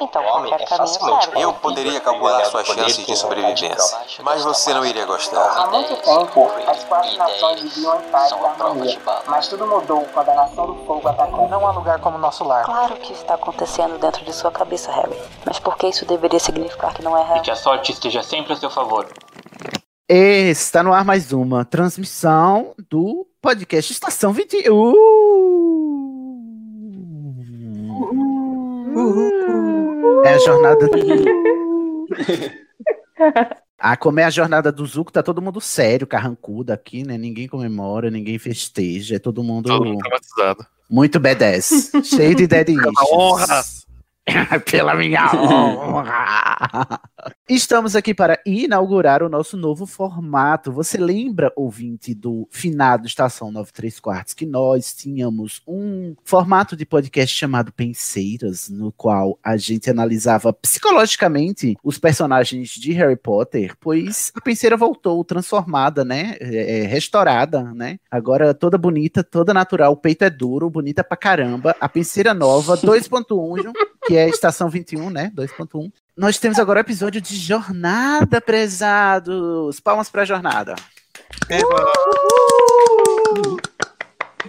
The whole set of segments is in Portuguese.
então qualquer caminho serve. Eu poderia calcular suas chances de sobrevivência, mas você não iria gostar. Há muito tempo, as quatro nações viviam em paz e harmonia, mas tudo mudou quando a Nação do Fogo atacou. Não há lugar como nosso lar. Claro que está acontecendo dentro de sua cabeça, Harry. Mas por que isso deveria significar que não é E real? que a sorte esteja sempre a seu favor. Está no ar mais uma transmissão do podcast Estação 21. É a jornada. Ah, como é a jornada do Zuko, tá todo mundo sério, carrancudo aqui, né? Ninguém comemora, ninguém festeja, é todo mundo Todo mundo traumatizado. muito B10, cheio de dead Pela honra! Pela minha honra! Estamos aqui para inaugurar o nosso novo formato. Você lembra, ouvinte, do finado Estação 93 Quartos, que nós tínhamos um formato de podcast chamado Penseiras, no qual a gente analisava psicologicamente os personagens de Harry Potter, pois a Penseira voltou transformada, né? É, é, restaurada, né? Agora toda bonita, toda natural, o peito é duro, bonita pra caramba. A Penseira nova, 2.1, que é a Estação 21, né? 2.1. Nós temos agora o episódio de Jornada, prezados. Palmas pra jornada.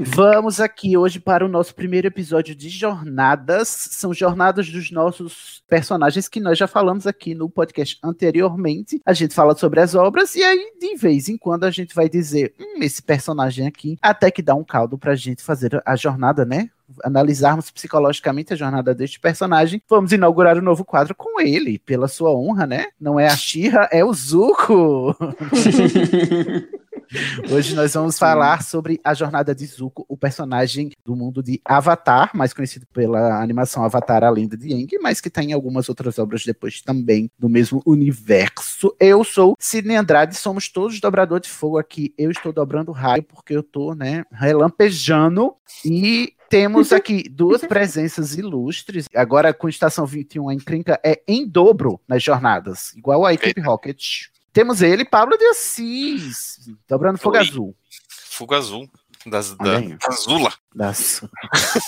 Vamos aqui hoje para o nosso primeiro episódio de jornadas. São jornadas dos nossos personagens que nós já falamos aqui no podcast anteriormente. A gente fala sobre as obras e aí, de vez em quando, a gente vai dizer: hum, esse personagem aqui, até que dá um caldo pra gente fazer a jornada, né? Analisarmos psicologicamente a jornada deste personagem. Vamos inaugurar um novo quadro com ele, pela sua honra, né? Não é a Xirra, é o Zuko. Hoje nós vamos falar sobre a jornada de Zuko, o personagem do mundo de Avatar, mais conhecido pela animação Avatar A Lenda de Aang, mas que tem algumas outras obras depois também do mesmo universo. Eu sou Sidney Andrade, somos todos dobrador de fogo aqui. Eu estou dobrando raio porque eu tô, né, relampejando e temos aqui duas presenças ilustres. Agora, com Estação 21, a encrenca é em dobro nas jornadas, igual a equipe Rocket. Temos ele, Pablo de Assis, dobrando fogo Oi. azul. Fogo azul. Das, da, aí. Azula. Das...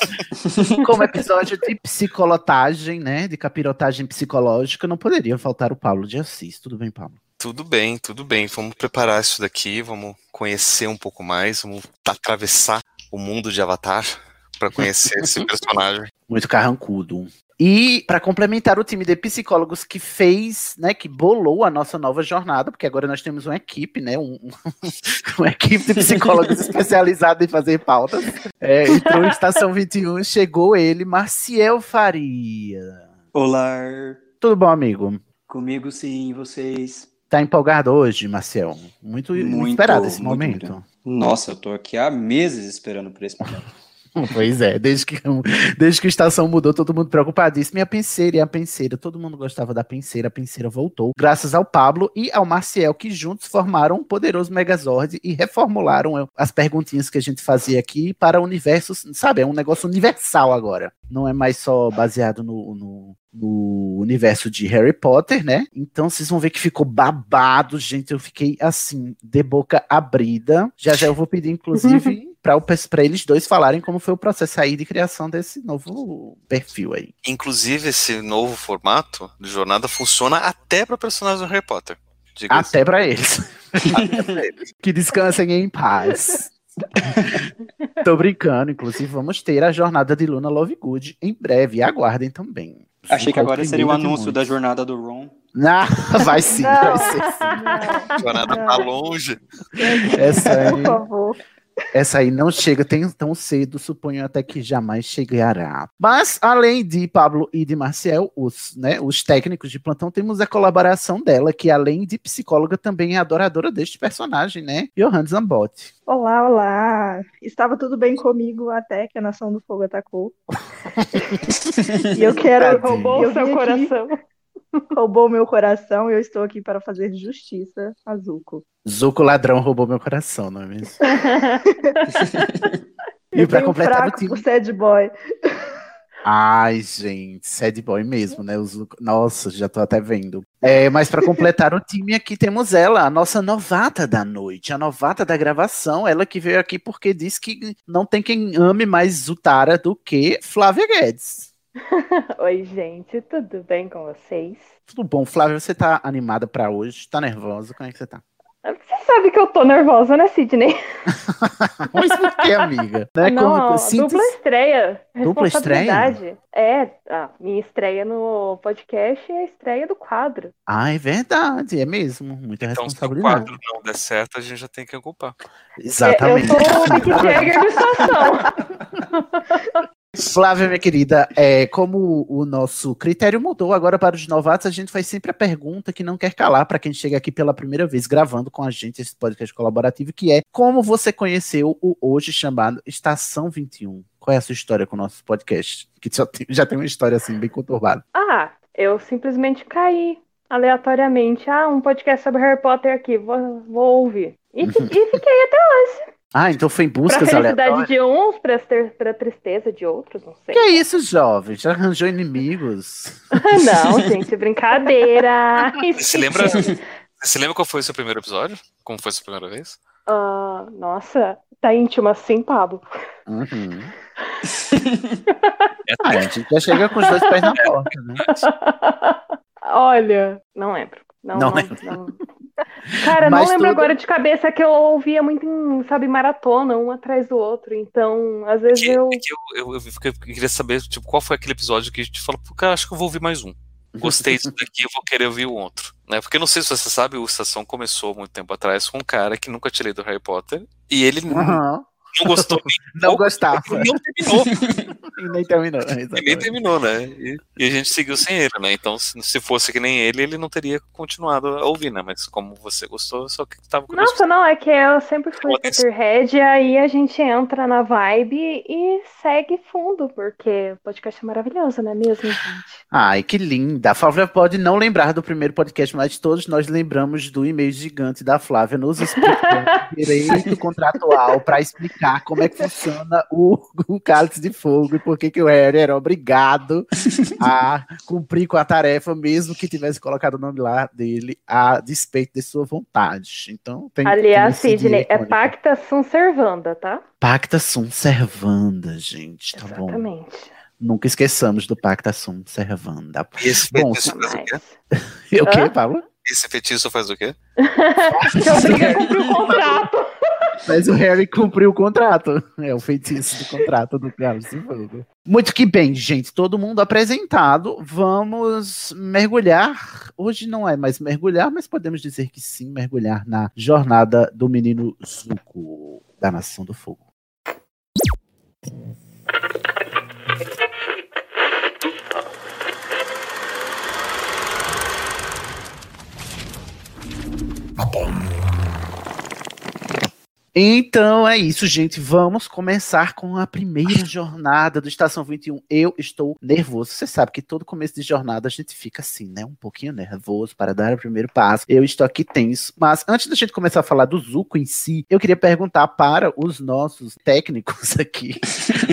Como episódio de psicolotagem, né? De capirotagem psicológica, não poderia faltar o Paulo de Assis. Tudo bem, Paulo? Tudo bem, tudo bem. Vamos preparar isso daqui, vamos conhecer um pouco mais, vamos atravessar o mundo de Avatar para conhecer esse personagem. Muito carrancudo. E para complementar o time de psicólogos que fez, né, que bolou a nossa nova jornada, porque agora nós temos uma equipe, né, um, uma equipe de psicólogos especializada em fazer pautas. É, entrou em Estação 21, chegou ele, Marciel Faria. Olá, Tudo bom, amigo? comigo sim, vocês. Tá empolgado hoje, Marciel? Muito, Muito, esperado esse muito, momento. muito. Nossa, eu tô aqui há meses esperando por esse momento. Pois é, desde que, desde que a estação mudou, todo mundo preocupadíssimo. E a penseira, e a penseira, todo mundo gostava da penseira, a penseira voltou. Graças ao Pablo e ao Marciel, que juntos formaram um poderoso Megazord e reformularam as perguntinhas que a gente fazia aqui para universos, sabe? É um negócio universal agora. Não é mais só baseado no, no, no universo de Harry Potter, né? Então vocês vão ver que ficou babado, gente. Eu fiquei assim, de boca abrida. Já já eu vou pedir, inclusive, para eles dois falarem como foi o processo aí de criação desse novo perfil aí. Inclusive, esse novo formato de jornada funciona até para personagens do Harry Potter. Até para eles. Até pra eles. Que descansem em paz. Tô brincando, inclusive vamos ter a jornada de Luna Lovegood em breve. Aguardem também. Achei que é agora seria o anúncio da jornada do Ron. Ah, vai sim, vai ser sim. A jornada tá longe. Essa aí, Por favor. Essa aí não chega tem- tão cedo, suponho até que jamais chegará. Mas, além de Pablo e de Marcial, os, né, os técnicos de plantão, temos a colaboração dela, que além de psicóloga, também é adoradora deste personagem, né? Johan Zambotti. Olá, olá. Estava tudo bem comigo até que a Nação do Fogo atacou. e eu quero. Roubou o seu coração. Roubou meu coração e eu estou aqui para fazer justiça a Zuko. Zuko Ladrão roubou meu coração, não é mesmo? E tenho completar o fraco time. por sad boy. Ai, gente, sad boy mesmo, né? Os- Nossa, já tô até vendo. É, mas para completar o time aqui temos ela, a nossa novata da noite, a novata da gravação, ela que veio aqui porque diz que não tem quem ame mais Zutara do que Flávia Guedes. Oi, gente, tudo bem com vocês? Tudo bom, Flávia, você tá animada pra hoje? Tá nervosa? Como é que você tá? Você sabe que eu tô nervosa, né, Sidney? Mas por que, amiga? Né, Não, como- dupla estreia. Dupla estreia? Responsabilidade. É, a minha estreia no podcast e a estreia do quadro. Ah, é verdade, é mesmo. Muita Então, se o responsabilidade. quadro não der certo, a gente já tem que ocupar. Exatamente. Eu sou o Mick Jagger de situação. Flávia, minha querida, é, como o nosso critério mudou agora para os novatos, a gente faz sempre a pergunta que não quer calar para quem chega aqui pela primeira vez gravando com a gente esse podcast colaborativo, que é como você conheceu o hoje chamado Estação 21? Qual é a sua história com o nosso podcast? Que já tem, já tem uma história assim bem conturbada. Ah, eu simplesmente caí aleatoriamente. Ah, um podcast sobre Harry Potter aqui, vou, vou ouvir. E, e fiquei até hoje. Ah, então foi em Pra buscas felicidade aleatórias. de uns, pra, ter- pra tristeza de outros, não sei. Que é isso, jovem? Já arranjou inimigos? Não, gente, brincadeira. Você se lembra, você se lembra qual foi o seu primeiro episódio? Como foi a sua primeira vez? Ah, nossa, tá íntimo assim, Pablo. Uhum. É Ah, a gente já chega com os dois pés na porta, né? Olha, não lembro. Não, Não não, lembro. não. Cara, não Mas lembro tudo- agora de cabeça que eu ouvia muito em, sabe, maratona, um atrás do outro. Então, às vezes Que, eu. é que eu, eu, eu queria saber tipo, qual foi aquele episódio que a gente falou, cara, acho que eu vou ouvir mais um. Gostei disso daqui, eu vou querer ouvir o outro. Né? Porque não sei se você sabe, o Estação começou muito tempo atrás com um cara que nunca tinha lido Harry Potter e ele não- Aham. Não gostou nem Não pouco, gostava. e não terminou. E nem terminou. E nem terminou, né? E, e a gente seguiu sem ele, né? Então, se, se fosse que nem ele, ele não teria continuado a ouvir, né? Mas como você gostou, só que tava curioso. Nossa, não, é que eu sempre fui. Potterhead, e aí a gente entra na vibe e segue fundo, porque o podcast é maravilhoso, não é mesmo, gente? Ai, que linda. A Flávia pode não lembrar do primeiro podcast, mas todos nós lembramos do e-mail gigante da Flávia nos explicando o direito contratual para explicar como é que funciona o, o cálice de fogo e por que, que o Harry era obrigado a cumprir com a tarefa, mesmo que tivesse colocado o nome lá dele a despeito de sua vontade. Então, tem Aliás, Sidney, é pacta sunt servanda, tá? Pacta sunt servanda, gente, tá bom? Exatamente. Nunca esqueçamos do Pacta sunt servanda. E esse Bom, feitiço faz o quê? O quê? Pablo? Esse feitiço faz o quê? Obriga a cumprir o contrato. Mas o Harry cumpriu o contrato. É o feitiço do contrato do Carlos Fogo. Muito que bem, gente. Todo mundo apresentado. Vamos mergulhar. Hoje não é mais mergulhar, mas podemos dizer que sim, mergulhar na jornada do menino Zuko da Nação do Fogo. Então é isso, gente. Vamos começar com a primeira jornada do Estação 21. Eu estou nervoso. Você sabe que todo começo de jornada a gente fica assim, né? Um pouquinho nervoso para dar o primeiro passo. Eu estou aqui tenso. Mas antes da gente começar a falar do Zuko em si, eu queria perguntar para os nossos técnicos aqui,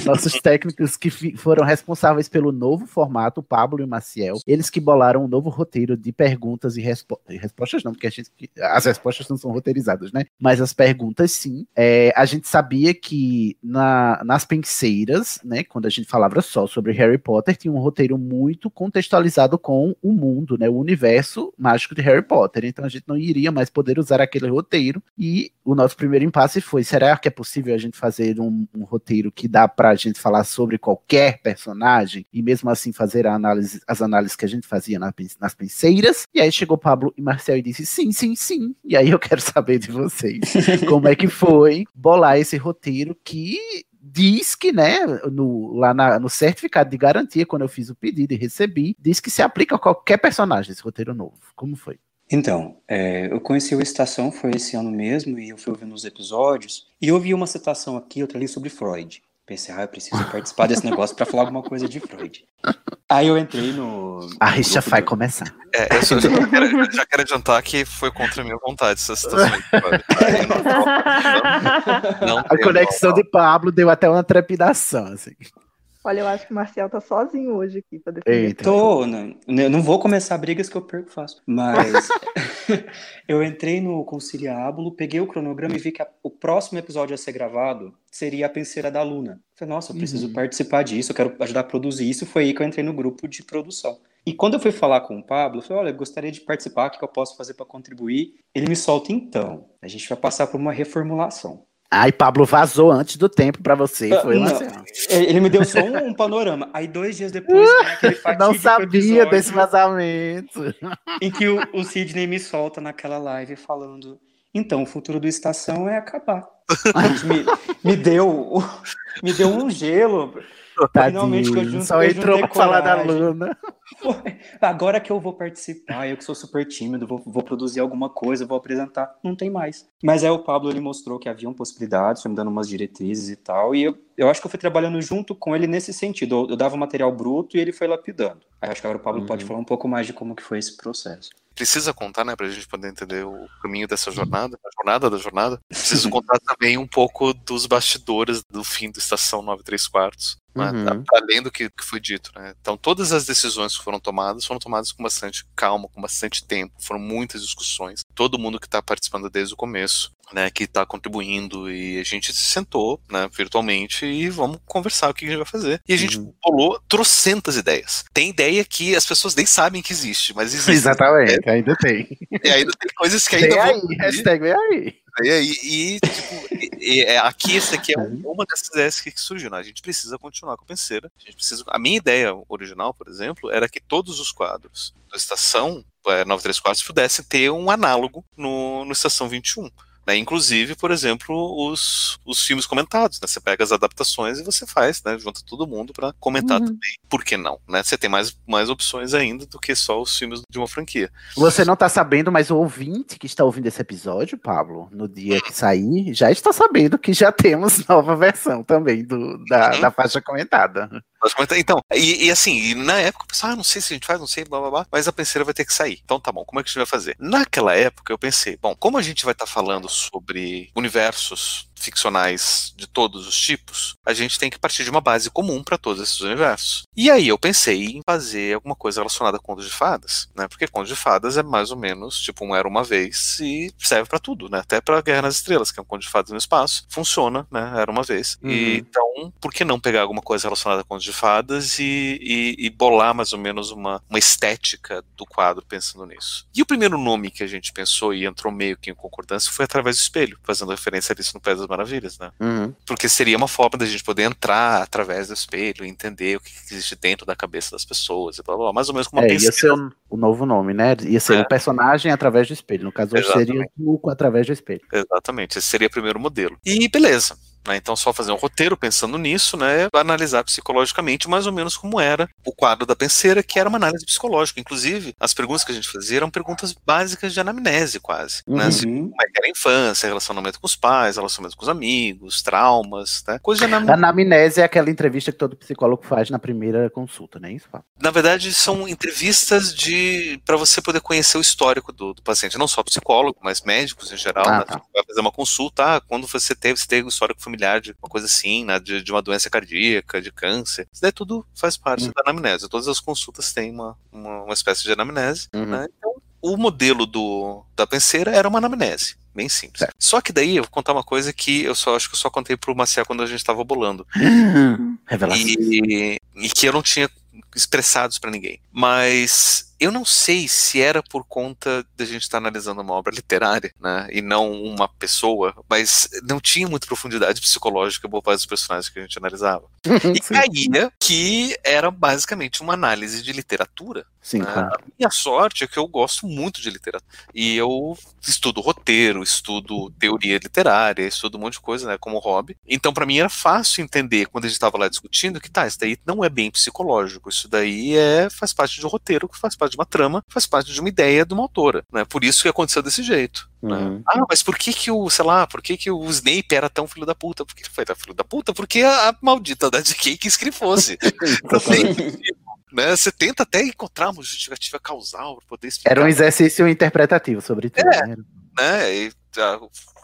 nossos técnicos que foram responsáveis pelo novo formato, Pablo e Maciel, eles que bolaram um novo roteiro de perguntas e respo- respostas, não, porque gente, as respostas não são roteirizadas, né? Mas as perguntas sim. É, a gente sabia que na- nas penseiras, né, quando a gente falava só sobre Harry Potter, tinha um roteiro muito contextualizado com o mundo, né, o universo mágico de Harry Potter. Então a gente não iria mais poder usar aquele roteiro. E o nosso primeiro impasse foi: será que é possível a gente fazer um, um roteiro que dá pra gente falar sobre qualquer personagem e mesmo assim fazer a análise, as análises que a gente fazia na nas penseiras? E aí chegou Pablo e Marcel e disse: sim, sim, sim. E aí eu quero saber de vocês como é que foi bolar esse roteiro que diz que, né, no, lá na- no certificado de garantia, quando eu fiz o pedido e recebi, diz que se aplica a qualquer personagem esse roteiro novo. Como foi? Então, é, eu conheci o Estação, foi esse ano mesmo, e eu fui ouvindo os episódios, e eu vi uma citação aqui, outra ali sobre Freud. Pensei, ah, eu preciso participar desse negócio para falar alguma coisa de Freud. Aí eu entrei no. A rixa vai do- começar. É, eu só, já, quero, já quero adiantar que foi contra a minha vontade essa situação. eu não- não A conexão moral. de Pablo deu até uma trepidação, assim. Olha, eu acho que o Marcial tá sozinho hoje aqui pra defender. Eita. Tô, não, eu não vou começar brigas que eu perco fácil. Mas eu entrei no Conciliábulo, peguei o cronograma e vi que a- o próximo episódio a ser gravado seria a penseira da Luna. Falei, nossa, eu preciso Uhum. participar disso, eu quero ajudar a produzir isso. Foi aí que eu entrei no grupo de produção. E quando eu fui falar com o Pablo, eu falei, olha, eu gostaria de participar, o que que eu posso fazer para contribuir? Ele me solta, então, a gente vai passar por uma reformulação. Ai, Pablo vazou antes do tempo pra você. Ah, Foi não. Ele me deu só um, um panorama. Aí dois dias depois, fatídico Não sabia desse vazamento. em que o, o Sidney me solta naquela live falando então, o futuro do Estação é acabar. Me, me deu me deu um gelo. Finalmente que eu junto- só eu entrou pra falar da. Luna. Agora que eu vou participar, eu que sou super tímido, vou, vou produzir alguma coisa, vou apresentar. Não tem mais. Mas aí o Pablo ele mostrou que haviam possibilidades, foi me dando umas diretrizes e tal. E eu, eu acho que eu fui trabalhando junto com ele nesse sentido. Eu, eu dava material bruto e ele foi lapidando. Aí acho que agora o Pablo pode falar um pouco mais de como que foi esse processo. Precisa contar, né, pra gente poder entender o caminho dessa jornada, a jornada da jornada. Preciso contar também um pouco dos bastidores do fim do Estação 93 Quartos. né, Uhum. além do que, que foi dito, né? Então, todas as decisões que foram tomadas foram tomadas com bastante calma, com bastante tempo, foram muitas discussões. Todo mundo que está participando desde o começo, né, que está contribuindo, e a gente se sentou, né, virtualmente, e vamos conversar o que a gente vai fazer. E a gente Uhum. bolou trocentas ideias. Tem ideia que as pessoas nem sabem que existe, mas existe. Exatamente, ainda tem. E ainda tem coisas que ainda Vem vão aí, hashtag vem aí. e, e, tipo, e- e é- aqui, esse aqui é um- uma dessas ideias que, que surgiu. Né? A gente precisa continuar com a penseira. A, gente precisa, a minha ideia original, por exemplo, era que todos os quadros da estação é, 934 pudessem ter um análogo no, no Estação 21. Né? Inclusive, por exemplo, os, os filmes comentados. Né? Você pega as adaptações e você faz, né? junta todo mundo para comentar Uhum. também. Por que não? Né? Você tem mais, mais opções ainda do que só os filmes de uma franquia. Você não tá sabendo, mas o ouvinte que está ouvindo esse episódio, Pablo, no dia que sair, já está sabendo que já temos nova versão também do, da, Uhum. da faixa comentada. Então, e, e assim, e na época eu pensava, ah, não sei se a gente faz, não sei, blá blá blá, mas a penseira vai ter que sair. Então tá bom, como é que a gente vai fazer? Naquela época eu pensei, bom, como a gente vai estar falando sobre universos ficcionais de todos os tipos, a gente tem que partir de uma base comum para todos esses universos. E aí eu pensei em fazer alguma coisa relacionada a contos de fadas, né? Porque contos de fadas é mais ou menos tipo um era uma vez e serve para tudo, né? Até para Guerra nas Estrelas, que é um conto de fadas no espaço, funciona, né? Era uma vez. Uhum. E então, por que não pegar alguma coisa relacionada a contos de fadas e, e- e bolar mais ou menos uma, uma estética do quadro pensando nisso? E o primeiro nome que a gente pensou e entrou meio que em concordância foi através do espelho, fazendo referência a isso no Pé das Maravilhas, né? Uhum. Porque seria uma forma da gente poder entrar através do espelho e entender o que existe dentro da cabeça das pessoas e blá blá, blá mais ou menos como uma É, ia ser o, o novo nome, né? Ia ser É. o personagem através do espelho. No caso, hoje seria o Tuco através do espelho. Exatamente, esse seria o primeiro modelo. E beleza. Né, então, só fazer um roteiro pensando nisso, né? Analisar psicologicamente mais ou menos como era o quadro da penseira, que era uma análise psicológica. Inclusive, as perguntas que a gente fazia eram perguntas básicas de anamnese, quase. Né? Assim, Uhum. como é que era a infância, relacionamento com os pais, relacionamento com os amigos, traumas, né? Coisa de anamnese. Anamnese é aquela entrevista que todo psicólogo faz na primeira consulta, não é isso, Pablo? Na verdade, são entrevistas de para você poder conhecer o histórico do, do paciente, não só psicólogo, mas médicos em geral. Ah, né? tá. Vai fazer uma consulta, ah, quando você teve, você teve um histórico familiar de uma coisa assim, né? De, de uma doença cardíaca, de câncer. Isso daí tudo faz parte Hum. da anamnese. Todas as consultas têm uma, uma, uma espécie de anamnese, Uhum. né? Então, o modelo do, da penseira era uma anamnese. Bem simples. Só que daí eu vou contar uma coisa que eu só acho que eu só contei pro Maciel quando a gente tava bolando. Revelação. E, e que eu não tinha expressados para ninguém. Mas eu não sei se era por conta da gente estar analisando uma obra literária, né, e não uma pessoa, mas não tinha muita profundidade psicológica boa parte dos personagens que a gente analisava. E caía que era basicamente uma análise de literatura. Sim, né? claro. A minha sorte é que eu gosto muito de literatura. E eu estudo roteiro, estudo teoria literária, estudo um monte de coisa, né, como hobby. Então, para mim era fácil entender quando a gente estava lá discutindo que tá, isso daí não é bem psicológico, isso daí é faz parte de um roteiro, que faz parte de uma trama, faz parte de uma ideia de uma autora, né? Por isso que aconteceu desse jeito. né? Uhum. Ah, mas por que que o, sei lá, por que que o Snape era tão filho da puta? Por que ele foi tão filho da puta? Porque a, a maldita da JK quis que ele fosse. Tem sentido, né? Você tenta até encontrar uma justificativa causal para poder explicar Era um exercício interpretativo sobre tudo. É. né? né? E, ah,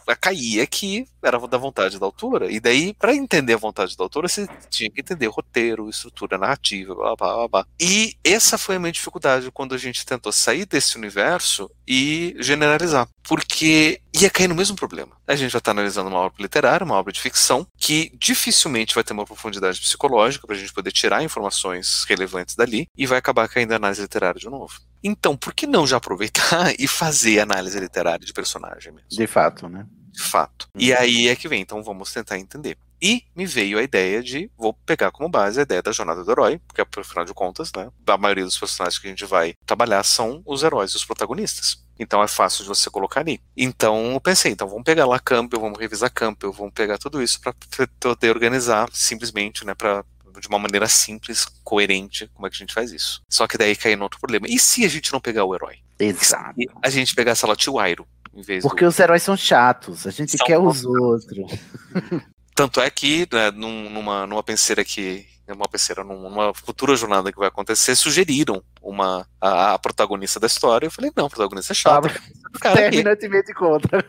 a é que era da vontade da autora. E daí, para entender a vontade da autora, você tinha que entender roteiro, estrutura narrativa, blá, blá, blá, blá. E essa foi a minha dificuldade quando a gente tentou sair desse universo e generalizar. Porque ia cair no mesmo problema. A gente vai estar analisando uma obra literária, uma obra de ficção, que dificilmente vai ter uma profundidade psicológica para a gente poder tirar informações relevantes dali e vai acabar caindo a análise literária de novo. Então, por que não já aproveitar e fazer análise literária de personagem mesmo? De fato, né? De fato. E aí é que vem, então vamos tentar entender. E me veio a ideia de, vou pegar como base a ideia da jornada do herói, porque afinal de contas, né, a maioria dos personagens que a gente vai trabalhar são os heróis e os protagonistas. Então é fácil de você colocar ali. Então eu pensei, então vamos pegar lá Campbell, vamos revisar Campbell, vamos pegar tudo isso para poder organizar simplesmente, né, para de uma maneira simples, coerente, como é que a gente faz isso. Só que daí cai no outro problema. E se a gente não pegar o herói? Exato. E a gente pegar, sei lá, tio Airo, em vez Porque do... os heróis são chatos, a gente São quer os outros. Tanto é que, né, num- numa, numa penseira que. Uma penseira, num- numa futura jornada que vai acontecer, sugeriram uma, a, a protagonista da história. Eu falei, não, a protagonista é chata. O cara aqui. Terminantemente contra.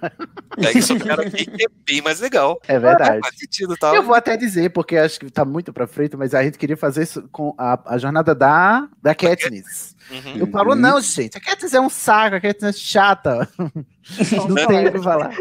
Pega esse cara aqui que é bem mais legal. É verdade. Faz sentido e tal. Eu vou até dizer, porque acho que tá muito pra frente, mas a gente queria fazer isso com a, a jornada da, da Katniss. Uhum. Eu falo, não, gente, a Katniss é um saco, a Katniss é chata. Não tem o que falar.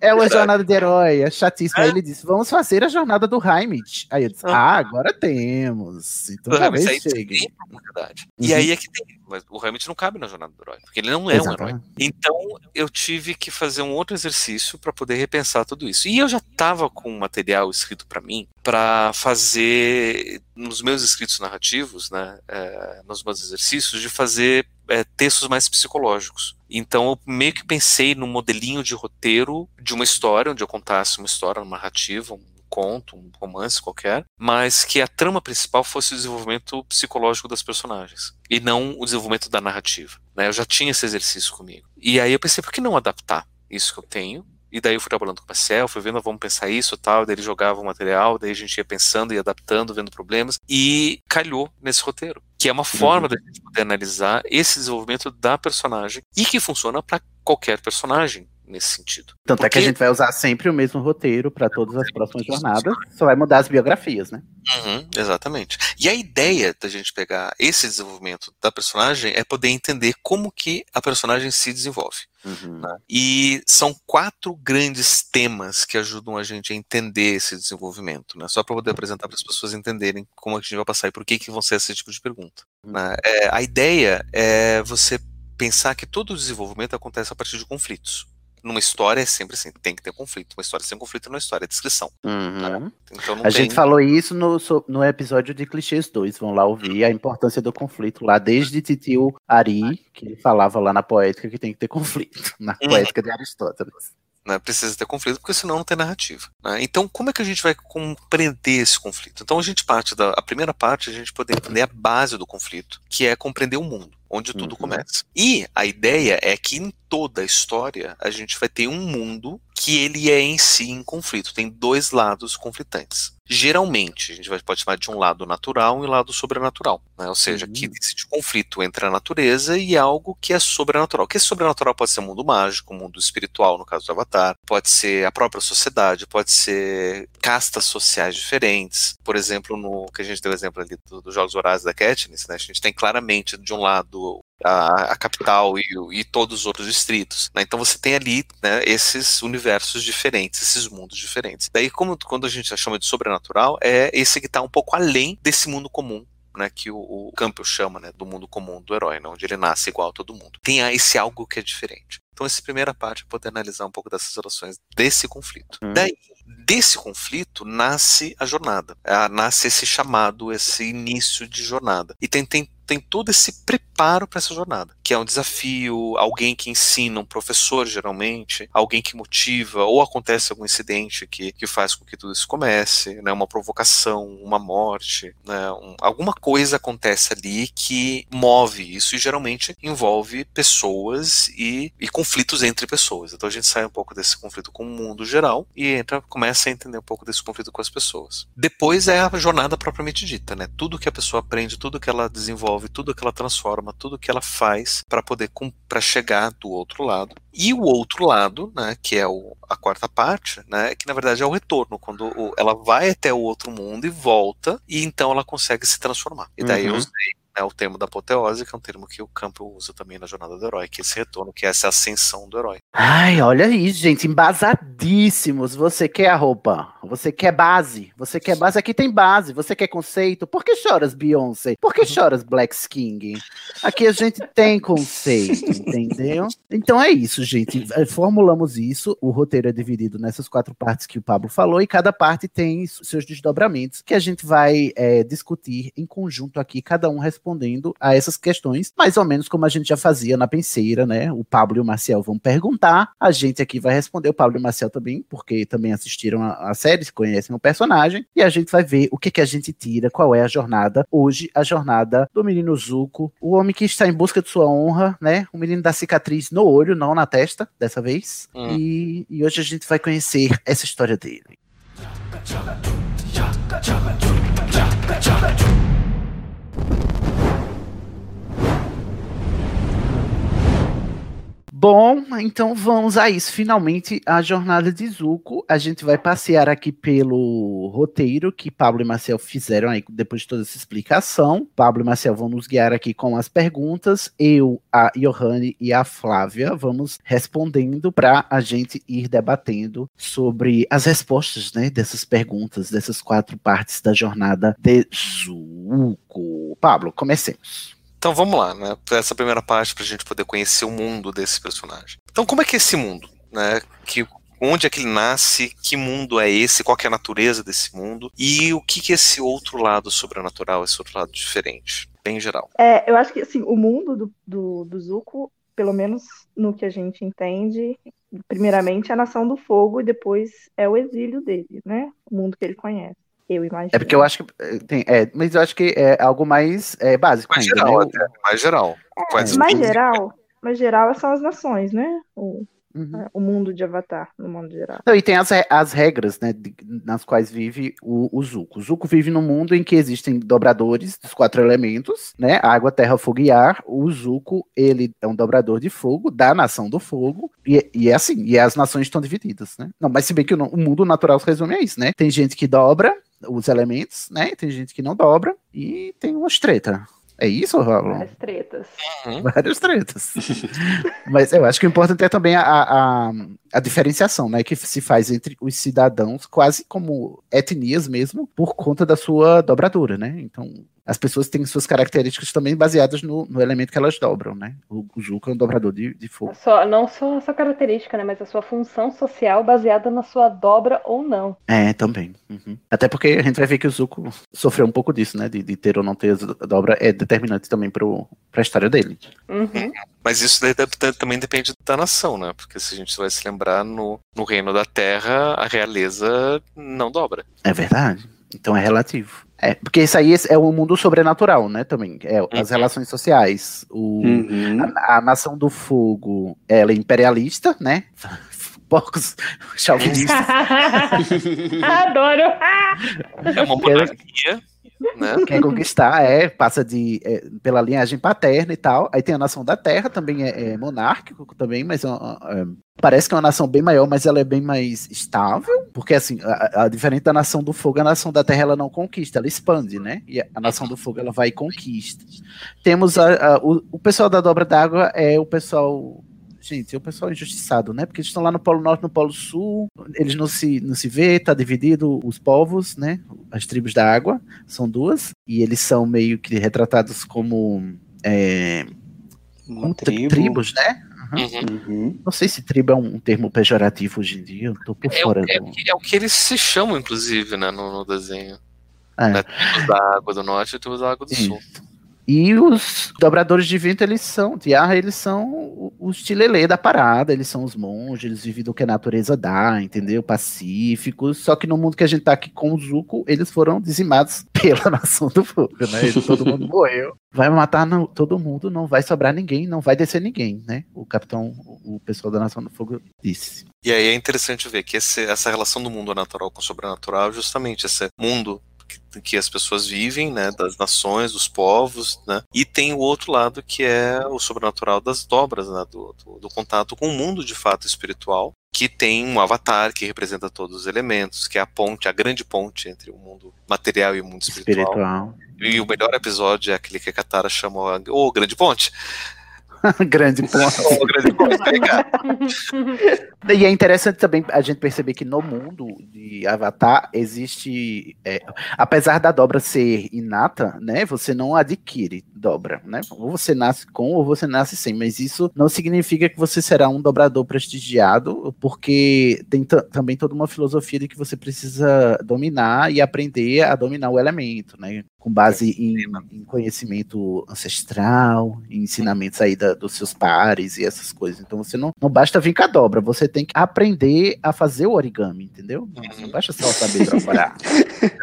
É uma jornada de herói, é chatíssimo. Aí ele disse, vamos fazer a jornada do Heimlich. Aí eu disse, ah, agora temos. Então Uhum, talvez isso aí chegue. verdade. E Uhum. aí é que tem. Mas o Hamilton não cabe na jornada do herói, porque ele não é um herói. Exatamente. Então eu tive que fazer um outro exercício para poder repensar tudo isso. E eu já estava com um material escrito para mim para fazer nos meus escritos narrativos, né, é, nos meus exercícios, de fazer é, textos mais psicológicos. Então eu meio que pensei num modelinho de roteiro de uma história, onde eu contasse uma história, uma narrativa, um conto, um romance qualquer, mas que a trama principal fosse o desenvolvimento psicológico das personagens e não o desenvolvimento da narrativa. Né? Eu já tinha esse exercício comigo. E aí eu pensei, por que não adaptar isso que eu tenho? E daí eu fui trabalhando com o Marcel, fui vendo, vamos pensar isso e tal, daí ele jogava o material, daí a gente ia pensando e adaptando, vendo problemas, e calhou nesse roteiro, que é uma forma da gente poder analisar esse desenvolvimento da personagem e que funciona para qualquer personagem nesse sentido. Tanto é que a gente vai usar sempre o mesmo roteiro para todas as próximas jornadas, só vai mudar as biografias, né? Uhum, exatamente. E a ideia da gente pegar esse desenvolvimento da personagem é poder entender como que a personagem se desenvolve. né? E são quatro grandes temas que ajudam a gente a entender esse desenvolvimento, né? Só para poder apresentar para as pessoas entenderem como a gente vai passar e por que que vão ser esse tipo de pergunta. né? É, a ideia é você pensar que todo o desenvolvimento acontece a partir de conflitos. Numa história é sempre assim, tem que ter conflito. Uma história sem conflito não é história, é descrição. Uhum. Então não A tem... gente falou isso no, no episódio de Clichês 2. Vão lá ouvir a importância do conflito lá, desde Titio Ari, que ele falava lá na poética que tem que ter conflito, na Uhum. poética de Aristóteles. Né, precisa ter conflito, porque senão não tem narrativa. né? Então, como é que a gente vai compreender esse conflito? Então, a gente parte da a primeira parte, a gente poder entender a base do conflito, que é compreender o mundo, onde tudo começa. E a ideia é que em toda a história a gente vai ter um mundo que ele é em si em conflito, tem dois lados conflitantes. Geralmente, a gente pode chamar de um lado natural e um lado sobrenatural, né? ou seja, que existe conflito entre a natureza e algo que é sobrenatural. O que é sobrenatural pode ser o mundo mágico, o mundo espiritual, no caso do Avatar, pode ser a própria sociedade, pode ser castas sociais diferentes. Por exemplo, no que a gente deu o exemplo ali do- dos Jogos Horários da Katniss, né? a gente tem claramente de um lado a, a capital e, e todos os outros distritos. né? Então você tem ali né, esses universos diferentes, esses mundos diferentes. Daí, como quando a gente chama de sobrenatural, é esse que está um pouco além desse mundo comum. Né, que o, o Campbell chama né, do mundo comum do herói, né, onde ele nasce igual a todo mundo. Tem a- esse algo que é diferente. Então, essa primeira parte é poder analisar um pouco dessas relações desse conflito. Daí, desse conflito, nasce a jornada. Ah, nasce esse chamado, esse início de jornada. E tem, tem, tem todo esse preparo para essa jornada, que é um desafio, alguém que ensina, um professor, geralmente, alguém que motiva, ou acontece algum incidente que, que faz com que tudo isso comece, né, uma provocação, uma morte, né, um- alguma coisa acontece ali que move isso e geralmente envolve pessoas e, e conflitos entre pessoas. Então a gente sai um pouco desse conflito com o mundo geral e entra começa a entender um pouco desse conflito com as pessoas. Depois é a jornada propriamente dita, né? Tudo que a pessoa aprende, tudo que ela desenvolve, tudo que ela transforma, tudo que ela faz para poder para chegar do outro lado. E o outro lado, né, que é o, a quarta parte, né, que na verdade é o retorno, quando o, ela vai até o outro mundo e volta, e então ela consegue se transformar. E daí Uhum. eu usei né, o termo da apoteose, que é um termo que o campo usa também na jornada do herói, que é esse retorno, que é essa ascensão do herói. Ai, olha aí, gente, embasadíssimos. Você quer a roupa? Você quer base? Você quer base? Aqui tem base. Você quer conceito? Por que choras, Beyoncé? Por que choras, Black King? Aqui a gente tem conceito, entendeu? Então é isso, gente. Eh, Formulamos isso. O roteiro é dividido nessas quatro partes que o Pablo falou, e cada parte tem seus desdobramentos que a gente vai eh, discutir em conjunto aqui, cada um respondendo a essas questões, mais ou menos como a gente já fazia na penseira, né? O Pablo e o Marcel vão perguntar, a gente aqui vai responder, o Pablo e o Marcel também, porque também assistiram a, a série, conhecem o personagem, e a gente vai ver o que, que a gente tira, qual é a jornada. Hoje, a jornada do menino Zuko, o homem que está em busca de sua honra, né? O menino da cicatriz no olho, não na testa, dessa vez. Hum. E, e hoje a gente vai conhecer essa história dele. Bom, então vamos a isso. Finalmente, a jornada de Zuko. A gente vai passear aqui pelo roteiro que Pablo e Marcel fizeram aí depois de toda essa explicação. Pablo e Marcel vão nos guiar aqui com as perguntas. Eu, a Johanne e a Flávia vamos respondendo para a gente ir debatendo sobre as respostas, né, dessas perguntas, dessas quatro partes da jornada de Zuko. Pablo, comecemos. Então vamos lá, né? Pra essa primeira parte, para a gente poder conhecer o mundo desse personagem. Então, como é que é esse mundo? Né? Que, onde é que ele nasce? Que mundo é esse? Qual é a natureza desse mundo? E o que, que é esse outro lado sobrenatural, esse outro lado diferente? Bem geral. É, eu acho que assim, o mundo do, do, do Zuko, pelo menos no que a gente entende, primeiramente é a Nação do Fogo e depois é o exílio dele, né? O mundo que ele conhece. Eu imagino. É porque eu acho que eh, tem, é, mas eu acho que é algo mais é, básico Mais ainda, geral, né? até. Mais geral. Quase mais 15. geral, mais geral são as nações, né? O, Uhum. o mundo de Avatar, no mundo geral. Não, e tem as, as regras, né, de- nas quais vive o, o Zuko. O Zuko vive num mundo em que existem dobradores dos quatro elementos, né, água, terra, fogo e ar. O Zuko, ele é um dobrador de fogo da nação do fogo, e, e é assim, e as nações estão divididas, né. Não, mas se bem que o, o mundo natural se resume a isso, né. Tem gente que dobra os elementos, né, tem gente que não dobra, e tem umas treta. É isso, Raul? Várias tretas. Várias tretas. Mas eu acho que o importante é também a, a, a diferenciação, né? Que se faz entre os cidadãos, quase como etnias mesmo, por conta da sua dobradura, né? Então, as pessoas têm suas características também baseadas no, no elemento que elas dobram, né? O, o Zuko é um dobrador de, de fogo. Só, não só a sua característica, né? Mas a sua função social baseada na sua dobra ou não. É, também. Uhum. Até porque a gente vai ver que o Zuko sofreu um pouco disso, né? De, de ter ou não ter a dobra é determinante também pro, pra história dele. Uhum. Mas isso daí também depende da nação, né? Porque se a gente vai se lembrar, no, no Reino da Terra, a realeza não dobra. É verdade. Então é relativo. É, porque isso aí é o mundo sobrenatural, né? Também. É, as relações sociais. O, Uhum. a, a nação do fogo, ela é imperialista, né? Porcos chauvinistas. Adoro! É uma monarquia, né? Quer conquistar, é, passa de, é, pela linhagem paterna e tal. Aí tem a nação da terra, também é, é monárquico também, mas é é, parece que é uma nação bem maior, mas ela é bem mais estável, porque assim, a, a- diferente da nação do fogo, a nação da terra ela não conquista, ela expande, né? E a, a nação do fogo ela vai e conquista. Temos a- o, o pessoal da dobra d'água é o pessoal Gente, é o pessoal injustiçado, né? Porque eles estão lá no Polo Norte, no Polo Sul, eles não se, não se vê, tá dividido os povos, né? As tribos da água, são duas, e eles são meio que retratados como, é, como tri- tribo. tribos, né? Uhum. Não sei se tribo é um termo pejorativo hoje em dia, eu tô por É, o- fora. é do- o que- é o que eles se chamam, inclusive, né, no, no desenho. É. Né, tribos da água do norte e tribos da água do sul. E os dobradores de vento, eles são, de ar, eles são os tilelê da parada, eles são os monges, eles vivem do que a natureza dá, entendeu? Pacíficos. Só que no mundo que a gente tá aqui com o Zuko, eles foram dizimados pela Nação do Fogo, né? Eles, todo mundo morreu. Vai matar no- todo mundo, não vai sobrar ninguém, não vai descer ninguém, né? O capitão, o o pessoal da Nação do Fogo disse. E aí é interessante ver que esse- essa relação do mundo natural com o sobrenatural é justamente esse mundo que, que as pessoas vivem, né, das nações, dos povos, né, e tem o outro lado que é o sobrenatural das dobras, né, do, do, do contato com o mundo de fato espiritual, que tem um avatar que representa todos os elementos, que é a ponte, a grande ponte entre o mundo material e o mundo espiritual. Espiritual. E o melhor episódio é aquele que a Katara chama o Grande Ponte. Grande ponto. Grande cara? E é interessante também a gente perceber que no mundo de Avatar existe, é, apesar da dobra ser inata, né, você não adquire dobra, né? Ou você nasce com ou você nasce sem, mas isso não significa que você será um dobrador prestigiado, porque tem ta- também toda uma filosofia de que você precisa dominar e aprender a dominar o elemento, né? Com base em, em conhecimento ancestral, em ensinamentos aí da- dos seus pares e essas coisas. Então você não, não basta vir com a dobra, você tem que aprender a fazer o origami, entendeu? Não, não basta só saber dobrar.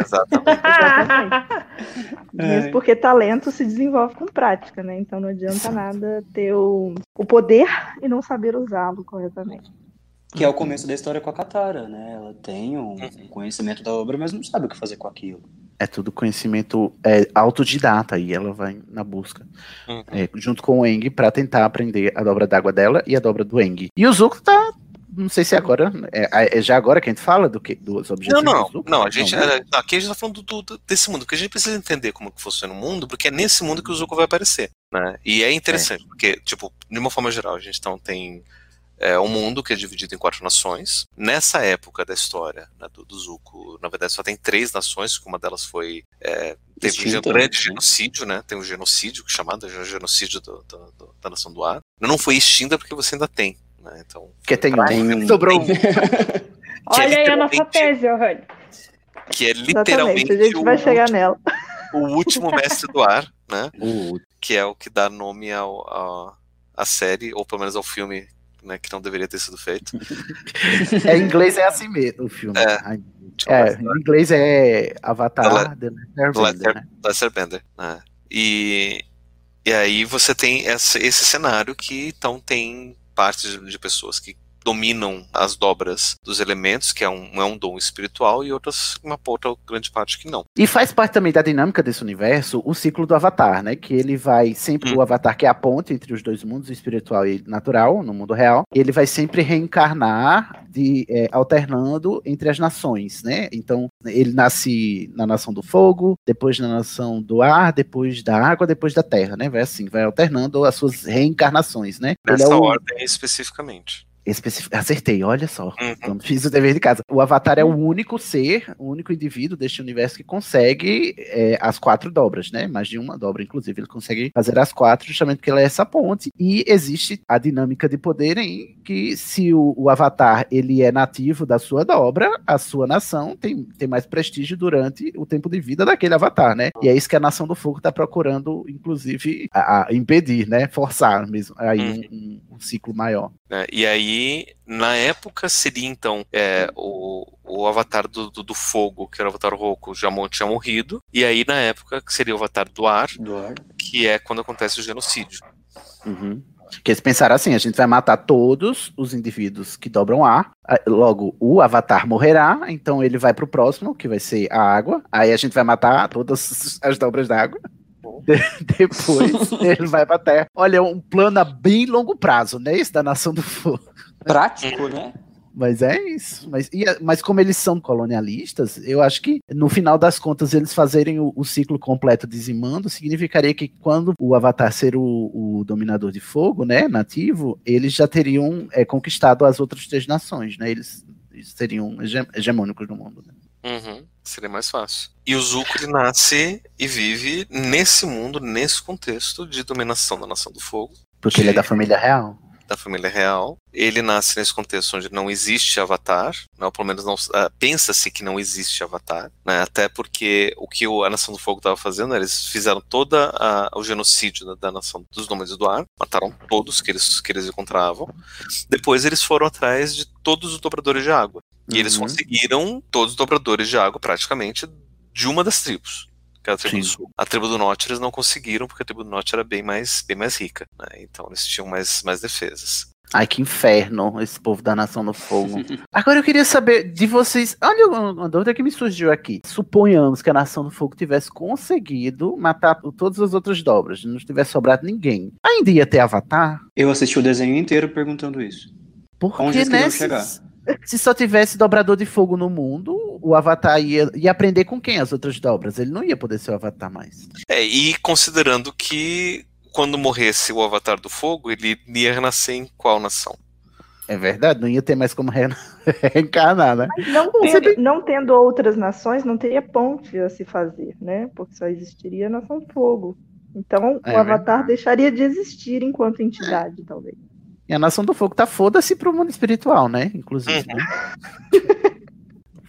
Exatamente. Exatamente. Mesmo porque talento se desenvolve com prática, né? Então não adianta nada ter o, o poder e não saber usá-lo corretamente. Que é o começo da história com a Katara, né? Ela tem um, um conhecimento da obra, mas não sabe o que fazer com aquilo. É tudo conhecimento é, autodidata e ela vai na busca. Uhum. é, junto com o Eng para tentar aprender a dobra d'água dela e a dobra do Eng. E o Zuko tá. Não sei se agora. É, é já agora que a gente fala do que, dos Não, objetivos não, Zuko? não, a gente, né? é, aqui a gente tá falando do, do- desse mundo, porque a gente precisa entender como que funciona o mundo, porque é nesse mundo que o Zuko vai aparecer, né? E é interessante, porque, tipo, de uma forma geral, a gente então tem é, um mundo que é dividido em quatro nações. Nessa época da história né, do, do Zuko, na verdade só tem três nações, que uma delas foi... é, teve um grande né? genocídio, né? Tem um genocídio, chamado genocídio do- do- da Nação do Ar. Não foi extinta porque você ainda tem, né? Então... Porque tem um. Sobrou um. é Olha aí a nossa tese, Ohane. Que é Exatamente, literalmente a gente vai o chegar último- nela. o último mestre do ar, né? O- Que é o que dá nome ao, ao- à série, ou pelo menos ao filme, né, que não deveria ter sido feito. É, em inglês é assim mesmo o filme. É. Ai, É, em inglês é Avatar The Airbender, Lester, né? Bender. né? E, e aí você tem essa- esse cenário que então tem partes de, pessoas que dominam as dobras dos elementos, que é um, é um dom espiritual, e outras, uma outra grande parte que não. E faz parte também da dinâmica desse universo o ciclo do Avatar, né? Que ele vai sempre, Hum. o Avatar que é a ponte entre os dois mundos, espiritual e natural, no mundo real, ele vai sempre reencarnar, de, é, alternando entre as nações, né? Então, ele nasce na nação do fogo, depois na nação do ar, depois da água, depois da terra, né? Vai assim, vai alternando as suas reencarnações, né? Nessa é o- ordem especificamente. Acertei, olha só. Uhum. Então, fiz o dever de casa. O Avatar é o único ser, o único indivíduo deste universo que consegue é, as quatro dobras, né? Mais de uma dobra, inclusive. Ele consegue fazer as quatro, justamente porque ele é essa ponte. E existe a dinâmica de poder em que, se o, o Avatar ele é nativo da sua dobra, a sua nação tem, tem mais prestígio durante o tempo de vida daquele Avatar, né? E é isso que a Nação do Fogo está procurando, inclusive, a, a impedir, né? Forçar mesmo aí Uhum. um- um- um ciclo maior. né? E aí, na época, seria então é, o, o avatar do, do, do fogo, que era o avatar Roku, já tinha morrido. E aí, na época, que seria o avatar do ar, Do ar. que é quando acontece o genocídio. Uhum. Que eles pensaram assim: a gente vai matar todos os indivíduos que dobram ar. Logo, o avatar morrerá, então ele vai pro próximo, que vai ser a água. Aí a gente vai matar todas as dobras d'água. De- depois ele vai pra terra. Olha, é um plano a bem longo prazo, né? Esse da Nação do Fogo. Prático, né? Mas é isso. Mas, e mas como eles são colonialistas, eu acho que no final das contas eles fazerem o, o ciclo completo dizimando significaria que quando o Avatar ser o, o dominador de fogo, né, nativo, eles já teriam é, conquistado as outras três nações, né? Eles, eles seriam hege- hegemônicos no mundo. Né? Uhum, seria mais fácil. E o Zuko ele nasce e vive nesse mundo, nesse contexto de dominação da Nação do Fogo, Porque ele é da família real. da família real. Ele nasce nesse contexto onde não existe Avatar, não, pelo menos não uh, pensa-se que não existe Avatar, né? Até porque o que a Nação do Fogo estava fazendo, eles fizeram toda a, o genocídio da, da nação dos nômades do ar, mataram todos que eles que eles encontravam. Depois eles foram atrás de todos os dobradores de água e eles Uhum. conseguiram todos os dobradores de água praticamente de uma das tribos. Que era a tribo do sul. A tribo do norte eles não conseguiram, porque a tribo do norte era bem mais, bem mais rica. né? Então eles tinham mais, mais defesas. Ai, que inferno, esse povo da Nação do Fogo. Agora eu queria saber de vocês. Olha uma dúvida que me surgiu aqui. Suponhamos que a Nação do Fogo tivesse conseguido matar todas as outras dobras, não tivesse sobrado ninguém. Ainda ia ter Avatar? Eu assisti o desenho inteiro perguntando isso. Onde eles né? queriam Se, chegar? Se só tivesse dobrador de fogo no mundo, o Avatar ia, ia aprender com quem as outras dobras? Ele não ia poder ser o Avatar mais. É, e considerando que quando morresse o Avatar do Fogo, ele ia renascer em qual nação? É verdade, não ia ter mais como re- reencarnar, né? Mas não, tendo, não tendo outras nações, não teria ponte a se fazer, né? Porque só existiria a Nação Fogo. Então, É o Avatar deixaria de existir enquanto entidade, talvez. E a Nação do Fogo tá foda-se pro mundo espiritual, né? Inclusive, né?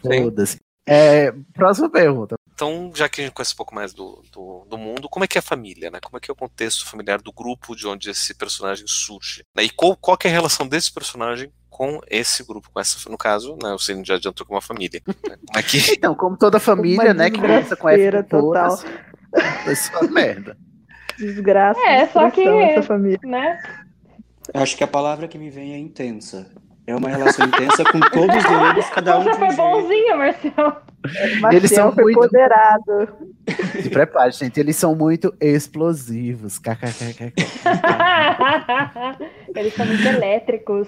Foda-se. É, próxima pergunta. Então, já que a gente conhece um pouco mais do, do, do mundo, como é que é a família, né? Como é que é o contexto familiar do grupo de onde esse personagem surge? né? E qual, qual que é a relação desse personagem com esse grupo, com essa, no caso, né? Você já adiantou com uma família. né? Como é que... Então, como toda família, Uma né, que começa com F total. é só merda. Desgraça. É, só que, essa família. né? Eu acho que a palavra que me vem é intensa. É uma relação intensa com todos eles, cada um Você um foi jeito. bonzinha, Marcel. Marcel Eles são foi muito- empoderado. Se prepare, gente. Eles são muito explosivos. Eles são muito elétricos.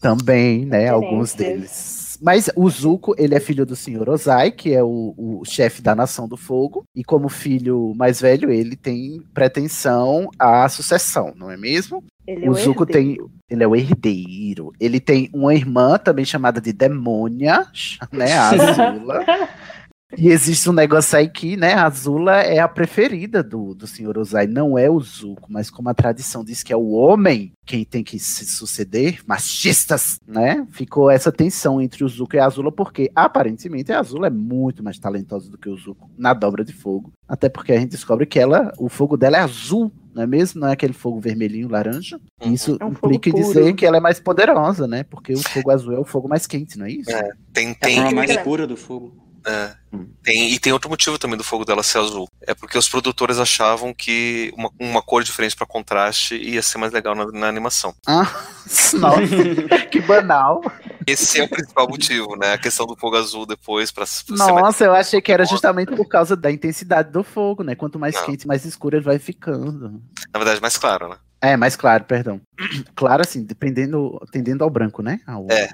Também, né? Alguns deles. Mas o Zuko, ele é filho do Senhor Ozai, que é o, o chefe da Nação do Fogo. E como filho mais velho, ele tem pretensão à sucessão, não é mesmo? Ele é o o Zuko tem. Ele é o herdeiro. Ele tem uma irmã também chamada de Demônia, né? A Azula. E existe um negócio aí que, né, a Azula é a preferida do, do Senhor Ozai, não é o Zuko, mas como a tradição diz que é o homem quem tem que se suceder, machistas, né? Ficou essa tensão entre o Zuko e a Azula, porque aparentemente a Azula é muito mais talentosa do que o Zuko na dobra de fogo. Até porque a gente descobre que ela, o fogo dela é azul, não é mesmo? Não é aquele fogo vermelhinho, laranja. Isso É um fogo implica em puro. dizer que ela é mais poderosa, né? Porque o fogo azul é o fogo mais quente, não é isso? É, tem, É a tem, forma mais tem- pura do fogo. É. Tem- e tem outro motivo também do fogo dela ser azul. É porque os produtores achavam que uma, uma cor diferente para contraste ia ser mais legal na, na animação. Ah, nossa, que banal. Esse é o principal motivo, né? A questão do fogo azul depois para Nossa, eu achei que era justamente por causa da intensidade do fogo, né? Quanto mais Não. quente, mais escuro ele vai ficando. na verdade mais claro, né? É, mais claro, perdão. Claro, assim, dependendo, tendendo ao branco, né? Ao- É.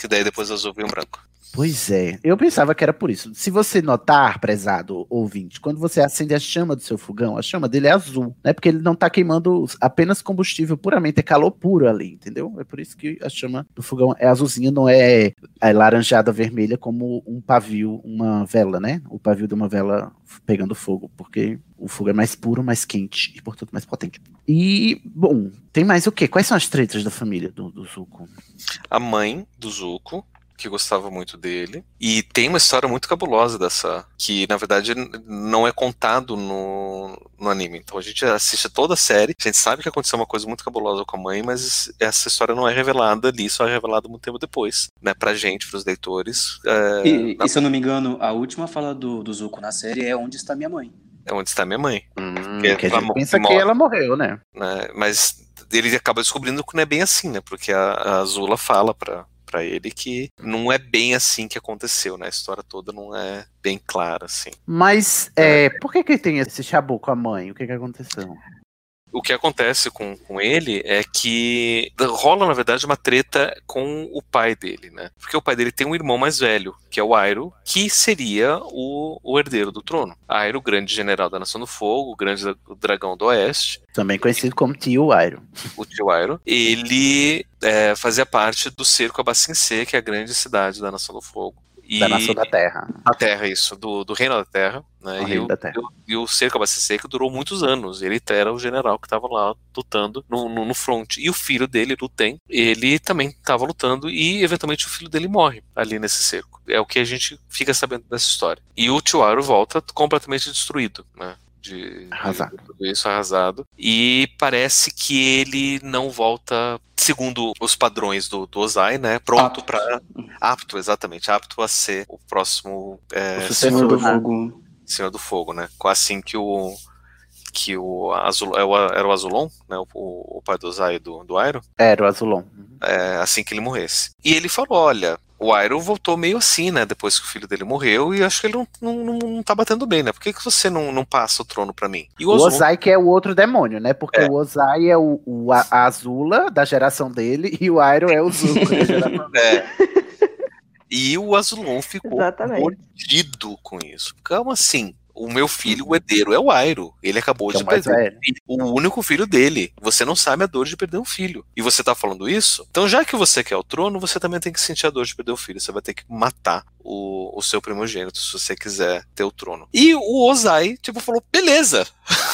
Que daí depois azul vem o branco. Pois é, eu pensava que era por isso. Se você notar, prezado ouvinte, quando você acende a chama do seu fogão, a chama dele é azul, né? Porque ele não tá queimando apenas combustível puramente, é calor puro ali, entendeu? É por isso que a chama do fogão é azulzinha, não é, é laranjada vermelha como um pavio, uma vela, né? O pavio de uma vela pegando fogo, porque o fogo é mais puro, mais quente e, portanto, mais potente. E, bom, tem mais o quê? Quais são as tretas da família do, do Zuko? A mãe do Zuko, que gostava muito dele. E tem uma história muito cabulosa dessa, que na verdade não é contado no, no anime. Então a gente assiste toda a série, a gente sabe que aconteceu uma coisa muito cabulosa com a mãe, mas essa história não é revelada ali, só é revelada muito tempo depois, né? Pra gente, pros leitores. É, E, na- e se eu não me engano, a última fala do, do Zuko na série é Onde está minha mãe? é onde está minha mãe. Hum, Que que a ela pensa que morre. ela morreu, né? né? Mas ele acaba descobrindo que não é bem assim, né? Porque a, a Azula fala pra, pra ele que não é bem assim que aconteceu, né? A história toda não é bem clara, assim. Mas é, por que, que tem esse chabu com a mãe? O que, que aconteceu? O que acontece com, com ele é que rola, na verdade, uma treta com o pai dele, né? Porque o pai dele tem um irmão mais velho, que é o Airo, que seria o, o herdeiro do trono. Airo, grande general da Nação do Fogo, o grande dra- dragão do Oeste, Também conhecido como Tio Iron. o tio Airo, ele é, fazia parte do cerco a Bacincê, que é a grande cidade da Nação do Fogo. E, Da nação da Terra. Da Terra, isso, do, do Reino da Terra. Né? O e, Reino o, da Terra. e o- e o cerco abasteceu durou muitos anos. Ele era o general que estava lá lutando no, no, no front. E o filho dele, Luten, ele também estava lutando e eventualmente o filho dele morre ali nesse cerco. É o que a gente fica sabendo dessa história. E o Tiwaro volta completamente destruído, né? De, Arrasado. de tudo isso arrasado. E parece que ele não volta, segundo os padrões do, do Ozai, né? Pronto para apto, exatamente, apto a ser o próximo é, O Senhor do? Fogo. Senhor do Fogo, né? Assim que o que o Azul, é era o Azulon, né? O, o pai do Ozai do, do Airo, Era o Azulon. é, assim que ele morresse. E ele falou: olha, o Airo voltou meio assim, né? Depois que o filho dele morreu, e acho que ele não, não, não, não tá batendo bem, né? Por que, que você não, não passa o trono pra mim? E O Azulon- Ozai que é o outro demônio, né? Porque É. o Ozai é o, o a a Azula da geração dele e o Iron é o Zuko da geração É. E o Azulon ficou Exatamente. mordido com isso. Como assim? O meu filho, o herdeiro, é o Airo. Ele acabou Que é de o mais perder o único filho dele. Você não sabe a dor de perder um filho. E você tá falando isso? Então, já que você quer o trono, você também tem que sentir a dor de perder o filho. Você vai ter que matar o, o seu primogênito se você quiser ter o trono. E o Ozai, tipo, falou: beleza.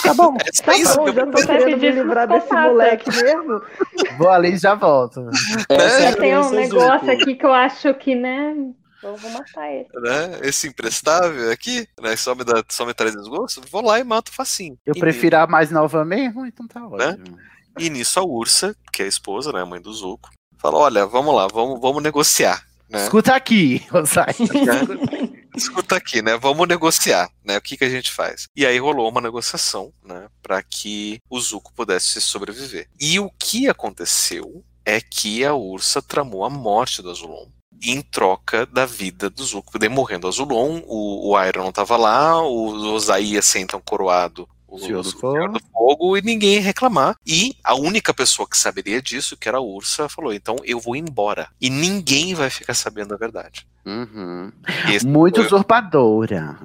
Tá bom, É tá isso bom, que eu já tô Você querendo me livrar desse moleque mesmo. Vou ali e já volto. É a Eu tenho um negócio aqui que eu acho que, né? Eu vou matar ele. Né? Esse imprestável aqui, né? Só me, dá, só me traz desgosto. Vou lá e mato facinho. Eu E prefiro a mais nova mesmo, então tá ótimo. E nisso a Ursa, que é a esposa, né, a mãe do Zuko, fala: olha, vamos lá, vamos, vamos negociar. Né? Escuta aqui, Ozai. Escuta aqui, né? Vamos negociar, né? O que, que a gente faz? E aí rolou uma negociação, né? Para que o Zuko pudesse sobreviver. E o que aconteceu é que a Ursa tramou a morte do Azulon em troca da vida do Zuko. Morrendo o Azulon, o, o Iron não tava lá, o Ozai ia ser então coroado o Senhor do o Senhor Fogo. do Fogo e ninguém reclamar. E a única pessoa que saberia disso, que era a Ursa, falou: então eu vou embora. E ninguém vai ficar sabendo a verdade. Uhum. Muito foi- usurpadora.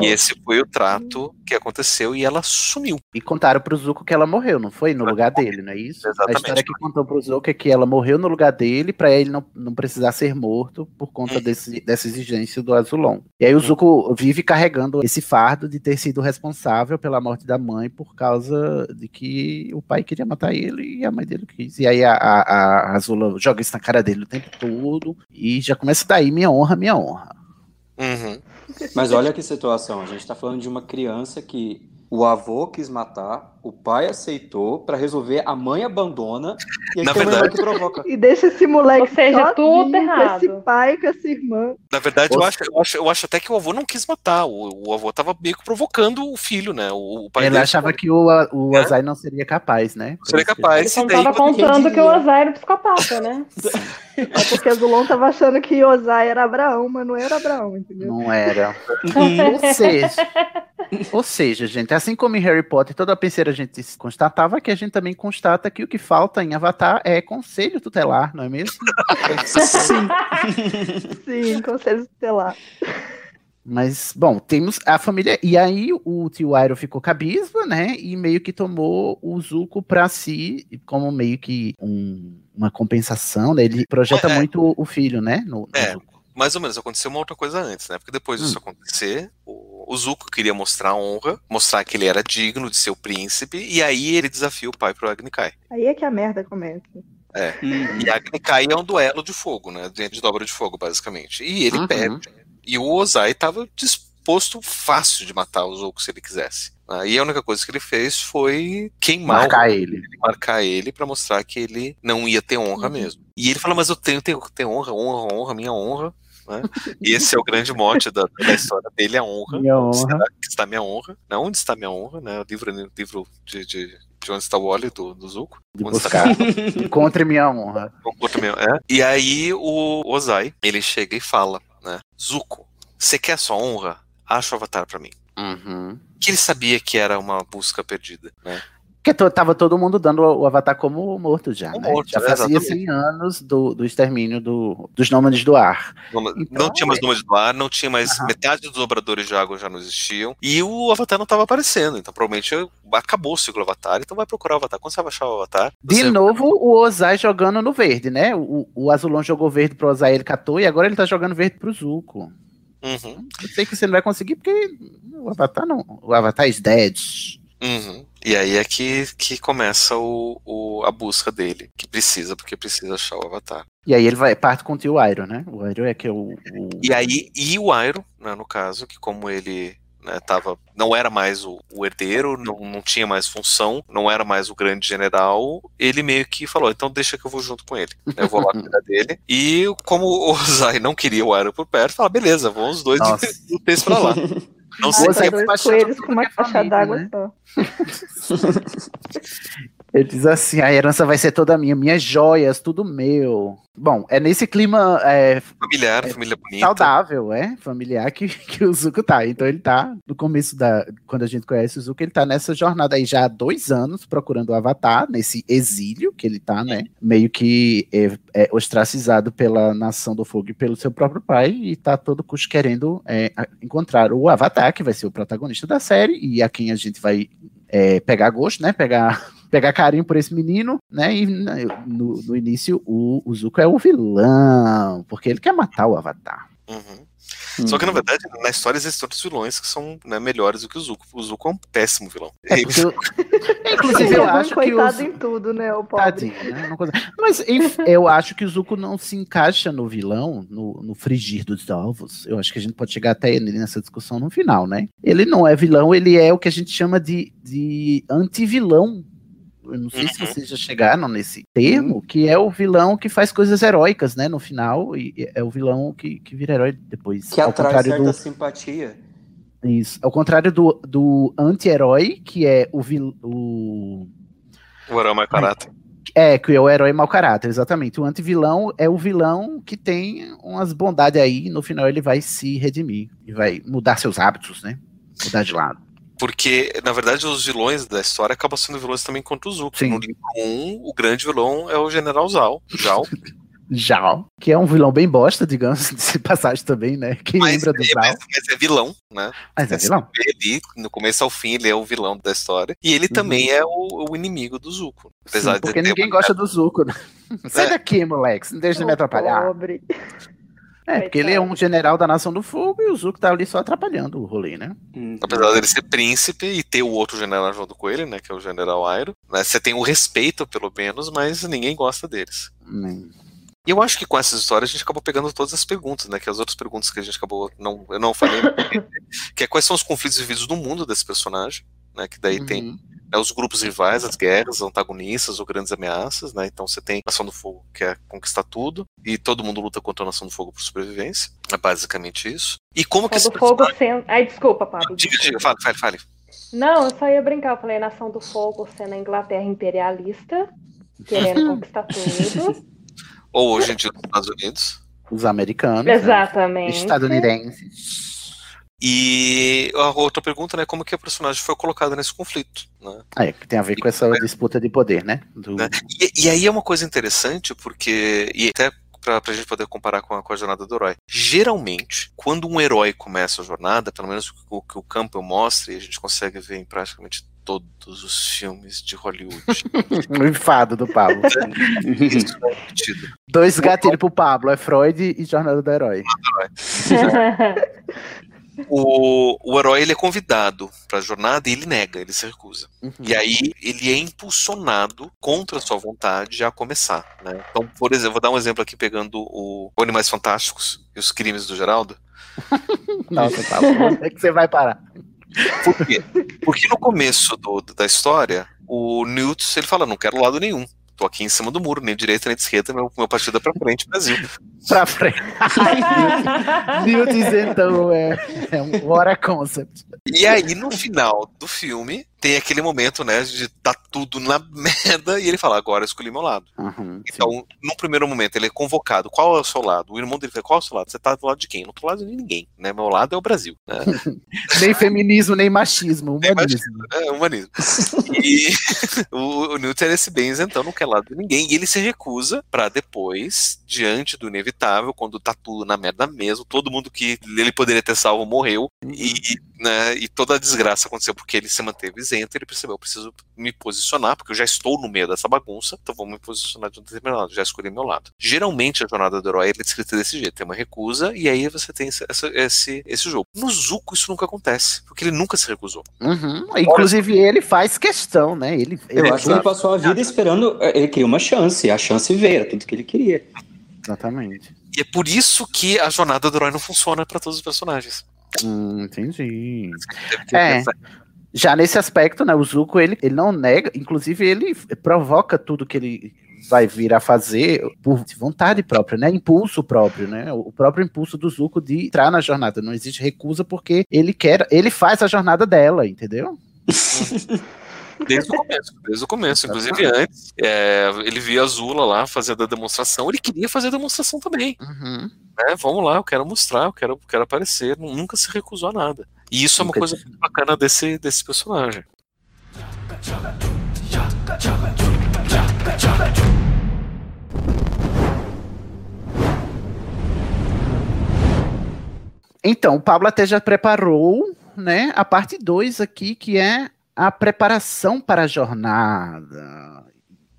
e esse foi o trato que aconteceu e ela sumiu. E contaram pro Zuko que ela morreu, não foi? No lugar dele, não é isso? Exatamente. A história que contou pro Zuko é que ela morreu no lugar dele pra ele não, não precisar ser morto por conta Uhum. desse, dessa exigência do Azulon. E aí o Zuko vive carregando esse fardo de ter sido responsável pela morte da mãe por causa de que o pai queria matar ele e a mãe dele quis. E aí a, a, a Azula joga isso na cara dele o tempo todo e já começa daí, minha honra, minha honra. Uhum. Mas olha que situação, a gente tá falando de uma criança que o avô quis matar, o pai aceitou pra resolver, a mãe abandona e aí Na tem verdade- que provoca. E deixa esse moleque Ou seja, tudo com errado. esse pai, com essa irmã. Na verdade, eu acho, eu, acho, eu acho até que o avô não quis matar. O, o avô tava meio que provocando o filho, né? O, o pai Ele achava que o, o É? Ozai não seria capaz, né? Seria capaz. Ele daí, tava contando que o? Ozai era um psicopata, né? É porque Zulon tava achando que Ozai era Abraão, mas não era Abraão, entendeu? Não era. Ou seja, ou seja, gente, assim como em Harry Potter, toda a penseira a gente constatava que a gente também constata que o que falta em Avatar é conselho tutelar, não é mesmo? Sim. Sim, conselho tutelar. Mas, bom, temos a família. E aí o tio Iroh ficou cabisba, né? E meio que tomou o Zuko pra si, como meio que um- uma compensação, né? Ele projeta É. muito o- o filho, né? No, no É. Zuko. Mais ou menos, aconteceu uma outra coisa antes, né? Porque depois disso Hum. acontecer, o, o Zuko queria mostrar a honra, mostrar que ele era digno de ser o príncipe, e aí ele desafia o pai pro Agni Kai. Aí é que a merda começa. Uhum. E Agni Kai é um duelo de fogo, né? De, de dobra de fogo, basicamente. E ele Uhum. perde. E o Ozai estava disposto fácil de matar o Zuko se ele quisesse. Aí a única coisa que ele fez foi queimar Marcar o ele. marcar ele pra mostrar que ele não ia ter honra mesmo. E ele fala, mas eu tenho, tenho, tenho honra, honra, honra, minha honra. Né? E esse é o grande mote da, da história dele, a honra. Minha Onde honra. será que está minha honra? Não, onde está minha honra? Né? O livro, livro de, de, de onde está o Wally, do, do Zuko. De Onde está. Encontre minha honra. outro meu, é. E aí o Ozai, ele chega e fala, né? Zuko, você quer sua honra? Acha o avatar pra mim. Uhum. Que ele sabia que era uma busca perdida, né? Porque to- tava todo mundo dando o Avatar como morto já, Como né? morto, já fazia Exatamente. 100 anos do, do extermínio do- dos nômades do ar. Não, não tinha mais nômades do ar, não tinha mais. Metade dos dobradores de água já não existiam. E o Avatar não estava aparecendo. Então provavelmente acabou o ciclo Avatar. Então vai procurar o Avatar. Quando você vai achar o Avatar. De você- novo, o Ozai jogando no verde, né? O, o Azulon jogou verde pro Ozai, ele catou, e agora ele tá jogando verde pro Zuko. Uhum, Eu sei que você não vai conseguir, porque o Avatar não. O Avatar is dead. uhum. E aí é que, que começa o, o- a busca dele. Que precisa, porque precisa achar o Avatar. E aí ele vai parte com o Iroh, né? O Iroh é que é o. o- E aí, e o Iroh, né, no caso, que como ele né, tava, não era mais o, o herdeiro, não, não tinha mais função, não era mais o grande general, ele meio que falou, então deixa que eu vou junto com ele. Eu vou lá cuidar dele. E como o Zai não queria o Iroh por perto, fala, beleza, vão os dois do pra lá. Não sei se é dois coelhos com uma que caixa d'água né? só. Ele diz assim: a herança vai ser toda minha, minhas joias, tudo meu. Bom, é nesse clima é, familiar, família bonita. saudável, é? Familiar que, que o Zuko tá. Então ele tá no começo da. Quando a gente conhece o Zuko, ele tá nessa jornada aí já há dois anos procurando o Avatar, nesse exílio que ele tá, né? Meio que é, é ostracizado pela nação do fogo e pelo seu próprio pai, e tá todo custo querendo é, encontrar o Avatar, que vai ser o protagonista da série, e a quem a gente vai é, pegar gosto, né? Pegar, pegar carinho por esse menino, né? E né, no, no início o, o Zuko é o vilão, porque ele quer matar o Avatar. Uhum. Só que, na verdade, na história existem outros vilões que são né, melhores do que o Zuko. O Zuko é um péssimo vilão. É porque Inclusive, eu acho que coitado os... em tudo, né, o pobre. Tadinho, né? Coisa- Mas enfim, eu acho que o Zuko não se encaixa no vilão, no, no frigir dos ovos. Eu acho que a gente pode chegar até ele nessa discussão no final, né? Ele não é vilão, ele é o que a gente chama de, de anti-vilão. Eu não sei se vocês já chegaram nesse termo, que é o vilão que faz coisas heróicas, né? No final, e é o vilão que, que vira herói depois. Que ao atrai contrário certa do, simpatia. isso. Ao contrário do, do anti-herói, que é o, vil, o. O Herói mau caráter. É, que é o herói mau caráter, exatamente. O anti-vilão é o vilão que tem umas bondades aí, e no final ele vai se redimir. E vai mudar seus hábitos, né? Mudar de lado. Porque, na verdade, os vilões da história acabam sendo vilões também contra o Zuko. Sim. No livro 1, o grande vilão é o General Zhao. Zhao. Jal. Que é um vilão bem bosta, digamos, de passagem também, né? Quem lembra do é, Jal? mas, mas é vilão, né? Mas é vilão. Ele, no começo ao fim, ele é o vilão da história. E ele também é o, o inimigo do Zuko. Apesar Uhum. Sim, de porque ter ninguém uma- gosta do Zuko, né? Sai É. daqui, moleque, não deixa de me atrapalhar. Pobre. É, porque ele é um general da Nação do Fogo e o Zuko tá ali só atrapalhando o rolê, né? Apesar dele ser príncipe e ter o outro general junto com ele, né? Que é o General Airo. Né, você tem o respeito, pelo menos, mas ninguém gosta deles. Hum. E eu acho que com essas histórias a gente acabou pegando todas as perguntas, né? Que as outras perguntas que a gente acabou. Não, eu não falei. que é quais são os conflitos vividos no mundo desse personagem, né? Que daí tem Uhum. Né, os grupos rivais, as guerras, os antagonistas ou grandes ameaças, né? Então você tem a Nação do Fogo que quer conquistar tudo, e todo mundo luta contra a Nação do Fogo por sobrevivência. É basicamente isso. E como que esse do fogo sendo. Ai, desculpa, Pablo. Diga, diga, fale, fale, fale. Não, eu só ia brincar. Eu falei Nação do Fogo sendo a Inglaterra imperialista, querendo conquistar tudo. Ou hoje em dia nos Estados Unidos. Os americanos. né? Exatamente. Estadunidenses. E a outra pergunta, né? Como que a personagem foi colocada nesse conflito, né? É, que tem a ver com essa disputa de poder, né? Do- E, e aí é uma coisa interessante, porque. E até pra, pra gente poder comparar com a, com a jornada do herói. Geralmente, quando um herói começa a jornada, pelo menos o que o Campbell mostra, e a gente consegue ver em praticamente todos os filmes de Hollywood. o enfado do Pablo. Isso é. Dois gatilhos pro Pablo, é Freud e Jornada do Herói. O, o herói ele é convidado para a jornada e ele nega, ele se recusa. Uhum. E aí ele é impulsionado contra a sua vontade a começar. Né? Então, por exemplo, vou dar um exemplo aqui pegando o Animais Fantásticos e os Crimes do Geraldo. Nossa, Pablo, onde é que você vai parar? Por quê? Porque no começo do- da história, o Newt ele fala: não quero lado nenhum. Tô aqui em cima do muro, nem direita nem esquerda, meu, meu partido é pra frente, Brasil. Pra frente. Newt então é, é um hora concept. E aí, no final do filme, tem aquele momento, né, de tá tudo na merda, e ele fala, agora eu escolhi meu lado. Uhum, Então, num primeiro momento, ele é convocado. Qual é o seu lado? O irmão dele fala, qual é o seu lado? Você tá do lado de quem? Não tô do lado de ninguém, né? Meu lado é o Brasil. né? nem feminismo, nem machismo, humanismo. É, humanismo. E o, o Newton é esse bem isentão, não quer lado de ninguém. E ele se recusa pra depois, diante do inevitável, quando tá tudo na merda mesmo, todo mundo que ele poderia ter salvo morreu, e, né, e toda a desgraça aconteceu porque ele se manteve isento, ele percebeu, eu preciso me posicionar, porque eu já estou no meio dessa bagunça, então vou me posicionar de um determinado lado, já escolhi meu lado. Geralmente a jornada do herói é descrita desse jeito, tem uma recusa, e aí você tem esse, essa- esse, esse jogo. No Zuko isso nunca acontece, porque ele nunca se recusou. Uhum. Inclusive, ele faz questão, né? Ele, Eu ele acho que ele passou a vida esperando. eh, Ele queria uma chance, a chance veio, era tudo que ele queria. Exatamente. E é por isso que a jornada do herói não funciona pra todos os personagens. Hum, entendi. É. Já nesse aspecto, né, o Zuko, ele, ele não nega, inclusive ele provoca tudo que ele vai vir a fazer por vontade própria, né, impulso próprio, né, o próprio impulso do Zuko de entrar na jornada, não existe recusa porque ele quer, ele faz a jornada dela, entendeu? Desde o começo, desde o começo. Inclusive antes, é, ele via a Zula lá fazendo a demonstração, ele queria fazer a demonstração também. Uhum. né? Vamos lá, eu quero mostrar, eu quero, quero aparecer. nu- Nunca se recusou a nada. E isso é uma Nunca coisa muito bacana desse, desse personagem. Então, o Pablo até já preparou, né, a parte 2 aqui, que é a preparação para a jornada.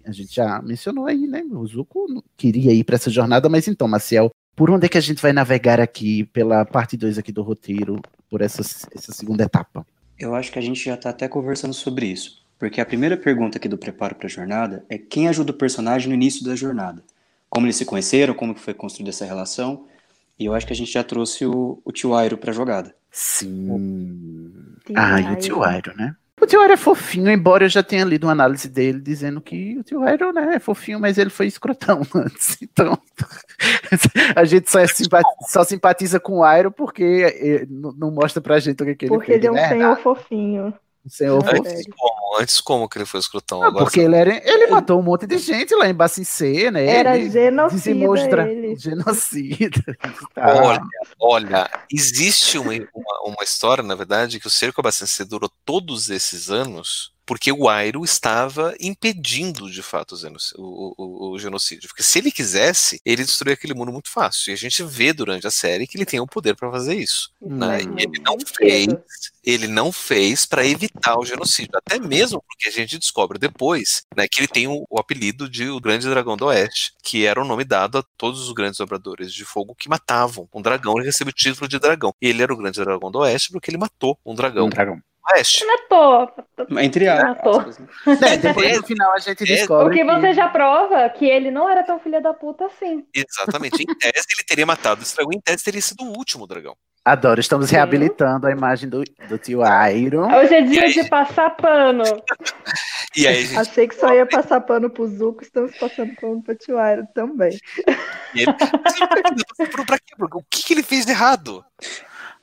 A gente já mencionou aí, né, o Zuko não queria ir para essa jornada, mas então, Maciel, por onde é que a gente vai navegar aqui pela parte 2 aqui do roteiro, por essa, essa segunda etapa? Eu acho que a gente já tá até conversando sobre isso. Porque a primeira pergunta aqui do preparo para a jornada é quem ajuda o personagem no início da jornada. Como eles se conheceram, como foi construída essa relação. E eu acho que a gente já trouxe o, o tio Airo pra jogada. Sim. Tio Ah, e o tio Airo, né? O tio Airo é fofinho, embora eu já tenha lido uma análise dele dizendo que o tio Airo, né, é fofinho, mas ele foi escrotão antes. Então, a gente só, é simpa- só simpatiza com o Airo porque eh, não mostra pra gente o que, que ele Porque ele é um verdade. senhor fofinho. Um senhor É. Antes como? Antes como que ele foi escrotão? Ah, porque ele, era, ele matou um monte de gente lá em Bacincê, né? Era ele genocida ele. Genocida. Tá. Olha, olha, existe uma, uma, uma história, na verdade, que o cerco abacense durou todos esses anos porque o Airo estava impedindo, de fato, o, genoc- o- o- o genocídio. Porque se ele quisesse, ele destruía aquele mundo muito fácil. E a gente vê durante a série que ele tem o poder para fazer isso. né? E ele não fez, ele não fez para evitar o genocídio. Até mesmo porque a gente descobre depois né, que ele tem o, o apelido de o Grande Dragão do Oeste, que era o nome dado a todos os grandes dobradores de fogo que matavam um dragão. Ele recebeu o título de dragão. E ele era o Grande Dragão do Oeste porque ele matou um dragão Um dragão. Do Oeste. Matou. Entre Matou. aspas. né? É, depois no final a gente O descobre que você já prova que ele não era tão filha da puta assim. Exatamente. Em tese, ele teria matado esse dragão. Em tese, teria sido o último dragão. Adoro, estamos reabilitando a imagem do, do tio Airo. Hoje é dia de passar pano. E aí, gente, Achei que só ia passar pano pro Zuko, estamos passando pano pro tio Airo também. ele, Por- pra quê? Porque O que, que ele fez de errado?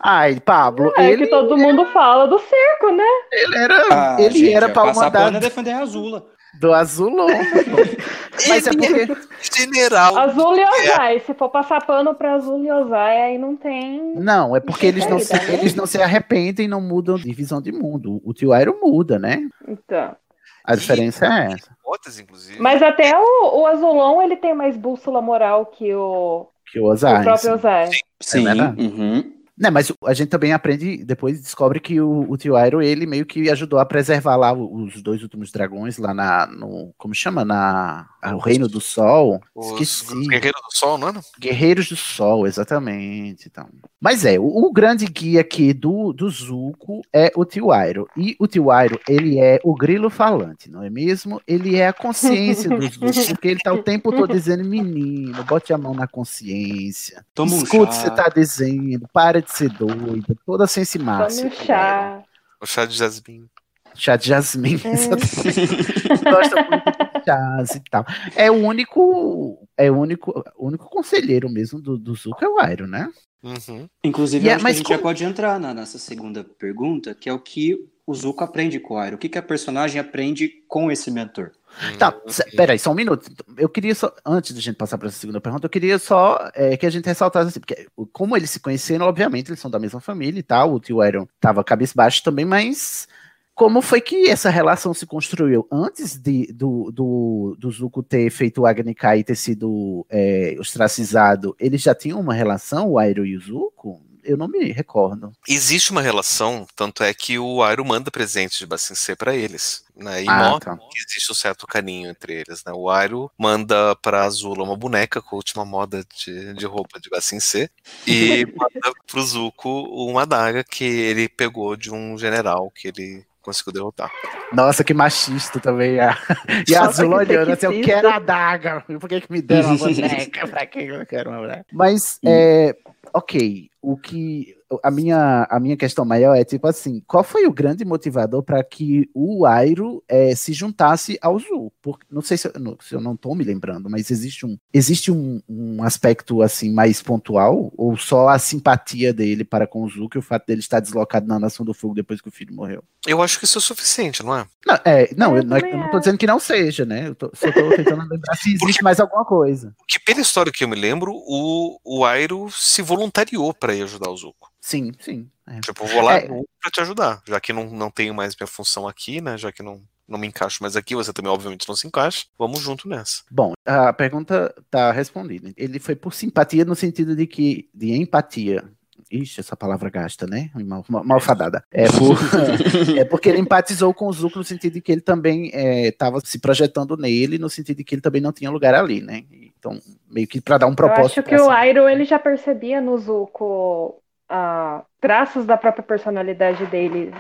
Ai, Pablo, É ele, que todo mundo fala do cerco, né? ele era, Ah, ele gente, era é para pano é defender a Azula. do Azulon. Mas é porque. general. Azul e Ozai. Se for passar pano pra Azul e Ozai, aí não tem. Não, é porque eles não, se, Sinceridade. eles não se arrependem e não mudam de visão de mundo. O tio Airo muda, né? Então. A diferença é essa. Hipótese, inclusive. Mas até o, o Azulon, ele tem mais bússola moral que o, Que o o Ozai. próprio Ozai. Sim. verdade. uhum. Né, mas a gente também aprende, depois descobre que o, o tio Airo, ele meio que ajudou a preservar lá os dois últimos dragões lá na, no, como chama, na, o Reino do Sol, Os esqueci, Guerreiros do Sol, não é? Guerreiros do Sol, exatamente, então. Mas é, o, o grande guia aqui do, do Zuko é o tio Airo, e o tio Airo, ele é o grilo falante, não é mesmo? Ele é a consciência do Zuko, porque ele tá o tempo todo dizendo, menino, bote a mão na consciência, Toma um escute o que você tá dizendo, para de ser doida, toda sense Tome máxima. um chá. O chá de jasmim. Chá de jasmim, É. exatamente. Gosta muito de chás e tal. É o único, é o único, o único conselheiro mesmo do, do Zuko é o Airo, né? Uhum. Inclusive, E é- mas a gente já como- pode entrar na, nessa segunda pergunta, que é o que o Zuko aprende com o Airo? O que, que a personagem aprende com esse mentor? Tá, cê- peraí, só um minuto. Eu queria só, antes de a gente passar para essa segunda pergunta, eu queria só é, que a gente ressaltasse assim, porque como eles se conheceram, obviamente, eles são da mesma família e tal, o tio Iron tava cabisbaixo também, mas como foi que essa relação se construiu? Antes de, do, do, do Zuko ter feito o Agni Kai e ter sido é, ostracizado, eles já tinham uma relação, o Iron e o Zuko? Eu não me recordo. Existe uma relação, tanto é que o Airo manda presentes de Bassin C pra eles. Né, e Ah, mostra tá. que existe um certo carinho entre eles. Né? O Airo manda pra Azula uma boneca com a última moda de, de roupa de Bassin C. E manda pro Zuko uma adaga que ele pegou de um general que ele conseguiu derrotar. Nossa, que machista também. A... E a Azul olhando assim, eu quero a daga. Por que, que me deram uma boneca? pra que eu quero uma boneca? Mas, é, ok, o que. A minha, a minha questão maior é tipo assim: qual foi o grande motivador para que o Airo é, se juntasse ao Zul? Porque, não sei se eu, não, se eu não tô me lembrando, mas existe um, existe um, um aspecto assim mais pontual? Ou só a simpatia dele para com o Zul, que o fato dele estar deslocado na Nação do Fogo depois que o filho morreu? Eu acho que isso é o suficiente, não é? Não, é, não, Eu não é- eu não tô dizendo que não seja, né? Eu tô, só tô tentando lembrar se existe mais alguma coisa. Porque pela história que eu me lembro, o, o Airo se voluntariou pra ir ajudar o Zuko. Sim, sim. é. Tipo, eu vou lá É. pra te ajudar, já que não, não tenho mais minha função aqui, né? Já que não, não me encaixo mais aqui, você também, obviamente, não se encaixa. Vamos junto nessa. Bom, a pergunta tá respondida. Ele foi por simpatia no sentido de que de empatia. Ixi, essa palavra gasta, né? Mal, mal- malfadada. É, por, é porque ele empatizou com o Zuko no sentido de que ele também estava se projetando nele, no sentido de que ele também não tinha lugar ali, né? Então, meio que para dar um Eu propósito. acho que o si. Airo ele já percebia no Zuko ah, traços da própria personalidade dele,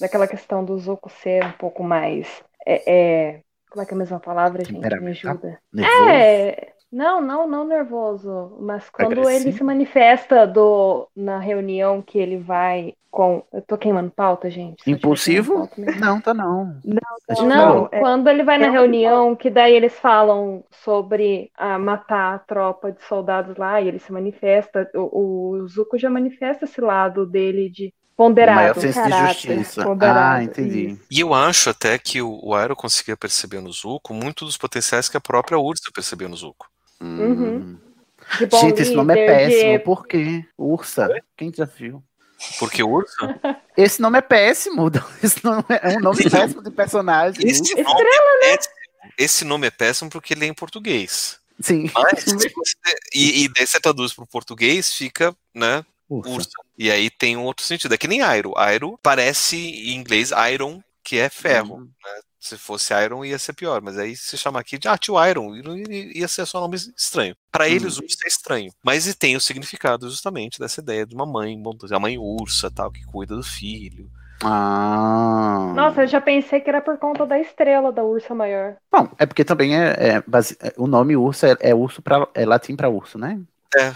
daquela questão do Zuko ser um pouco mais. É, é- como é que é a mesma palavra, gente? Me ajuda. Nervoso? É. Não, não, não nervoso. Mas quando ele Agressivo? se manifesta do, na reunião que ele vai com. Eu tô queimando pauta, gente. Impulsivo? pauta. Não, tá não. A gente Não, falou. quando ele vai na é um reunião, que daí eles falam sobre ah, matar a tropa de soldados lá, e ele se manifesta, o, o Zuko já manifesta esse lado dele de ponderado, maior senso de justiça. ponderado, Ah, entendi. isso. E eu acho até que o, o Airo conseguia perceber no Zuko muito dos potenciais que a própria Ursa percebia no Zuko. Uhum. Gente, esse nome é líder, de- péssimo. Por quê? Ursa. Quem já viu? Porque Ursa, Esse nome é péssimo. Esse nome é um nome péssimo de personagem. esse Ursa. nome, é péssimo, esse nome é péssimo porque ele é em português. Sim. Mas, e, e daí você traduz para o português, fica, né, Ursa. Ursa. E aí tem um outro sentido. É que nem Airo. Airo parece em inglês Iron, que é ferro. Uhum. né? Se fosse Iron ia ser pior, mas aí se chama aqui de ah, tio Iron, e ia ser só um nome estranho. Para eles, Ursa é estranho. Mas e tem o significado justamente dessa ideia de uma mãe, bondosa, a mãe ursa, tal, que cuida do filho. Ah. Nossa, eu já pensei que era por conta da estrela da ursa maior. Bom, é porque também é, é base- é- o nome urso é, é urso para é latim para urso, né? É.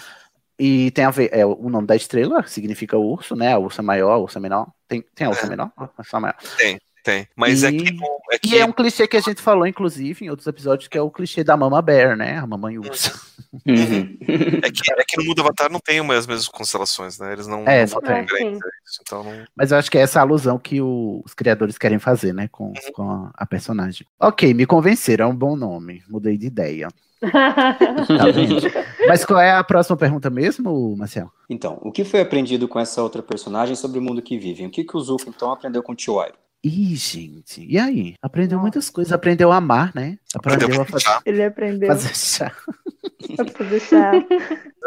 E tem a ver, é o nome da estrela significa urso, né? A ursa maior, a ursa menor. Tem, tem a ursa É. menor? A ursa maior. Tem, tem. Mas é E- que, no- é E é um clichê que a gente falou, inclusive, em outros episódios, que é o clichê da Mama Bear, né? A mamãe ursa. Uhum. É que, é que no mundo Avatar não tem as mesmas constelações, né? Eles não, É, não só tem. a isso, Então não. Mas eu acho que é essa alusão que o- os criadores querem fazer, né? Com, com a, a personagem. Ok, me convenceram, é um bom nome. Mudei de ideia. Tá? Mas qual é a próxima pergunta mesmo, Marcel? Então, o que foi aprendido com essa outra personagem sobre o mundo que vivem? O que, que o Zuko, então, aprendeu com o Tio Airo? Ih, gente, e aí? Aprendeu muitas coisas. Aprendeu a amar, né? Aprendeu, Aprendeu a fazer, chá. Ele aprendeu fazer chá. A fazer chá.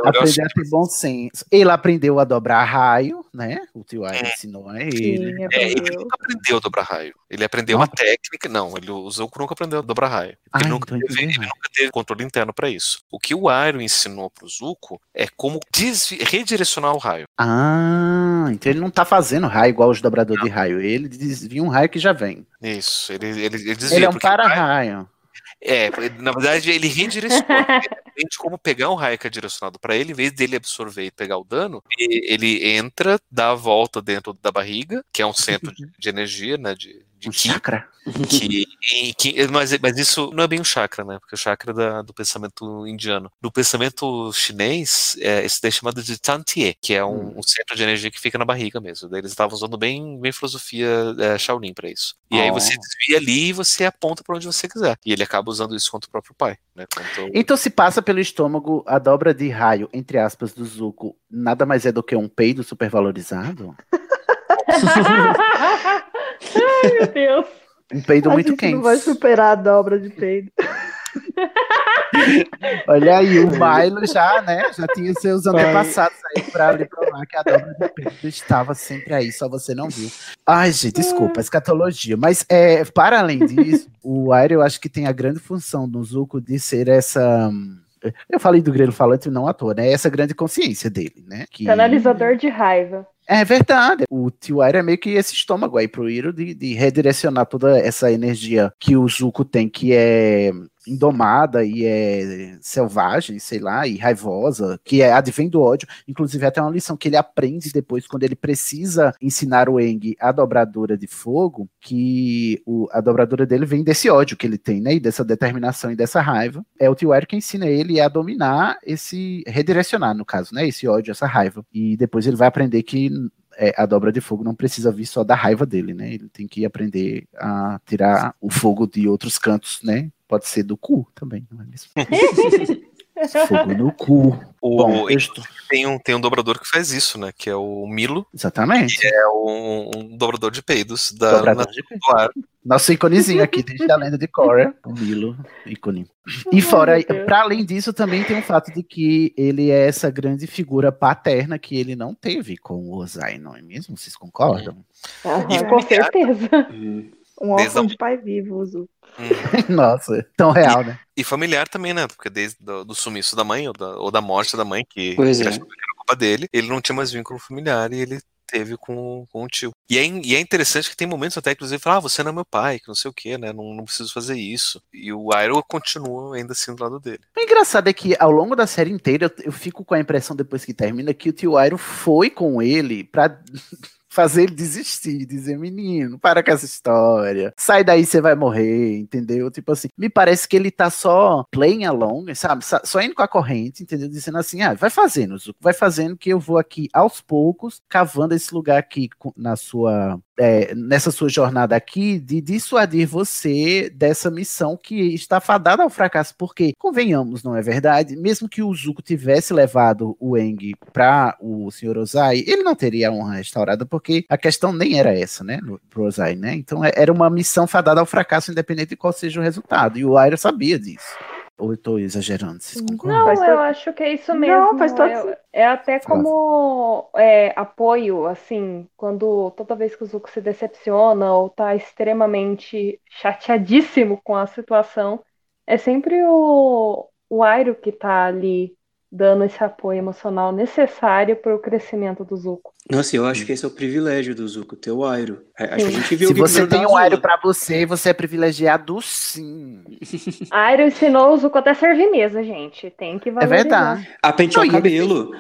Aprendeu a ter bom senso. Ele aprendeu a dobrar raio, né? O tio Airo É. ensinou a ele. Sim, É, ele aprendeu. nunca aprendeu a dobrar raio. Ele aprendeu Não uma técnica. Não, ele, o Zuko nunca aprendeu a dobrar raio. Ah, ele, nunca então teve, ele nunca teve controle interno para isso. O que o Airo ensinou pro Zuko é como desvi- redirecionar o raio. Ah, então ele não tá fazendo raio igual os dobradores de raio. Ele desvia um raio que já vem. Isso, ele, ele, ele desvia. Ele é um para-raio. É, na verdade, ele redireciona. Ele como pegar um que é direcionado para ele, em vez dele absorver e pegar o dano, ele entra, dá a volta dentro da barriga, que é um centro de, de energia, né? De, de Um Ki, chakra. que, que- mas, mas isso não é bem um chakra, né? Porque o chakra é da- do pensamento indiano. No pensamento chinês, é, esse daí é chamado de Tantie, que é um, um centro de energia que fica na barriga mesmo. Daí eles estavam usando bem, bem filosofia é, Shaolin pra isso. E aí Oh. você desvia ali e você aponta pra onde você quiser. E ele acaba usando isso contra o próprio pai, né? Contra Então, se passa pelo estômago, a dobra de raio, entre aspas, do Zuko, nada mais é do que um peido supervalorizado? Ai, meu Deus. Um peido a muito gente quente. não vai superar a dobra de peido. Olha aí, o Milo já, né? Já tinha seus antepassados aí pra lhe provar que a dobra de peido estava sempre aí, só você não viu. Ai, gente, desculpa, escatologia. Mas é, para além disso, o Aire eu acho que tem a grande função do Zuko de ser essa. Eu falei do grelo falante não à toa, né? Essa grande consciência dele, né? Que... Canalizador de raiva. É verdade. O Tio é meio que esse estômago aí pro Iro de, de redirecionar toda essa energia que o Zuko tem, que é indomada e é selvagem, sei lá, e raivosa, que é advém do ódio. Inclusive, até uma lição que ele aprende depois, quando ele precisa ensinar o Eng a dobradura de fogo, que o, a dobradura dele vem desse ódio que ele tem, né? E dessa determinação e dessa raiva. É o Tio Aire que ensina ele a dominar esse. redirecionar, no caso, né? Esse ódio, essa raiva. E depois ele vai aprender que é, a dobra de fogo não precisa vir só da raiva dele, né? Ele tem que aprender a tirar o fogo de outros cantos, né? Pode ser do cu também, não é mesmo? fogo no cu. O, Bom, tem, um, tem um dobrador que faz isso, né? Que é o Milo. Exatamente. Que é um, um dobrador de peidos da Dobrador na- de do ar. Nosso íconezinho aqui, desde a lenda de Korra, o Milo, ícone. E fora, para além disso, também tem o fato de que ele é essa grande figura paterna que ele não teve com o Ozai, não é mesmo? Vocês concordam? Aham, E com certeza. Um Desde órfão a- de pai vivo, Zuko. Nossa, tão real, né? E familiar também, né? Porque desde do, do sumiço da mãe, ou da, ou da morte da mãe, que Pois é. que era culpa dele, ele não tinha mais vínculo familiar e ele teve com, com o tio. E é, e é interessante que tem momentos até, inclusive, fala, ah, você não é meu pai, que não sei o que, né? Não, não preciso fazer isso. E o Iroh continua ainda assim do lado dele. O engraçado é que ao longo da série inteira eu, eu fico com a impressão depois que termina que o tio Iroh foi com ele pra fazer ele desistir, dizer menino, para com essa história, sai daí você vai morrer, entendeu? Tipo assim, me parece que ele tá só playing along, sabe? Só indo com a corrente, entendeu? Dizendo assim, ah, vai fazendo, Zuko, vai fazendo que eu vou aqui aos poucos cavando esse lugar aqui na sua é, nessa sua jornada aqui de dissuadir você dessa missão que está fadada ao fracasso, porque, convenhamos, não é verdade? Mesmo que o Zuko tivesse levado o Eng para o Sr. Ozai, ele não teria a honra restaurada, porque a questão nem era essa, né, pro Ozai, né? Então é- era uma missão fadada ao fracasso, independente de qual seja o resultado, e o Aira sabia disso. Ou eu tô exagerando, vocês concordam? Não, eu acho que é isso Não, mesmo. faz todo é, é até como é, apoio, assim, quando toda vez que o Zuko se decepciona ou tá extremamente chateadíssimo com a situação, é sempre o, o Airo que tá ali dando esse apoio emocional necessário para o crescimento do Zuko. Nossa, eu acho que esse é o privilégio do Zuko, ter o Airo. Acho que a gente viu Se Big você tem um Airo pra você, você é privilegiado sim. Airo ensinou o Zuko até servir mesa, gente. Tem que É valorizar. verdade. A pentear o ele cabelo.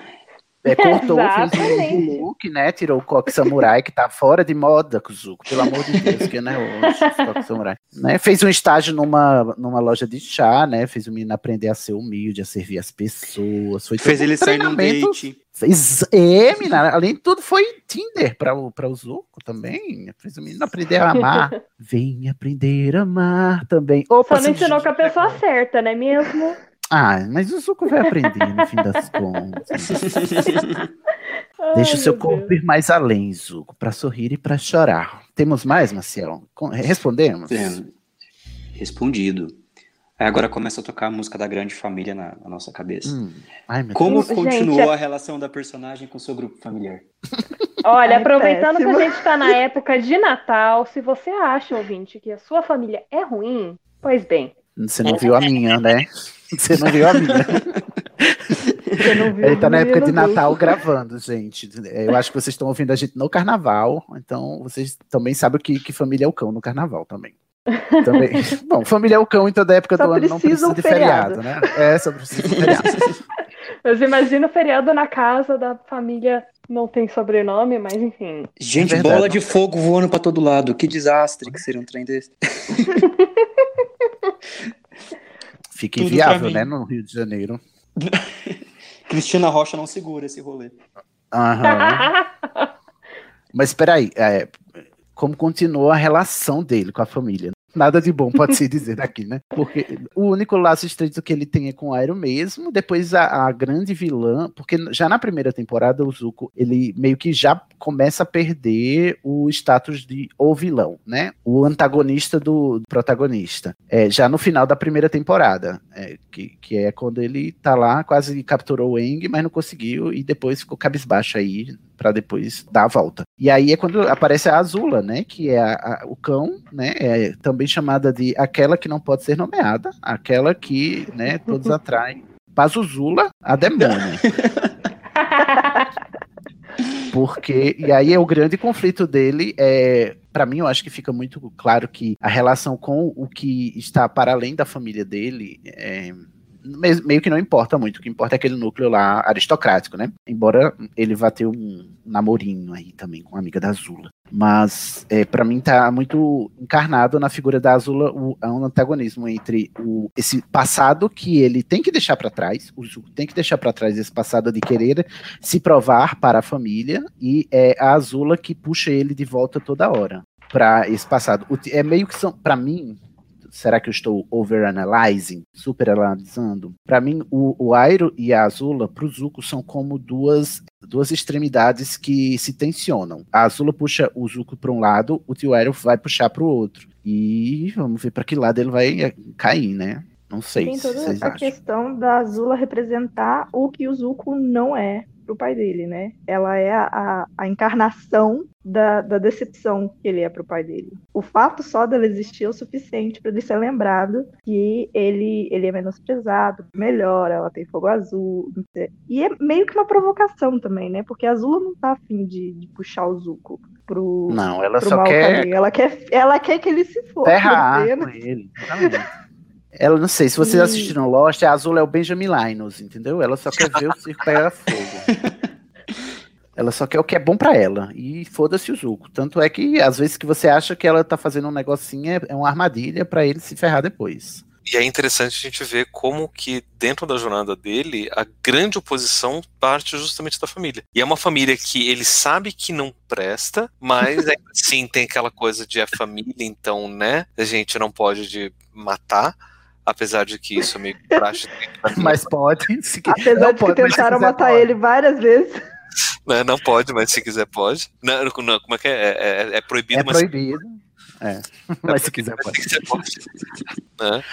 É, cortou, fez um look, né? Tirou o coque samurai, que tá fora de moda, Kuzuko. Pelo amor de Deus, que não é hoje, coque samurai. Né? Fez um estágio numa, numa loja de chá, né? Fez o menino aprender a ser humilde, a servir as pessoas. Foi Fez um ele sair num treinamento. date. Fez, é, menina, além de tudo, foi Tinder para o, pra o Zuko também. Fez o menino aprender a amar. Vem aprender a amar também. Opa, Só não ensinou com a pessoa certa, não é mesmo? Ah, mas o Zuko vai aprender no fim das contas. Deixa Ai, o seu corpo ir mais além, Zuko, para sorrir e para chorar. Temos mais, Maciel? Respondemos? É, respondido. Aí agora começa a tocar a música da grande família na, na nossa cabeça. Hum, ai, Como Gente, continuou é- a relação da personagem com o seu grupo familiar? Olha, Ai, aproveitando péssimo. que a gente tá na época de Natal, se você acha, ouvinte, que a sua família é ruim, pois bem, Você não viu a minha, né? Você não viu a minha. Você não viu Ele tá na época de Natal gravando, gente. Eu acho que vocês estão ouvindo a gente no carnaval, então vocês também sabem que, que família é o cão no carnaval também. Também. Bom, família é o cão, então da época Só do ano não precisa um de feriado, né? É, só precisa de feriado. Mas imagina o feriado na casa da família, não tem sobrenome, mas enfim. Gente, É bola de fogo voando pra todo lado. Que desastre que seria um trem desse. Fica Tudo inviável, né, no Rio de Janeiro. Cristina Rocha não segura esse rolê. Aham. Mas espera aí, é, como continuou a relação dele com a família? Nada de bom pode se dizer daqui, né? Porque o único laço estreito que ele tem é com o Aero mesmo, depois a, a grande vilã, porque já na primeira temporada o Zuko, ele meio que já começa a perder o status de o vilão, né? O antagonista do, protagonista. É, já no final da primeira temporada, é, que, que é quando ele tá lá, quase capturou o Eng, mas não conseguiu, e depois ficou cabisbaixo aí, pra depois dar a volta. E aí é quando aparece a Azula, né? Que é a- a- o cão, né? É também chamada de aquela que não pode ser nomeada, aquela que, né, todos atraem. Pazuzula, a demônia. Porque, e aí é o grande conflito dele, é, para mim eu acho que fica muito claro que a relação com o que está para além da família dele é, meio que não importa muito, o que importa é aquele núcleo lá aristocrático, né? Embora ele vá ter um namorinho aí também com a amiga da Azula. Mas é, para mim tá muito encarnado na figura da Azula o, há um antagonismo entre o, esse passado que ele tem que deixar para trás, o Zuko tem que deixar para trás esse passado de querer se provar para a família e é a Azula que puxa ele de volta toda hora para esse passado. O É meio que são, para mim, será que eu estou overanalyzing, superanalisando? Para mim, o, o Airo e a Azula, pro Zuko, são como duas, duas extremidades que se tensionam. A Azula puxa o Zuko para um lado, o tio Airo vai puxar para o outro. E vamos ver para que lado ele vai eh, cair, né? Não sei Tem se toda vocês a acham. questão da Azula representar o que o Zuko não é pro pai dele, né? Ela é a, a, a encarnação da, da decepção que ele é pro pai dele. O fato só dela existir é o suficiente para ele ser lembrado que ele, ele é menosprezado, melhor, ela tem fogo azul. E é meio que uma provocação também, né? Porque a Azula não tá afim de, de puxar o Zuko pro, Não, ela pro só quer caminho. Ela quer, ela quer que ele se for. pena. com ele. exatamente. Ela, não sei, se vocês E- assistiram Lost, a Azul é o Benjamin Linus, entendeu? Ela só quer ver o circo pegar fogo. Ela só quer o que é bom pra ela. E foda-se o Zuko. Tanto é que, às vezes, que você acha que ela tá fazendo um negocinho, é, é uma armadilha pra ele se ferrar depois. E é interessante a gente ver como que dentro da jornada dele, a grande oposição parte justamente da família. E é uma família que ele sabe que não presta, mas ainda assim tem aquela coisa de a família, então, né, a gente não pode de matar, apesar de que isso é meio praxe. Mas pode, se que- Apesar não de que pode, se tentaram quiser, matar pode. ele várias vezes. Né, não pode, mas se quiser pode. Não, não, como é que é? É, é- é proibido, É mas proibido. É. Mas se quiser, pode. Né?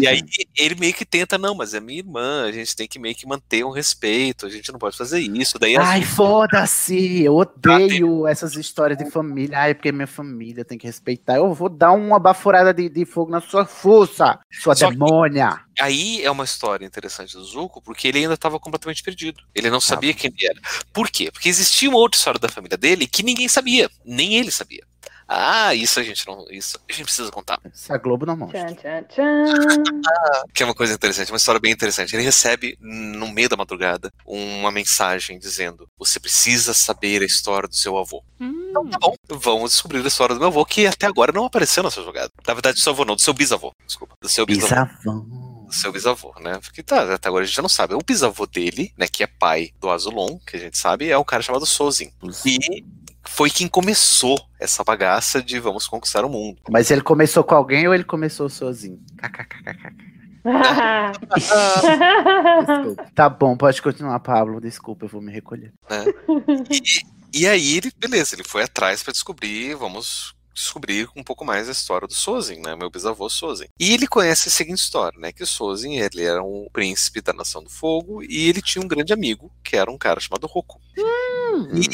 E é. aí ele meio que tenta, não, mas é minha irmã, a gente tem que meio que manter um respeito, a gente não pode fazer isso. Daí Ai, foda-se! Eu odeio essas histórias de família. Ai, porque minha família tem que respeitar. Eu vou dar uma baforada de, de fogo na sua força, sua Só demônia. Aí é uma história interessante do Zuko, porque ele ainda estava completamente perdido. Ele não sabia quem ele era. Por quê? Porque existia uma outra história da família dele que ninguém sabia, nem ele sabia. Ah, isso a gente não. Isso a gente precisa contar. Se a Globo não mostra. Tchan, tchan, tchan. Que é uma coisa interessante, uma história bem interessante. Ele recebe, no meio da madrugada, uma mensagem dizendo: Você precisa saber a história do seu avô. Então tá bom, vamos descobrir a história do meu avô, que até agora não apareceu nessa jogada. Na verdade, do seu avô, não, do seu bisavô. Desculpa. Do seu bisavô. Bisavão. do seu bisavô, né? Porque tá, até agora a gente já não sabe. O bisavô dele, né, que é pai do Azulon, que a gente sabe, é um cara chamado Sozin. E foi quem começou essa bagaça de vamos conquistar o mundo. Mas ele começou com alguém ou ele começou sozinho? KKKKK. Desculpa. Tá bom, pode continuar, Pablo. Desculpa, eu vou me recolher. né? E, e aí ele, beleza, ele foi atrás pra descobrir, vamos descobrir um pouco mais a história do Sozin, né, meu bisavô Sozin. E ele conhece a seguinte história, né, que o Sozin, ele era um príncipe da Nação do Fogo e ele tinha um grande amigo, que era um cara chamado Roku. E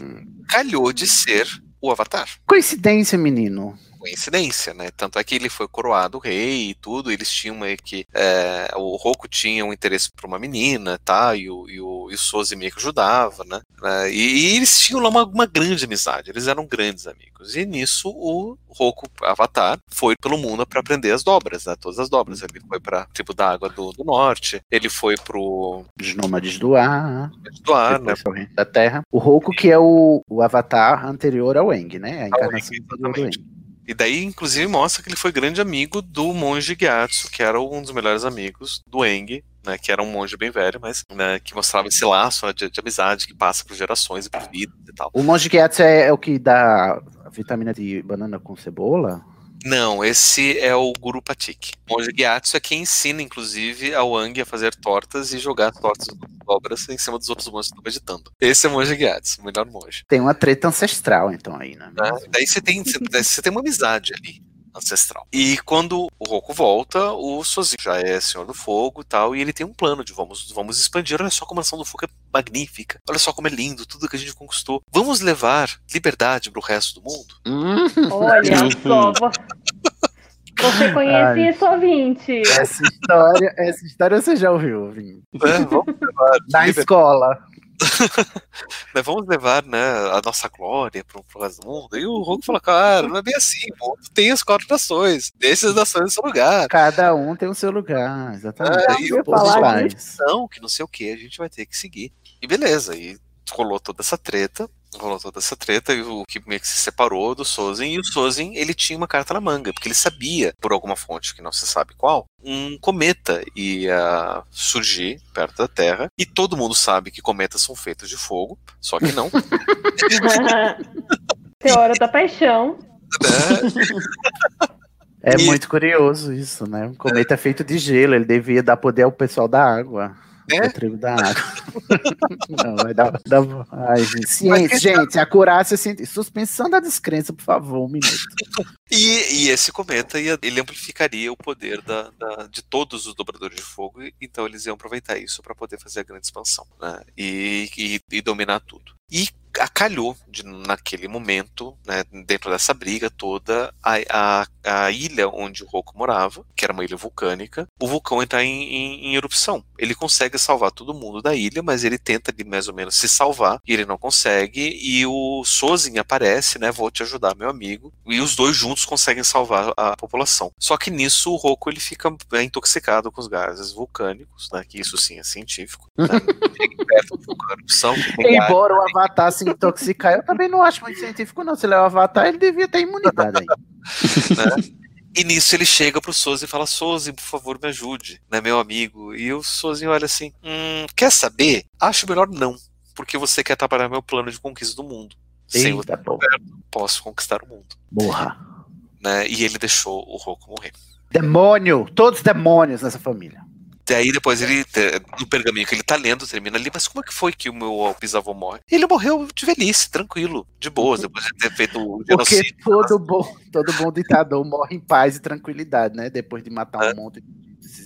calhou de ser o Avatar. Coincidência, menino. Coincidência, né? Tanto é que ele foi coroado rei e tudo, eles tinham meio que. é, o Roku tinha um interesse por uma menina, tá? E o, e o, e o Sozi meio que ajudava, né? É, e, e eles tinham lá uma, uma grande amizade, eles eram grandes amigos. E nisso o Roku Avatar foi pelo mundo para aprender as dobras, né? Todas as dobras. Ele foi pra tribo da água do, do norte, ele foi pro. Os nômades do ar. do ar, né? Da Terra. O Roku, que é o, o avatar anterior ao Eng, né? A encarnação do Eng. E daí, inclusive, mostra que ele foi grande amigo do monge Gyatso, que era um dos melhores amigos do Eng, né, que era um monge bem velho, mas né, que mostrava esse laço né, de, de amizade que passa por gerações e por vidas e tal. O Monge Gyatso é, é o que dá vitamina de banana com cebola? Não, esse é o Guru Patik. O monge Gyatso é quem ensina, inclusive, ao Wang a fazer tortas e jogar tortas obras em cima dos outros monges que estão meditando. Esse é o monge Gyatso, o melhor monge. Tem uma treta ancestral, então, aí, né? né? Daí você tem, você, daí você tem uma amizade ali. Ancestral. E quando o Roku volta, o Sozinho já é Senhor do Fogo e tal, e ele tem um plano de vamos, vamos expandir. Olha só como a Nação do Fogo é magnífica. Olha só como é lindo, tudo que a gente conquistou. Vamos levar liberdade pro resto do mundo? Olha só. vo- Você conhece Ai. isso, ouvinte? Essa história, essa história você já ouviu, Vim. É, vamos levar Na escola. né, vamos levar né, a nossa glória pro, pro resto do mundo. E o Roku fala, cara, não é bem assim, o mundo tem as quatro nações, deixa as nações no seu lugar. Cada um tem o seu lugar, exatamente. É, e o não, que não sei o que, a gente vai ter que seguir. E beleza, e rolou toda essa treta, rolou toda essa treta, e o que meio que se separou do Sozin, e o Sozin, ele tinha uma carta na manga, porque ele sabia, por alguma fonte que não se sabe qual, um cometa ia surgir perto da Terra, e todo mundo sabe que cometas são feitos de fogo, só que não. Teora da paixão. É E- muito curioso isso, né? O cometa é feito de gelo, ele devia dar poder ao pessoal da água. É? Da tribo da água. Não, vai dar. dar... Ai, gente. Ciência, gente, acurácia científica. Suspensão da descrença, por favor, um minuto. E, e esse cometa ia, ele amplificaria o poder da, da- de todos os dobradores de fogo, então eles iam aproveitar isso para poder fazer a grande expansão né, e, e- e dominar tudo. E acalhou de, naquele momento, né, dentro dessa briga toda, a, a, a ilha onde o Roku morava, que era uma ilha vulcânica, o vulcão está em, em- em erupção. Ele consegue salvar todo mundo da ilha, mas ele tenta ali, mais ou menos se salvar, e ele não consegue, e o Sozin aparece, né, vou te ajudar, meu amigo, e os dois juntos conseguem salvar a população. Só que nisso o Roku ele fica é, intoxicado com os gases vulcânicos, né, que isso sim é científico. Né, Embora o Avatar se intoxicar, eu também não acho muito científico, não. Se ele é o Avatar, ele devia ter imunidade aí. né? E nisso ele chega pro Sozi e fala: Sozi, por favor, me ajude, né, meu amigo? E o Sozi olha assim: hum, quer saber? Acho melhor não, porque você quer atrapalhar meu plano de conquista do mundo. Sem você Eita, pô. posso conquistar o mundo. Morra. Né? E ele deixou o Roku morrer. Demônio! Todos demônios nessa família. Daí depois ele, te- no pergaminho que ele tá lendo, termina ali, mas como é que foi que o meu bisavô morre? Ele morreu de velhice, tranquilo, de boas, depois de ter feito o Porque genocídio. todo bom, todo bom ditador morre em paz e tranquilidade, né? Depois de matar um monte de.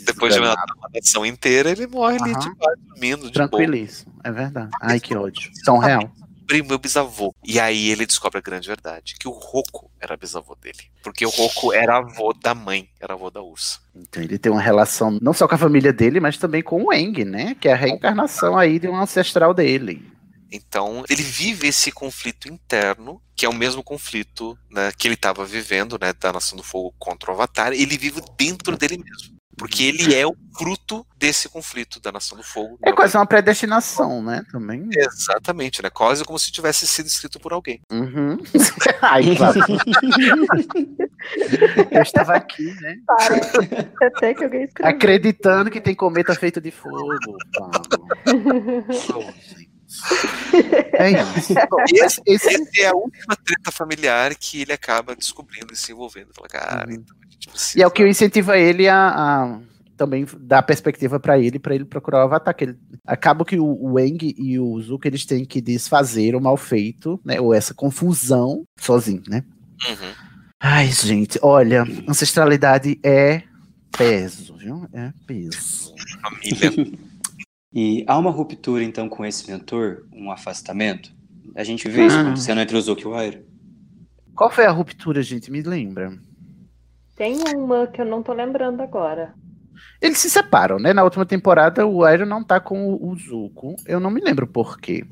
Depois de uma nação inteira, ele morre ali de paz, dormindo, de boa. Tranquilíssimo, é verdade. Ai, que ódio. Tão real. Primo, meu bisavô. E aí ele descobre a grande verdade, que o Roku era bisavô dele. Porque o Roku era avô da mãe, era avô da ursa. Então ele tem uma relação não só com a família dele, mas também com o Eng, né? Que é a reencarnação aí de um ancestral dele. Então, ele vive esse conflito interno, que é o mesmo conflito né, que ele estava vivendo, né, da Nação do Fogo contra o Avatar, ele vive dentro dele mesmo. Porque ele é o fruto desse conflito da Nação do Fogo. É quase uma predestinação, né? Também. Exatamente, né? Quase como se tivesse sido escrito por alguém. Uhum. Ai, claro. Eu estava aqui, né? Parece até que alguém escreveu. Acreditando que tem cometa feito de fogo. Pablo. É isso. Esse, esse- esse é a última treta familiar que ele acaba descobrindo e se envolvendo. Fala, cara, então gente precisa. E é o que incentiva ele a, a também dar perspectiva para ele, para ele procurar o avatar. Que ele, acaba que o, o Eng e o Zuko eles têm que desfazer o mal feito, né? Ou essa confusão sozinho, né? Uhum. Ai, gente, olha, ancestralidade é peso, viu? É peso. Família. E há uma ruptura, então, com esse mentor, um afastamento? A gente vê isso Ah. acontecendo entre o Zuko e o Airo. Qual foi a ruptura, gente? Me lembra. Tem uma que eu não tô lembrando agora. Eles se separam, né? Na última temporada, o Aero não tá com o Zuko. Eu não me lembro por quê.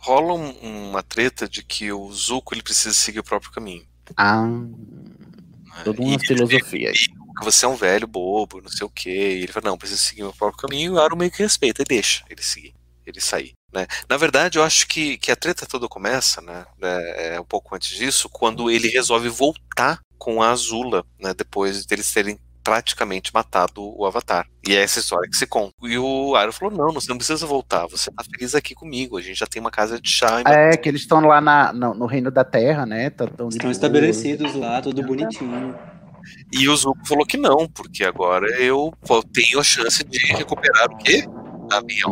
Rola um- uma treta de que o Zuko ele precisa seguir o próprio caminho. Ah, né? toda E uma ele- filosofia aí. que você é um velho bobo, não sei o quê. E ele fala, não, preciso seguir meu próprio caminho. E o Aro meio que respeita e deixa ele seguir, ele sair. Né? Na verdade, eu acho que, que a treta toda começa, né, é, é um pouco antes disso, quando ele resolve voltar com a Azula, né, depois deles terem praticamente matado o Avatar. E é essa história que se conta. E o Aro falou, não, você não precisa voltar, você tá feliz aqui comigo, a gente já tem uma casa de chá. É, que eles estão lá na, no, no reino da Terra, né? Tá, tão Estão estabelecidos lá, tudo bonitinho. E o Zuko falou que não, porque agora eu tenho a chance de recuperar o quê? A minha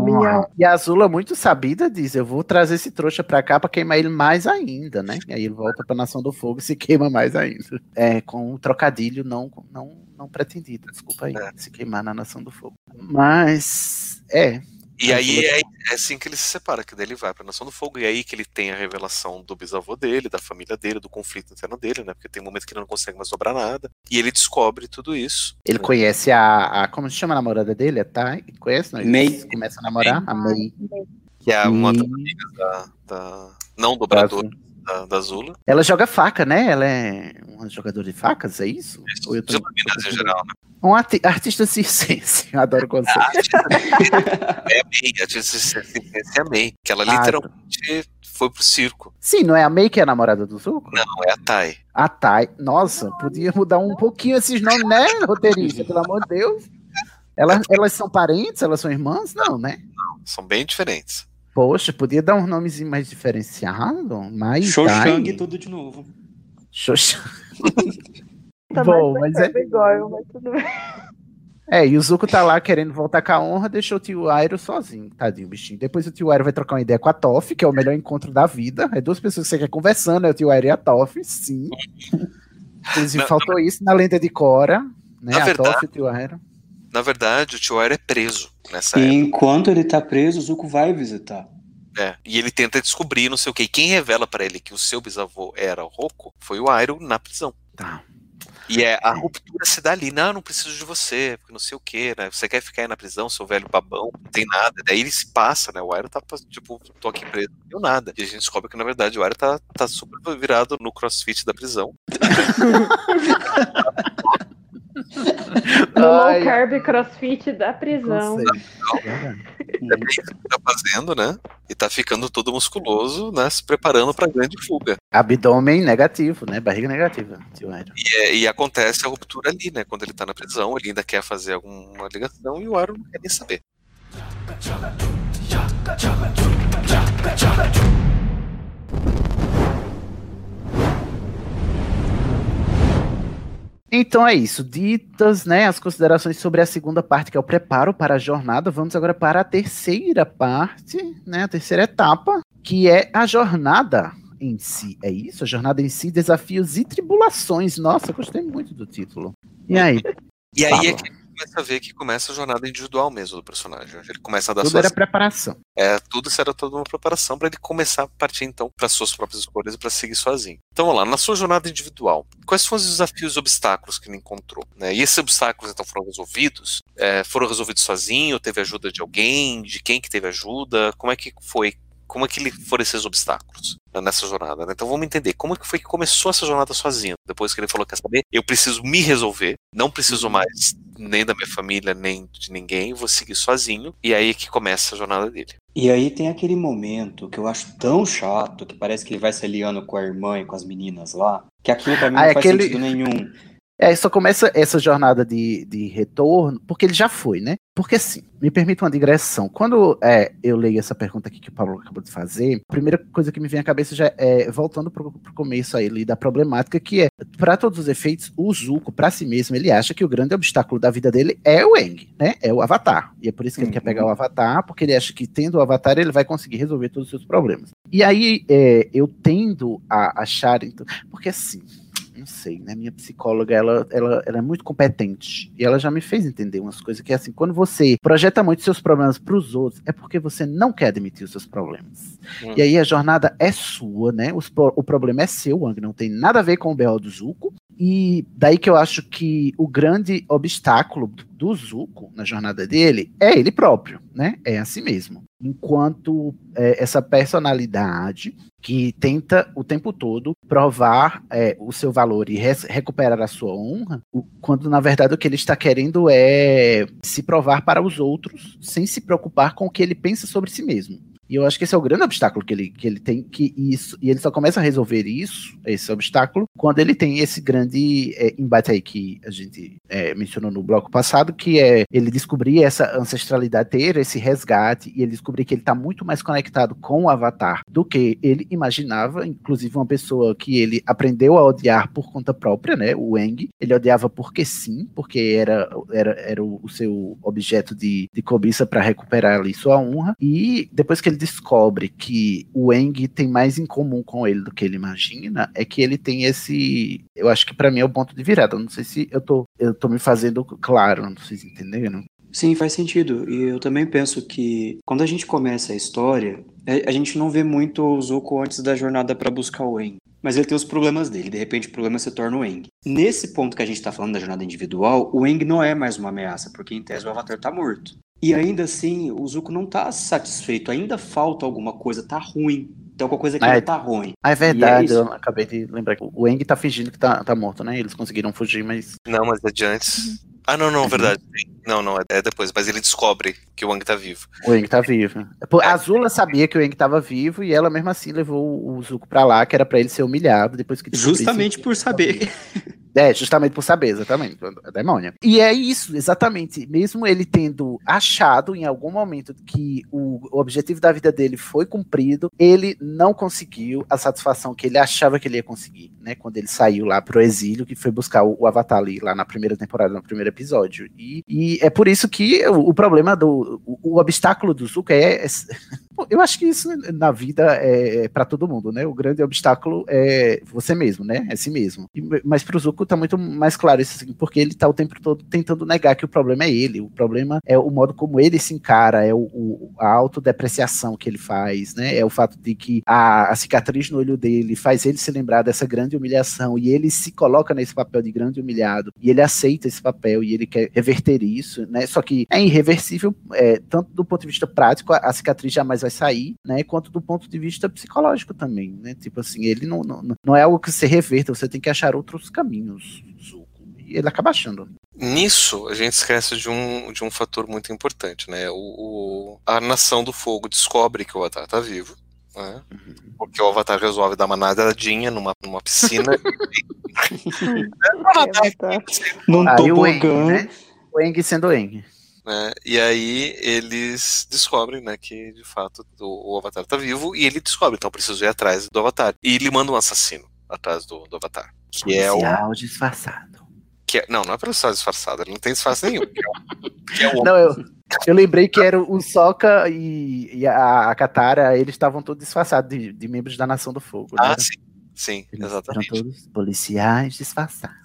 Minha honra. E a Azula, muito sabida, diz: Eu vou trazer esse trouxa pra cá pra queimar ele mais ainda, né? E aí ele volta pra Nação do Fogo e se queima mais ainda. É, com um trocadilho não, não, não pretendido, desculpa aí, se queimar na Nação do Fogo. Mas, é. E A aí Azula- é, é assim que ele se separa, que daí ele vai pra Nação do Fogo, e é aí que ele tem a revelação do bisavô dele, da família dele, do conflito interno dele, né? Porque tem um momento que ele não consegue mais dobrar nada. E ele descobre tudo isso. Ele conhece a, a. Como se chama a namorada dele? A Thay? Conhece? Não? May. Começa a namorar? A May. Que é uma das amigas da, da não dobradora da, da Zula. Ela joga faca, né? Ela é uma jogadora de facas, é isso? Ou eu tô- em geral, né? Um arti- artista circense. Eu adoro o conceito. É a May, a Justiça é a May, que ela Ah, literalmente foi pro circo. Sim, não é a May que é a namorada do Zuko? Não, é a Tai. A Thay. Nossa, podia mudar um pouquinho esses nomes, né, roteirista? Pelo amor de Deus. Elas, elas são parentes? Elas são irmãs? Não, né? São bem diferentes. Poxa, podia dar um nomezinho mais diferenciado? Mais Xoxang tudo de novo. Xoxang. Tá Bom, mais mas é. Pegói, mas tudo bem. É, e o Zuko tá lá querendo voltar com a honra, deixou o tio Airo sozinho, tadinho, bichinho. Depois o tio Airo vai trocar uma ideia com a Toff, que é o melhor encontro da vida. É duas pessoas que você quer conversando, é o tio Airo e a Toff, sim. Inclusive, faltou isso na lenda de Cora, né? Na a verdade- Toff e o tio Airo. Na verdade, o tio Airo é preso nessa E época. enquanto ele tá preso, o Zuko vai visitar. É, e ele tenta descobrir, não sei o que. Quem revela pra ele que o seu bisavô era o Roku foi o Airo na prisão. Tá. E é, a ruptura se dá ali, não, não preciso de você, porque não sei o que, né? Você quer ficar aí na prisão, seu velho babão, não tem nada. Daí ele se passa, né? O Airo tá, tipo, tô aqui preso, não deu nada. E a gente descobre que, na verdade, o Airo tá, tá super virado no crossfit da prisão. No Ai. low carb crossfit da prisão. É bem isso que ele tá fazendo, né? E tá ficando todo musculoso, né? Se preparando pra grande fuga. Abdômen negativo, né? Barriga negativa. E, é- e acontece a ruptura ali, né? Quando ele tá na prisão, ele ainda quer fazer alguma ligação e o Aro não quer nem saber. Então é isso. Ditas, né, as considerações sobre a segunda parte, que é o preparo para a jornada, vamos agora para a terceira parte, né, a terceira etapa, que é a jornada em si. É isso? A jornada em si, desafios e tribulações. Nossa, gostei muito do título. E aí? E aí é Fala. que começa a ver que começa a jornada individual mesmo do personagem. Ele começa a dar Tudo suas era preparação. É, tudo isso era toda uma preparação para ele começar a partir então para suas próprias escolhas e para seguir sozinho. Então, vamos lá, na sua jornada individual, quais foram os desafios e obstáculos que ele encontrou? Né? E esses obstáculos então foram resolvidos? É, foram resolvidos sozinho? Teve ajuda de alguém? De quem que teve ajuda? Como é que foi? Como é que ele foram esses obstáculos nessa jornada? né? Então vamos entender como é que foi que começou essa jornada sozinho. Depois que ele falou, quer saber? Eu preciso me resolver, não preciso mais nem da minha família, nem de ninguém, vou seguir sozinho. E aí é que começa a jornada dele. E aí tem aquele momento que eu acho tão chato, que parece que ele vai se aliando com a irmã e com as meninas lá, que aquilo pra mim Ah, não é faz aquele- sentido nenhum. É, só começa essa jornada de, de retorno, porque ele já foi, né? Porque assim, me permita uma digressão. Quando é, eu leio essa pergunta aqui que o Paulo acabou de fazer, a primeira coisa que me vem à cabeça já é voltando pro, pro começo aí ali da problemática, que é, para todos os efeitos, o Zuko, para si mesmo, ele acha que o grande obstáculo da vida dele é o Eng, né? É o Avatar. E é por isso que ele quer pegar o Avatar, porque ele acha que tendo o Avatar ele vai conseguir resolver todos os seus problemas. E aí é, eu tendo a achar, então, porque assim, não sei, né? Minha psicóloga, ela, ela, ela é muito competente. E ela já me fez entender umas coisas que é assim, quando você projeta muito seus problemas para os outros, é porque você não quer admitir os seus problemas. Hum. E aí a jornada é sua, né? Os o problema é seu, Wang, não tem nada a ver com o B.O. do Zuko. E daí que eu acho que o grande obstáculo do- Zuko na jornada dele é ele próprio, né? É assim mesmo. Enquanto é, essa personalidade que tenta o tempo todo provar é, o seu valor e recuperar a sua honra, o- quando na verdade o que ele está querendo é se provar para os outros sem se preocupar com o que ele pensa sobre si mesmo. E eu acho que esse é o grande obstáculo que ele, que ele tem, que isso, e ele só começa a resolver isso, esse obstáculo, quando ele tem esse grande é, embate aí que a gente é, mencionou no bloco passado, que é ele descobrir essa ancestralidade, ter esse resgate, e ele descobrir que ele está muito mais conectado com o Avatar do que ele imaginava, inclusive uma pessoa que ele aprendeu a odiar por conta própria, né, o Eng, ele odiava porque sim, porque era, era, era o, seu objeto de, de cobiça para recuperar ali sua honra, e depois que ele descobre que o Eng tem mais em comum com ele do que ele imagina, é que ele tem esse, eu acho que para mim é o ponto de virada, não sei se eu tô, eu tô me fazendo claro, não sei se entenderam. Sim, faz sentido. E eu também penso que quando a gente começa a história, a a gente não vê muito o Zuko antes da jornada para buscar o Aang. Mas ele tem os problemas dele, de repente o problema se torna o Aang. Nesse ponto que a gente tá falando da jornada individual, o Aang não é mais uma ameaça, porque em tese o Avatar tá morto. E ainda assim, o Zuko não tá satisfeito, ainda falta alguma coisa, tá ruim. Tem alguma coisa que ainda é- tá ruim. Ah, é verdade, isso. eu acabei de lembrar que o Eng tá fingindo que tá, tá morto, né? Eles conseguiram fugir, mas. Não, mas é de antes. Ah, não, não, verdade. Não, não, é- é depois. Mas ele descobre que o Wang tá vivo. O Eng tá vivo. A Azula sabia que o Eng tava vivo e ela mesmo assim levou o Zuko pra lá, que era pra ele ser humilhado depois que Justamente por saber. É, justamente por saber, exatamente. A demônia. E é isso, exatamente. Mesmo ele tendo achado em algum momento que o, objetivo da vida dele foi cumprido, ele não conseguiu a satisfação que ele achava que ele ia conseguir, né? Quando ele saiu lá pro exílio, que foi buscar o, o Avatar ali, lá na primeira temporada, no primeiro episódio. E, e é por isso que o, o problema do. O, o obstáculo do Zuko é. é- Eu acho que isso na vida é, é para todo mundo, né? O grande obstáculo é você mesmo, né? É si mesmo. Mas pro Zuko tá muito mais claro isso, assim, porque ele tá o tempo todo tentando negar que o problema é ele. O problema é o modo como ele se encara, é o, o- a autodepreciação que ele faz, né? É o fato de que a, a cicatriz no olho dele faz ele se lembrar dessa grande humilhação e ele se coloca nesse papel de grande humilhado e ele aceita esse papel e ele quer reverter isso, né? Só que é irreversível, é, tanto do ponto de vista prático, a, a cicatriz jamais vai sair, né? Quanto do ponto de vista psicológico também, né? Tipo assim, ele não, não, não é algo que você reverta, você tem que achar outros caminhos, Zuko. E ele acaba achando. Nisso, a gente esquece de um, de um fator muito importante, né? O, o- a Nação do Fogo descobre que o Avatar tá vivo, né? Porque o Avatar resolve dar uma nadadinha numa, numa piscina. Num Aí o Eng, tobogã. né? O Eng sendo Eng. Né? E aí eles descobrem, né, que de fato o, o Avatar tá vivo e ele descobre, então preciso ir atrás do Avatar. E ele manda um assassino atrás do, do Avatar, que é o disfarçado. que é, não, não é policial disfarçado, ele não tem disfarce nenhum. Que é o, que é o Não, eu, eu lembrei que era o Sokka e, e a, a Katara, eles estavam todos disfarçados de, de membros da Nação do Fogo. né? Ah, sim. Sim, Eles exatamente. eram todos policiais disfarçados.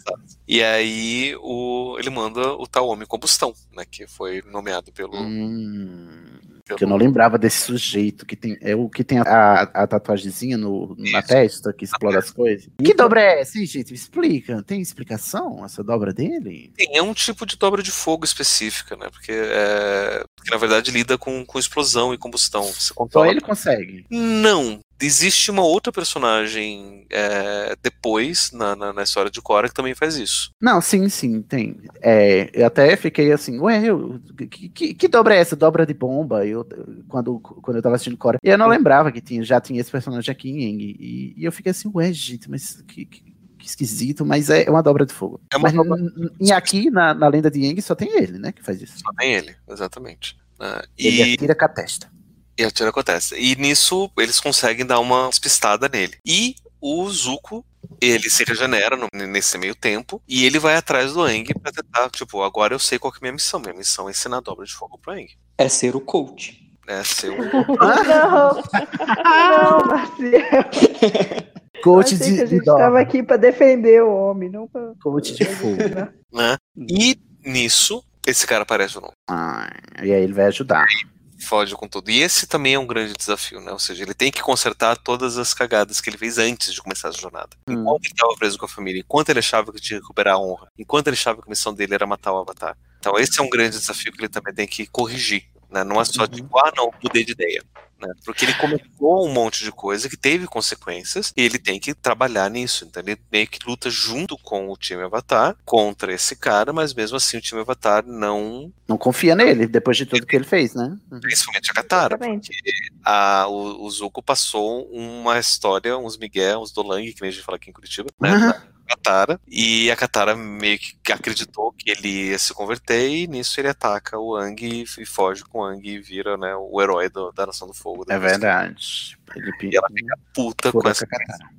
E aí o, ele manda o tal homem combustão, né? Que foi nomeado pelo. Hum, pelo- que eu não lembrava desse sujeito que tem. É o que tem a, a tatuagemzinha no, na testa, que explode as coisas. Que dobra é essa, hein, gente? Me explica. Tem explicação essa dobra dele? Tem, é um tipo de dobra de fogo específica, né? Porque, é, porque na verdade lida com, com explosão e combustão. Você Só controla. ele consegue. Não. Existe uma outra personagem é, depois, na, na, na história de Korra, que também faz isso. Não, sim, sim, tem. É, eu até fiquei assim, ué, eu, que, que, que dobra é essa? Dobra de bomba? Eu, quando, quando eu tava assistindo Cora. E eu não lembrava que tinha, já tinha esse personagem aqui em Eng. E, e eu fiquei assim, ué, gente, mas que, que, esquisito, mas é uma dobra de fogo. É mas dobra- aqui, na, na lenda de Eng, só tem ele, né, que faz isso. Só tem ele, exatamente. Ele E, atira com a testa. E atira acontece. E nisso eles conseguem dar uma despistada nele. E o Zuko, ele se regenera no- nesse meio tempo e ele vai atrás do Aang pra tentar, tipo, agora eu sei qual que é a minha missão. Minha missão é ensinar a dobra de fogo pro Aang. É ser o coach. É ser o Não, não, Maciel. Coach Achei de, que a gente dó. tava aqui pra defender o homem, não pra. Coach de fogo. Né? E nisso, esse cara aparece de novo. Ah, e aí ele vai ajudar. Fode com tudo. E esse também é um grande desafio, né? Ou seja, ele tem que consertar todas as cagadas que ele fez antes de começar essa jornada. Hum. Enquanto ele estava preso com a família, enquanto ele achava que tinha que recuperar a honra, enquanto ele achava que a missão dele era matar o Avatar. Então esse é um grande desafio que ele também tem que corrigir. Né? Não é só tipo, ah, não, mudei de ideia. Né? Porque ele começou um monte de coisa que teve consequências e ele tem que trabalhar nisso. Então ele meio que luta junto com o time Avatar contra esse cara, mas mesmo assim o time Avatar não. Não confia nele, depois de tudo que ele fez, né? Principalmente a Katara. A, o, o Zuko passou uma história, uns Miguel, uns Dolang, que nem a gente fala aqui em Curitiba, né? Aham. Katara, e a Katara meio que acreditou que ele ia se converter, e nisso ele ataca o Ang e, foge com o Ang e vira né, o herói do- da Nação do Fogo. É verdade. E ela fica puta com essa Katara.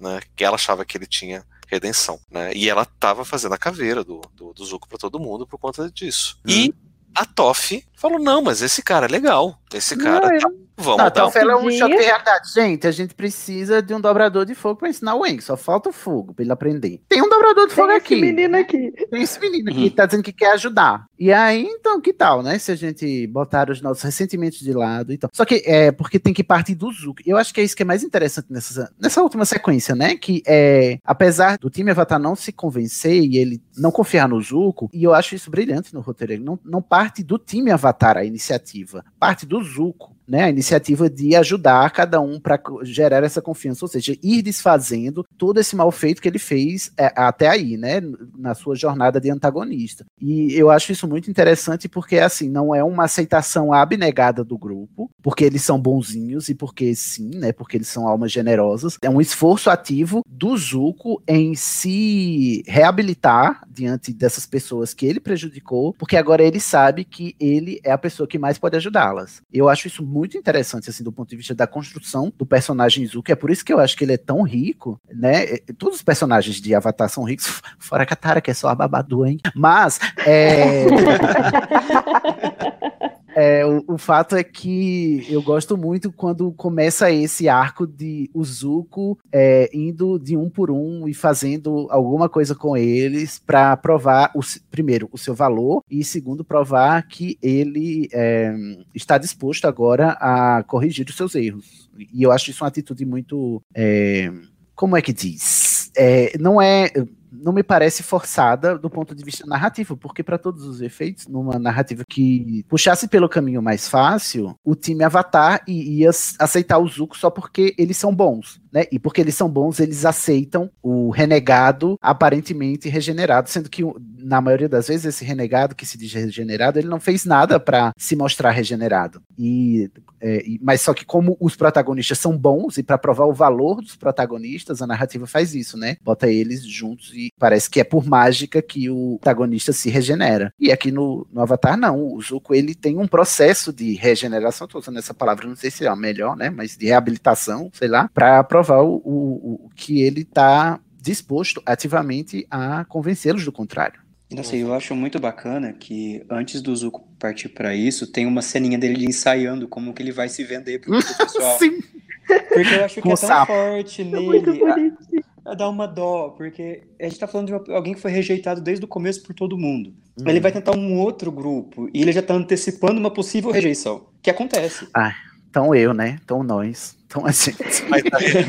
né, que ela achava que ele tinha redenção, né? E ela tava fazendo a caveira do, do, do Zuko pra todo mundo por conta disso. E a Toff falou: não, mas esse cara é legal. Esse cara Não, tá- Vamos Não, dar então um é um choque de realidade. Gente, a gente precisa de um dobrador de fogo pra ensinar o Eng. Só falta o fogo pra ele aprender. Tem um dobrador de Tem fogo esse aqui. menino aqui. Tem esse menino aqui que tá dizendo que quer ajudar. E aí, então, que tal, né? Se a gente botar os nossos ressentimentos de lado. Então. Só que é porque tem que partir do Zuko. Eu acho que é isso que é mais interessante nessa, nessa última sequência, né? Que é, apesar do time Avatar não se convencer e ele não confiar no Zuko, e eu acho isso brilhante no roteiro, ele não, não parte do time Avatar a iniciativa, parte do Zuko. Né, a iniciativa de ajudar cada um para gerar essa confiança, ou seja, ir desfazendo todo esse mal feito que ele fez é, até aí, né, na sua jornada de antagonista. E eu acho isso muito interessante porque, assim, não é uma aceitação abnegada do grupo, porque eles são bonzinhos e porque sim, né, porque eles são almas generosas. É um esforço ativo do Zuko em se reabilitar diante dessas pessoas que ele prejudicou, porque agora ele sabe que ele é a pessoa que mais pode ajudá-las. Eu acho isso muito interessante, assim, do ponto de vista da construção do personagem Zuko. É por isso que eu acho que ele é tão rico, né? É, Todos os personagens de Avatar são ricos, fora a Katara, que é só a babadu, hein? Mas, é... É, o, o fato é que eu gosto muito quando começa esse arco de o Zuko é, indo de um por um e fazendo alguma coisa com eles para provar, o, primeiro, o seu valor e, segundo, provar que ele é, está disposto agora a corrigir os seus erros. E eu acho isso uma atitude muito. é, como é que diz? É, não é. Não me parece forçada do ponto de vista narrativo, porque para todos os efeitos, numa narrativa que puxasse pelo caminho mais fácil, o time Avatar ia aceitar o Zuko só porque eles são bons, né? E porque eles são bons, eles aceitam o renegado aparentemente regenerado, sendo que na maioria das vezes esse renegado que se diz regenerado, ele não fez nada para se mostrar regenerado. E é, mas só que como os protagonistas são bons e para provar o valor dos protagonistas, a narrativa faz isso, né? Bota eles juntos e parece que é por mágica que o protagonista se regenera. E aqui no, no Avatar não, o Zuko ele tem um processo de regeneração, tô usando essa palavra, não sei se é a melhor, né? Mas de reabilitação, sei lá, para provar o, o, o que ele tá disposto ativamente a convencê-los do contrário. Assim, eu acho muito bacana que antes do Zuko partir pra isso, tem uma ceninha dele ensaiando como que ele vai se vender pro pessoal. Sim. Porque eu acho que Com é tão sapo. forte Muito nele. a- dar uma dó, porque a gente tá falando de uma- alguém que foi rejeitado desde o começo por todo mundo. Uhum. Ele vai tentar um outro grupo e ele já tá antecipando uma possível rejeição, que acontece. Ah, então eu, né? Então nós. Então a gente. Mas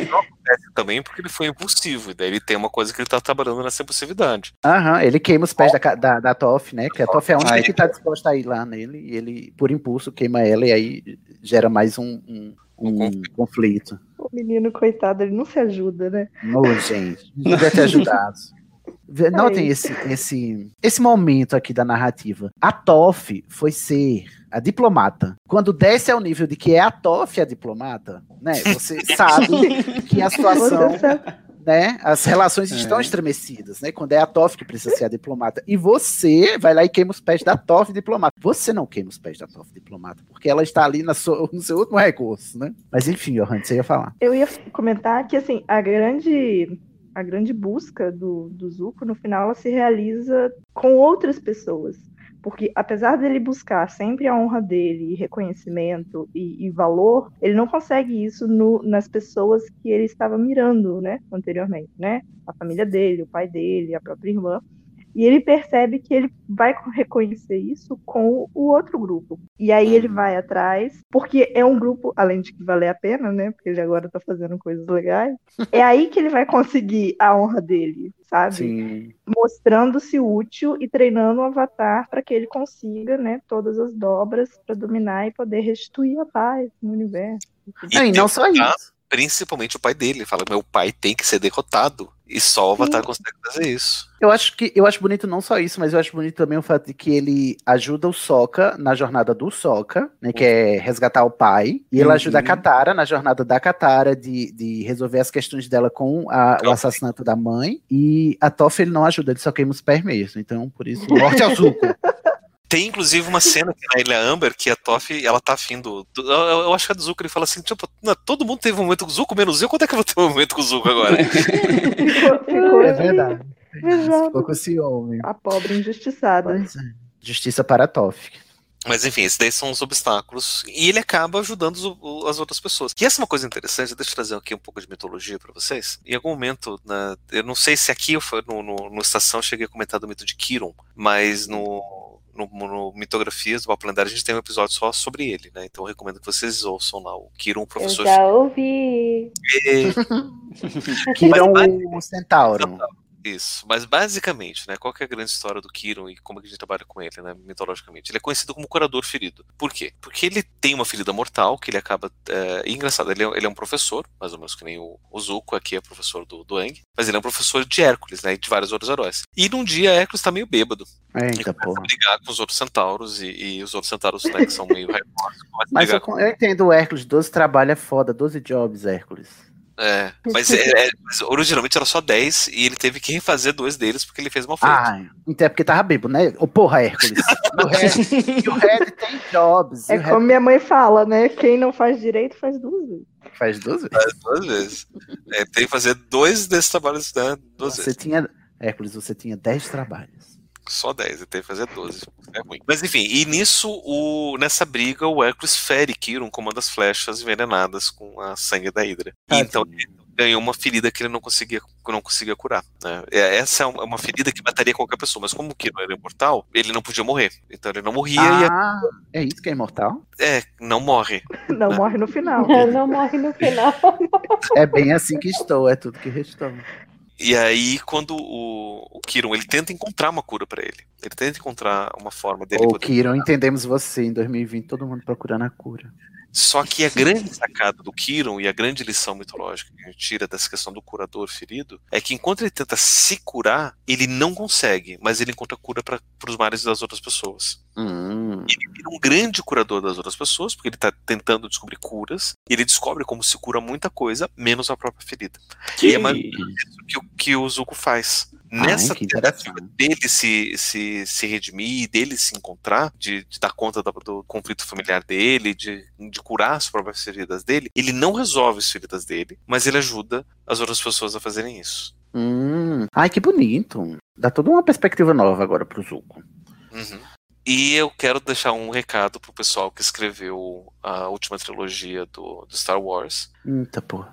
não acontece também porque ele foi impulsivo, daí ele tem uma coisa que ele tá trabalhando nessa impulsividade. Aham, ele queima os pés da, ca- da, da Toff, né? Que a Toff é a única Ai. que tá disposta a ir lá nele, e ele, por impulso, queima ela, e aí gera mais um, um, um conflito. O menino, coitado, ele não se ajuda, né? Ô, gente, devia ter ajudado. Vê- Notem esse, esse, esse momento aqui da narrativa. A Toff foi ser a diplomata. Quando desce ao nível de que é a Toff a diplomata, né? Você sabe que a situação Você sabe. Né? As relações É. estão estremecidas, né? Quando é a Toff que precisa ser a diplomata. E você vai lá e queima os pés da Toff diplomata. Você não queima os pés da Toff diplomata, porque ela está ali na sua- no seu último recurso, né? Mas enfim, Johan, você ia falar. Eu ia comentar que, assim, a grande, a grande busca do, do Zuko, no final, ela se realiza com outras pessoas. Porque apesar dele buscar sempre a honra dele, reconhecimento e, e valor, ele não consegue isso no, nas pessoas que ele estava mirando, né, anteriormente, né? A família dele, o pai dele, a própria irmã. E ele percebe que ele vai reconhecer isso com o outro grupo. E aí ele vai atrás, porque é um grupo, além de que valer a pena, né? Porque ele agora tá fazendo coisas legais. É aí que ele vai conseguir a honra dele, sabe? Sim. Mostrando-se útil e treinando o avatar para que ele consiga, né, todas as dobras para dominar e poder restituir a paz no universo. Não, e não só derrotar isso. Principalmente o pai dele. Ele fala: meu pai tem que ser derrotado. E só o Avatar consegue fazer isso. Eu acho que eu acho bonito não só isso, mas eu acho bonito também o fato de que ele ajuda o Sokka na jornada do Sokka, né, que é resgatar o pai, e ele Uhum. ajuda a Katara na jornada da Katara de, de resolver as questões dela com a- o assassinato da mãe, e a Toph ele não ajuda, ele só queima os pés mesmo, então por isso, morte ao Zuko. Tem inclusive uma cena aqui na Ilha Amber que a Toff, ela tá afim do. do- eu, eu acho que é do Zuko, ele fala assim: tipo, não, todo mundo teve um momento com o Zuko, menos eu, quando é que eu vou ter um momento com o Zuko agora? Ficou É verdade. Exato. Ficou com ciúme. A pobre injustiçada. Justiça para a Toph. Mas enfim, esses daí são os obstáculos. E ele acaba ajudando os- as outras pessoas. E essa é uma coisa interessante, deixa eu trazer aqui um pouco de mitologia pra vocês. Em algum momento, na- eu não sei se aqui eu no, no, no Estação eu cheguei a comentar do mito de Kiron, mas no, no, no Mitografias do Papo Lendário a gente tem um episódio só sobre ele, né? Então eu recomendo que vocês ouçam lá o Kiron, Eu professor. já ouvi. Kiron Mas- o Centauro. Isso, mas basicamente, né, qual que é a grande história do Kiron e como é que a gente trabalha com ele, né, mitologicamente? Ele é conhecido como curador ferido. Por quê? Porque ele tem uma ferida mortal que ele acaba. É, engraçado, ele é, ele é um professor, mais ou menos que nem o, o Zuko, aqui é professor do, do Aang, mas ele é um professor de Hércules, né, e de vários outros heróis. E num dia Hércules tá meio bêbado. Eita, porra. brigar com os outros centauros e, e os outros centauros, né, que são meio Mas eu, con- eu entendo o Hércules, 12 trabalho é foda, 12 jobs, Hércules. É, mas, é, é, mas originalmente era só 10 e ele teve que refazer dois deles porque ele fez mal feito. Ah, então é porque tava bêbado, né? Ô, porra, Hércules. E o Red, e o Red tem jobs. É o Red como minha mãe fala, né? Quem não faz direito faz duas vezes. faz duas vezes. Faz duas vezes. É, tem que fazer dois desses trabalhos, né? Duas Você vezes. tinha. Hércules, você tinha 10 trabalhos. Só 10, ele tem que fazer 12. É ruim. Mas enfim, e nisso, o, nessa briga, o Hércules fere Kiron com uma das flechas envenenadas com a sangue da Hidra. E então ele ganhou uma ferida que ele não conseguia, não conseguia curar. né? É, Essa é uma ferida que mataria qualquer pessoa, mas como o Kiron era imortal, ele não podia morrer. Então ele não morria e Ah, é isso que é imortal? é, não morre. Não morre no final. Não morre no final. É bem assim que estou, é tudo que restou. E aí, quando o, o Kiron ele tenta encontrar uma cura pra ele, ele tenta encontrar uma forma dele poder Kiron, entendemos você. Em 2020, todo mundo procurando a cura. Só que a grande sacada do Kiron e a grande lição mitológica que a gente tira dessa questão do curador ferido é que enquanto ele tenta se curar, ele não consegue, mas ele encontra cura para os males das outras pessoas. Hum. Ele vira um grande curador das outras pessoas, porque ele está tentando descobrir curas, e ele descobre como se cura muita coisa, menos a própria ferida. E é mais que, o- que o Zuko faz. Nessa Ai, tentativa dele se, se, se redimir, dele se encontrar, de, de dar conta do, do conflito familiar dele, de, de curar as próprias feridas dele, ele não resolve as feridas dele, mas ele ajuda as outras pessoas a fazerem isso. Hum. Ai, que bonito. Dá toda uma perspectiva nova agora pro Zuko. Uhum. E eu quero deixar um recado pro pessoal que escreveu a última trilogia do, do Star Wars, Eita, porra.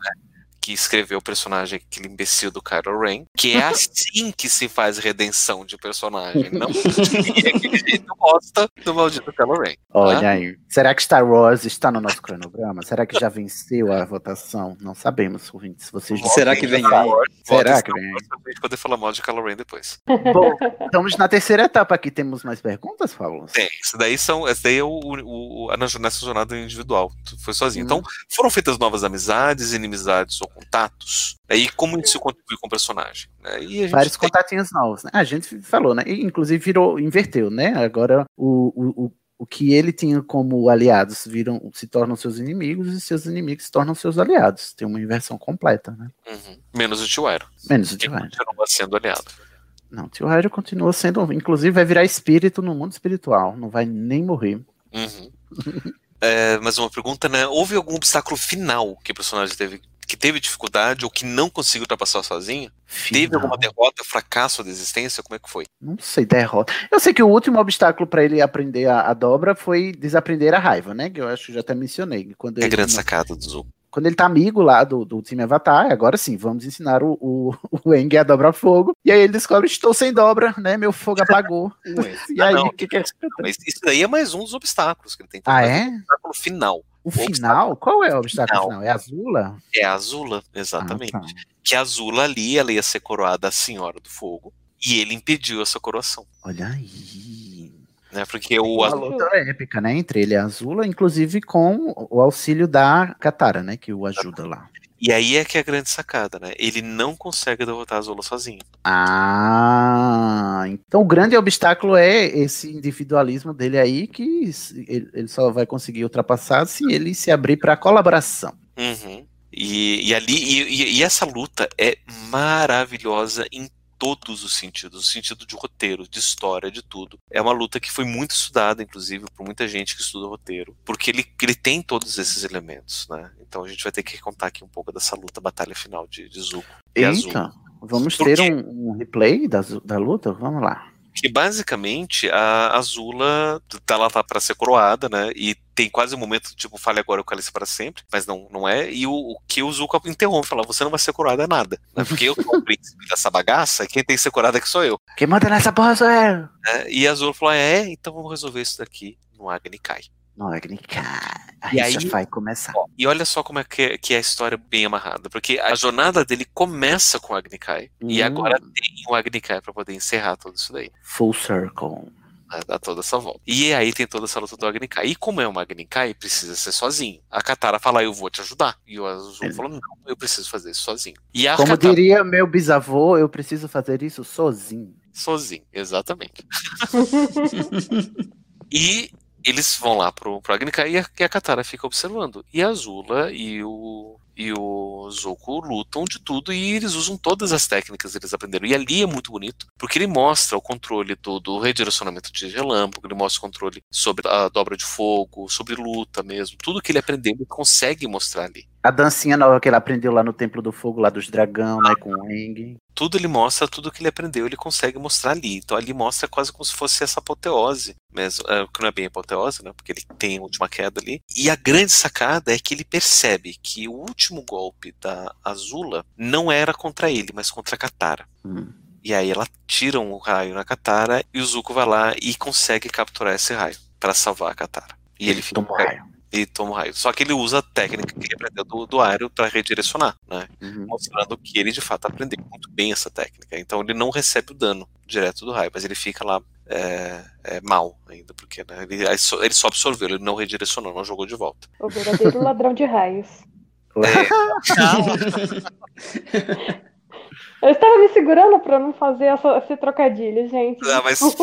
Que escreveu o personagem, aquele imbecil do Kylo Ren, que é assim que se faz redenção de personagem, não aquele jeito bosta do maldito Kylo Ren. Olha tá? aí. Será que Star Wars está no nosso cronograma? Será que já venceu a votação? Não sabemos, ouvintes. Vocês Será que vem aí? Será que vem aí? pra poder falar mal de Kylo Ren depois. Bom, estamos na terceira etapa aqui. Temos mais perguntas, Paulo? Tem, isso daí são, esse daí é o, o, o- a nessa jornada individual, foi sozinho. Hum. Então, foram feitas novas amizades, inimizades ou contatos. Aí, como isso contribui com o personagem? né? E Vários tem- contatinhos novos, né? A gente falou, né? E, inclusive virou, inverteu, né? Agora o, o, o, o que ele tinha como aliados viram, se tornam seus inimigos e seus inimigos se tornam seus aliados. Tem uma inversão completa, né? Uhum. Menos o Tio Aero. Menos o Tio Aero. continua sendo aliado. Não, o Tio Aero continua sendo, inclusive vai virar espírito no mundo espiritual, não vai nem morrer. Uhum. É, mais uma pergunta, né? Houve algum obstáculo final que o personagem teve que teve dificuldade ou que não conseguiu ultrapassar sozinho? Teve alguma derrota, fracasso da existência? Como é que foi? Não sei, derrota. Eu sei que o último obstáculo para ele aprender a, a, dobra foi desaprender a raiva, né? Que eu acho que já até mencionei. Quando é a grande sacada do Zuko. Quando ele tá amigo lá do, do time Avatar, agora sim, vamos ensinar o, o, o Eng a dobrar fogo. E aí ele descobre, estou sem dobra, né? Meu fogo apagou. e aí, Ah, o que, que é Mas isso daí é mais um dos obstáculos que ele tem. Ah, Mas é? O obstáculo final. O final? Qual é o obstáculo Final. final? É Azula? É Azula, exatamente. Ah, tá. Que a Azula ali, ela ia ser coroada a Senhora do Fogo. E ele impediu essa coroação. Olha aí. Né? Porque o Uma Azula. luta épica, né? Entre ele e Azula, inclusive com o auxílio da Katara, né? Que o ajuda lá. E aí é que é a grande sacada, né? Ele não consegue derrotar a Azula sozinho. Ah, então o grande obstáculo é esse individualismo dele aí, que ele só vai conseguir ultrapassar se ele se abrir para colaboração. Uhum. E, e ali, e, e- e essa luta é maravilhosa em todos os sentidos, o sentido de roteiro, de história, de tudo. É uma luta que foi muito estudada, inclusive, por muita gente que estuda roteiro, porque ele, ele tem todos esses elementos, né? Então a gente vai ter que contar aqui um pouco dessa luta, batalha final de, de Zuko e Azul. Eita, vamos Por ter um, um replay da, da luta? Vamos lá. Que basicamente a Azula tá lá tá para ser coroada, né? E tem quase um momento tipo, fale agora o cálice para sempre, mas não, não é. E o, o que o Zuko interrompe, fala: você não vai ser curada nada. Né? Porque eu sou o príncipe dessa bagaça, quem tem que ser curada aqui sou eu. Quem manda nessa porra sou eu. né? E a Azula falou: é, então vamos resolver isso daqui no Agni Kai. Não, é E aí- vai começar. E olha só como é que, que é a história bem amarrada, porque a jornada dele começa com o Agni Kai, e Hum. agora tem o Agni Kai para poder encerrar tudo isso daí. Full circle. Dá toda essa volta. E aí tem toda essa luta do Agni Kai. E como é um Agni Kai, precisa ser sozinho. A Katara fala, eu vou te ajudar. E o Azul falou, não, eu preciso fazer isso sozinho. E a Como Katara, diria meu bisavô, eu preciso fazer isso sozinho. sozinho, exatamente. e eles vão lá pro, pro Agni Kai e a, e a Katara fica observando. E a Azula e o, e o lutam de tudo e eles usam todas as técnicas que eles aprenderam. E ali é muito bonito, porque ele mostra o controle do, do redirecionamento de relâmpago, ele mostra o controle sobre a dobra de fogo, sobre luta mesmo. Tudo que ele aprendeu, ele consegue mostrar ali. A dancinha nova que ele aprendeu lá no Templo do Fogo, lá dos dragão, né, com o Eng. tudo ele mostra, tudo que ele aprendeu, ele consegue mostrar ali. Então ali mostra quase como se fosse essa apoteose mesmo, é, que não é bem apoteose, né? Porque ele tem a última queda ali. E a grande sacada é que ele percebe que o último golpe da Azula não era contra ele, mas contra a Katara. Hum. E aí ela tira um raio na Katara e o Zuko vai lá e consegue capturar esse raio para salvar a Katara. E ele fica Toma o raio. E toma o raio. Só que ele usa a técnica que ele aprendeu do, do Aero para redirecionar, né? Uhum. Mostrando que ele de fato aprendeu muito bem essa técnica. Então ele não recebe o dano direto do raio, mas ele fica lá é, é, mal ainda, porque né, ele, ele só- absorveu, ele não redirecionou, não jogou de volta. O verdadeiro ladrão de raios. Eu estava me segurando pra não fazer essa, esse trocadilho, gente. Ah, mas no,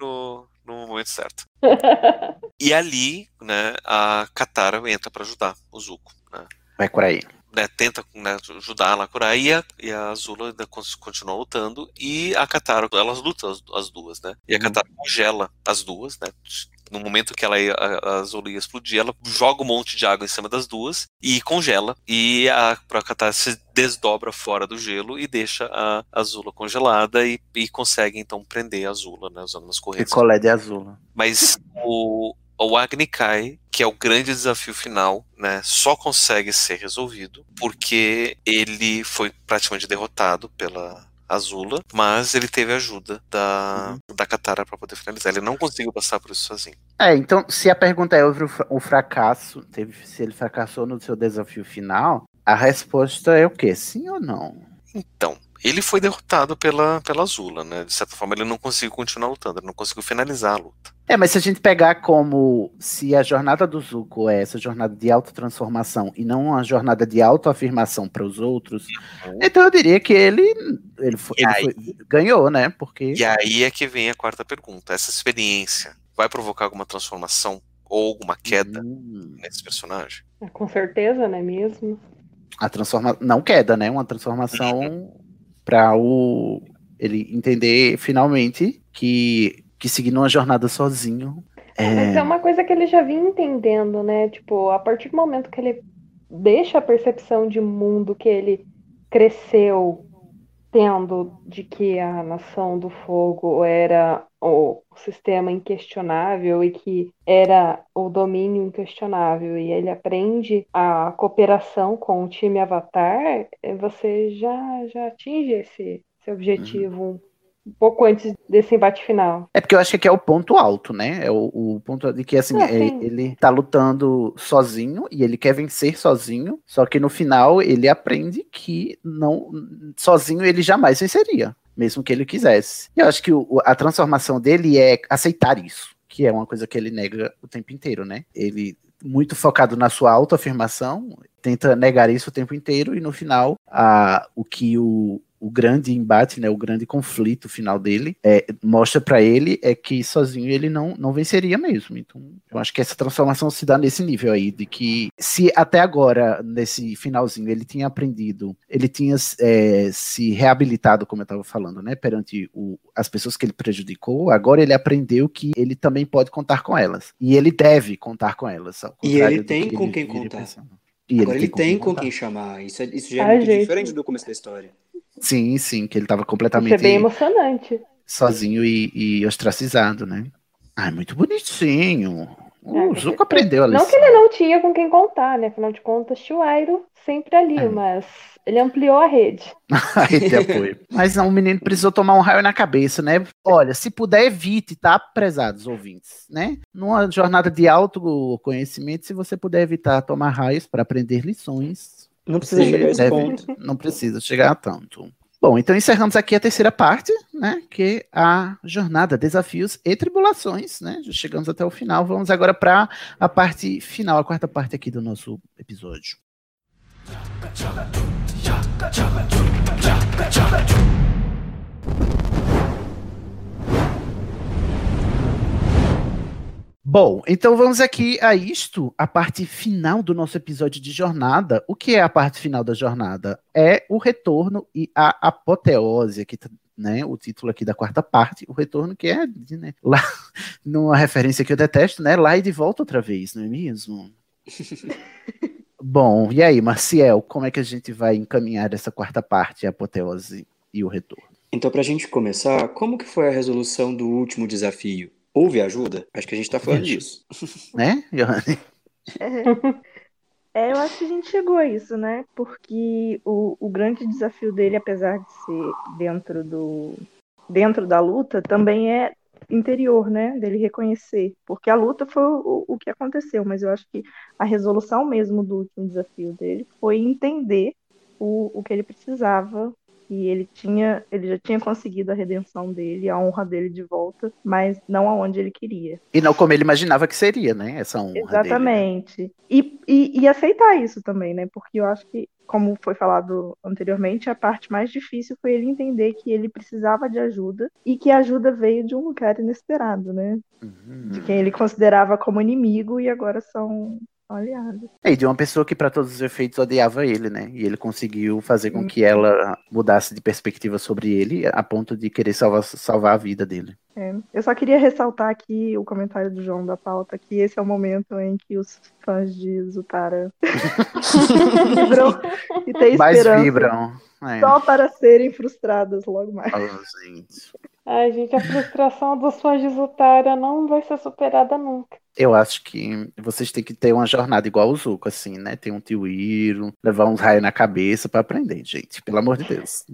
no- no momento certo. E ali, né, a Katara entra para ajudar o Zuko, né? Vai por aí. Né, tenta né, ajudar ela a curar e a, e a Azula ainda con- continua lutando e a Katara, elas lutam as, as duas, né? E a Katara congela as duas, né? No momento que ela ia, a, a Azula ia explodir, ela joga um monte de água em cima das duas e congela. E a, a Katara se desdobra fora do gelo e deixa a Azula congelada e, e consegue então prender a Azula, né? Usando umas correntes. Picolé de azul. Mas o, o Agni Kai, que é o grande desafio final, né, só consegue ser resolvido porque ele foi praticamente derrotado pela Azula, mas ele teve ajuda da, da Katara para poder finalizar. Ele não conseguiu passar por isso sozinho. É, então, se a pergunta é sobre o fracasso, teve, se ele fracassou no seu desafio final, a resposta é o quê? Sim ou não? Então, ele foi derrotado pela, pela Azula, né? De certa forma, ele não conseguiu continuar lutando, ele não conseguiu finalizar a luta. É, mas se a gente pegar como se a jornada do Zuko é essa jornada de autotransformação e não uma jornada de autoafirmação para os outros, então eu diria que ele, ele, foi- ele aí? foi- ganhou, né? Porque E aí é que vem a quarta pergunta. Essa experiência vai provocar alguma transformação ou alguma queda Hum. nesse personagem? Com certeza, não é mesmo? a transformação, não queda, né? Uma transformação para o ele entender finalmente que que seguindo uma jornada sozinho Mas é, é uma coisa que ele já vinha entendendo, né? Tipo, a partir do momento que ele deixa a percepção de mundo que ele cresceu tendo de que a nação do fogo era o sistema inquestionável e que era o domínio inquestionável e ele aprende a cooperação com o time Avatar, você já já atinge esse, esse objetivo. Uhum um pouco antes desse embate final. É porque eu acho que aqui é o ponto alto, né? É o, o ponto de que assim, é, ele tá lutando sozinho e ele quer vencer sozinho, só que no final ele aprende que não sozinho ele jamais venceria, mesmo que ele quisesse. E eu acho que o, a transformação dele é aceitar isso, que é uma coisa que ele nega o tempo inteiro, né? Ele muito focado na sua autoafirmação, tenta negar isso o tempo inteiro e no final a, o que o, o grande embate, né, o grande conflito final dele, é, mostra para ele é que sozinho ele não, não venceria mesmo. Então, eu acho que essa transformação se dá nesse nível aí, de que se até agora, nesse finalzinho, ele tinha aprendido, ele tinha é, se reabilitado, como eu estava falando, né, perante o, as pessoas que ele prejudicou, agora ele aprendeu que ele também pode contar com elas. E ele deve contar com elas. E ele tem com quem contar. E Agora ele, ele tem, com, quem, chamar. Isso, é, isso já é muito gente. diferente do começo da história. Sim, sim, que ele tava completamente. Isso é bem emocionante. Sozinho e, e ostracizado, né? Ah, muito bonitinho. O é, Zuko aprendeu a lição. Não que ele não tinha com quem contar, né? Afinal de contas, Chuairo sempre ali, é. mas ele ampliou a rede. a rede de apoio. Mas não, o menino precisou tomar um raio na cabeça, né? Olha, se puder, evite, tá, prezados ouvintes, né? Numa jornada de autoconhecimento, se você puder evitar tomar raios para aprender lições, não precisa chegar a esse deve, ponto. Não precisa chegar a tanto. Bom, então encerramos aqui a terceira parte, né? Que é a jornada, desafios e tribulações, né? Já chegamos até o final. Vamos agora para a parte final, a quarta parte aqui do nosso episódio. Bom, então vamos aqui a isto, a parte final do nosso episódio de jornada. O que é a parte final da jornada? É o retorno e a apoteose, aqui, né, o título aqui da quarta parte, o retorno que é, né, lá, numa referência que eu detesto, né, lá e de volta outra vez, não é mesmo? Bom, e aí, Marciel, como é que a gente vai encaminhar essa quarta parte, a apoteose e o retorno? Então, para a gente começar, como que foi a resolução do último desafio? Houve ajuda? Acho que a gente está falando disso. Né, Johanny? É, eu acho que a gente chegou a isso, né? Porque o, o grande desafio dele, apesar de ser dentro do dentro da luta, também é interior, né? Dele reconhecer. Porque a luta foi o, o que aconteceu, mas eu acho que a resolução mesmo do último desafio dele foi entender o, o que ele precisava que ele tinha, ele já tinha conseguido a redenção dele, a honra dele de volta, mas não aonde ele queria. E não como ele imaginava que seria, né? Essa honra. Exatamente. Dele, né? e, e, e aceitar isso também, né? Porque eu acho que como foi falado anteriormente, a parte mais difícil foi ele entender que ele precisava de ajuda e que a ajuda veio de um lugar inesperado, né? Uhum. De quem ele considerava como inimigo e agora são É, e de uma pessoa que, para todos os efeitos, odiava ele, né? E ele conseguiu fazer com que ela mudasse de perspectiva sobre ele, a ponto de querer salvar, salvar a vida dele. É. Eu só queria ressaltar aqui o comentário do João da pauta, que esse é o momento em que os fãs de Zutara vibram e têm esperança. Mais vibram. É. Só para serem frustradas logo mais. Oh, gente. Ai, gente, a frustração dos fãs de Zutara não vai ser superada nunca. Eu acho que vocês têm que ter uma jornada igual o Zuko, assim, né? Ter um tiwiro, levar uns raios na cabeça para aprender, gente. Pelo amor de Deus.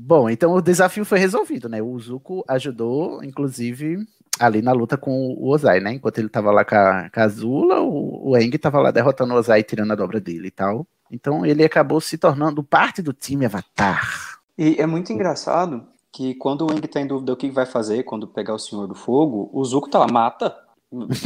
Bom, então o desafio foi resolvido, né? O Zuko ajudou, inclusive, ali na luta com o Ozai, né? Enquanto ele tava lá com a, com a Zula, o, o Eng tava lá derrotando o Ozai, tirando a dobra dele e tal. Então ele acabou se tornando parte do time Avatar. E é muito engraçado que quando o Eng tá em dúvida o que vai fazer quando pegar o Senhor do Fogo, o Zuko tá lá, mata.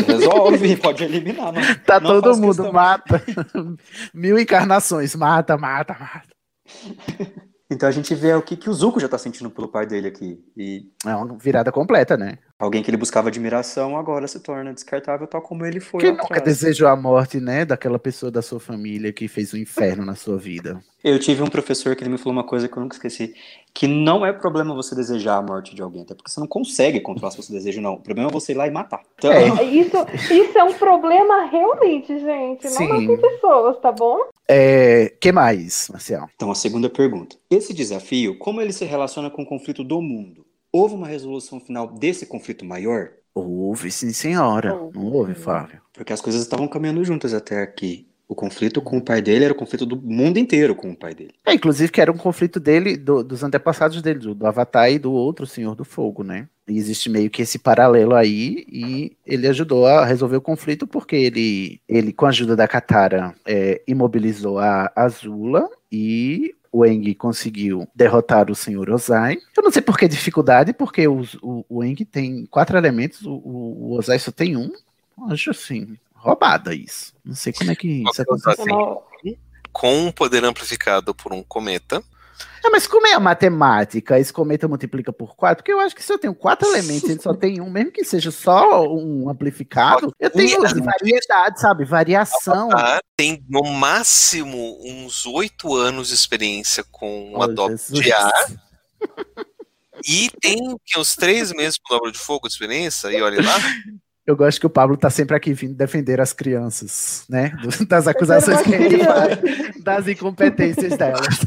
Resolve, pode eliminar. Não, tá não todo mundo, questão. mata. Mil encarnações, mata, mata, mata. Então a gente vê o que, que o Zuko já tá sentindo pelo pai dele aqui. E... É uma virada completa, né? Alguém que ele buscava admiração agora se torna descartável, tal como ele foi. Quem nunca desejou a morte, né, daquela pessoa da sua família que fez o inferno na sua vida? Eu tive um professor que ele me falou uma coisa que eu nunca esqueci, que não é problema você desejar a morte de alguém, até porque você não consegue controlar se você deseja ou não. O problema é você ir lá e matar. Então, É. Isso, isso é um problema realmente, gente. Não Sim. matem pessoas, tá bom? É, que mais, Marcial? Então, a segunda pergunta. Esse desafio, como ele se relaciona com o conflito do mundo? Houve uma resolução final desse conflito maior? Houve, sim, senhora. Não houve, Flávio? Porque as coisas estavam caminhando juntas até aqui. O conflito com o pai dele era o conflito do mundo inteiro com o pai dele. É, inclusive que era um conflito dele, do- dos antepassados dele, do, do Avatar e do outro Senhor do Fogo, né? E existe meio que esse paralelo aí, e ele ajudou a resolver o conflito porque ele, ele com a ajuda da Katara, é, imobilizou a Azula e o Eng conseguiu derrotar o Senhor Ozai. Eu não sei por que dificuldade, porque os- o, o Eng tem quatro elementos, o, o, o Ozai só tem um. Acho assim, roubada isso. Não sei como é que isso aconteceu. Com um poder amplificado por um cometa. É, mas como é a matemática, esse cometa multiplica por 4? Porque eu acho que se eu tenho quatro elementos e ele só tem um, mesmo que seja só um amplificado, eu tenho variedade, sabe? Variação. Ah, tem no máximo uns oito anos de experiência com Oh, de ar. E tem uns três meses com dobra de fogo de experiência, e olha lá. Eu gosto que o Pablo tá sempre aqui vindo defender as crianças, né? Das acusações que ele faz, das incompetências delas.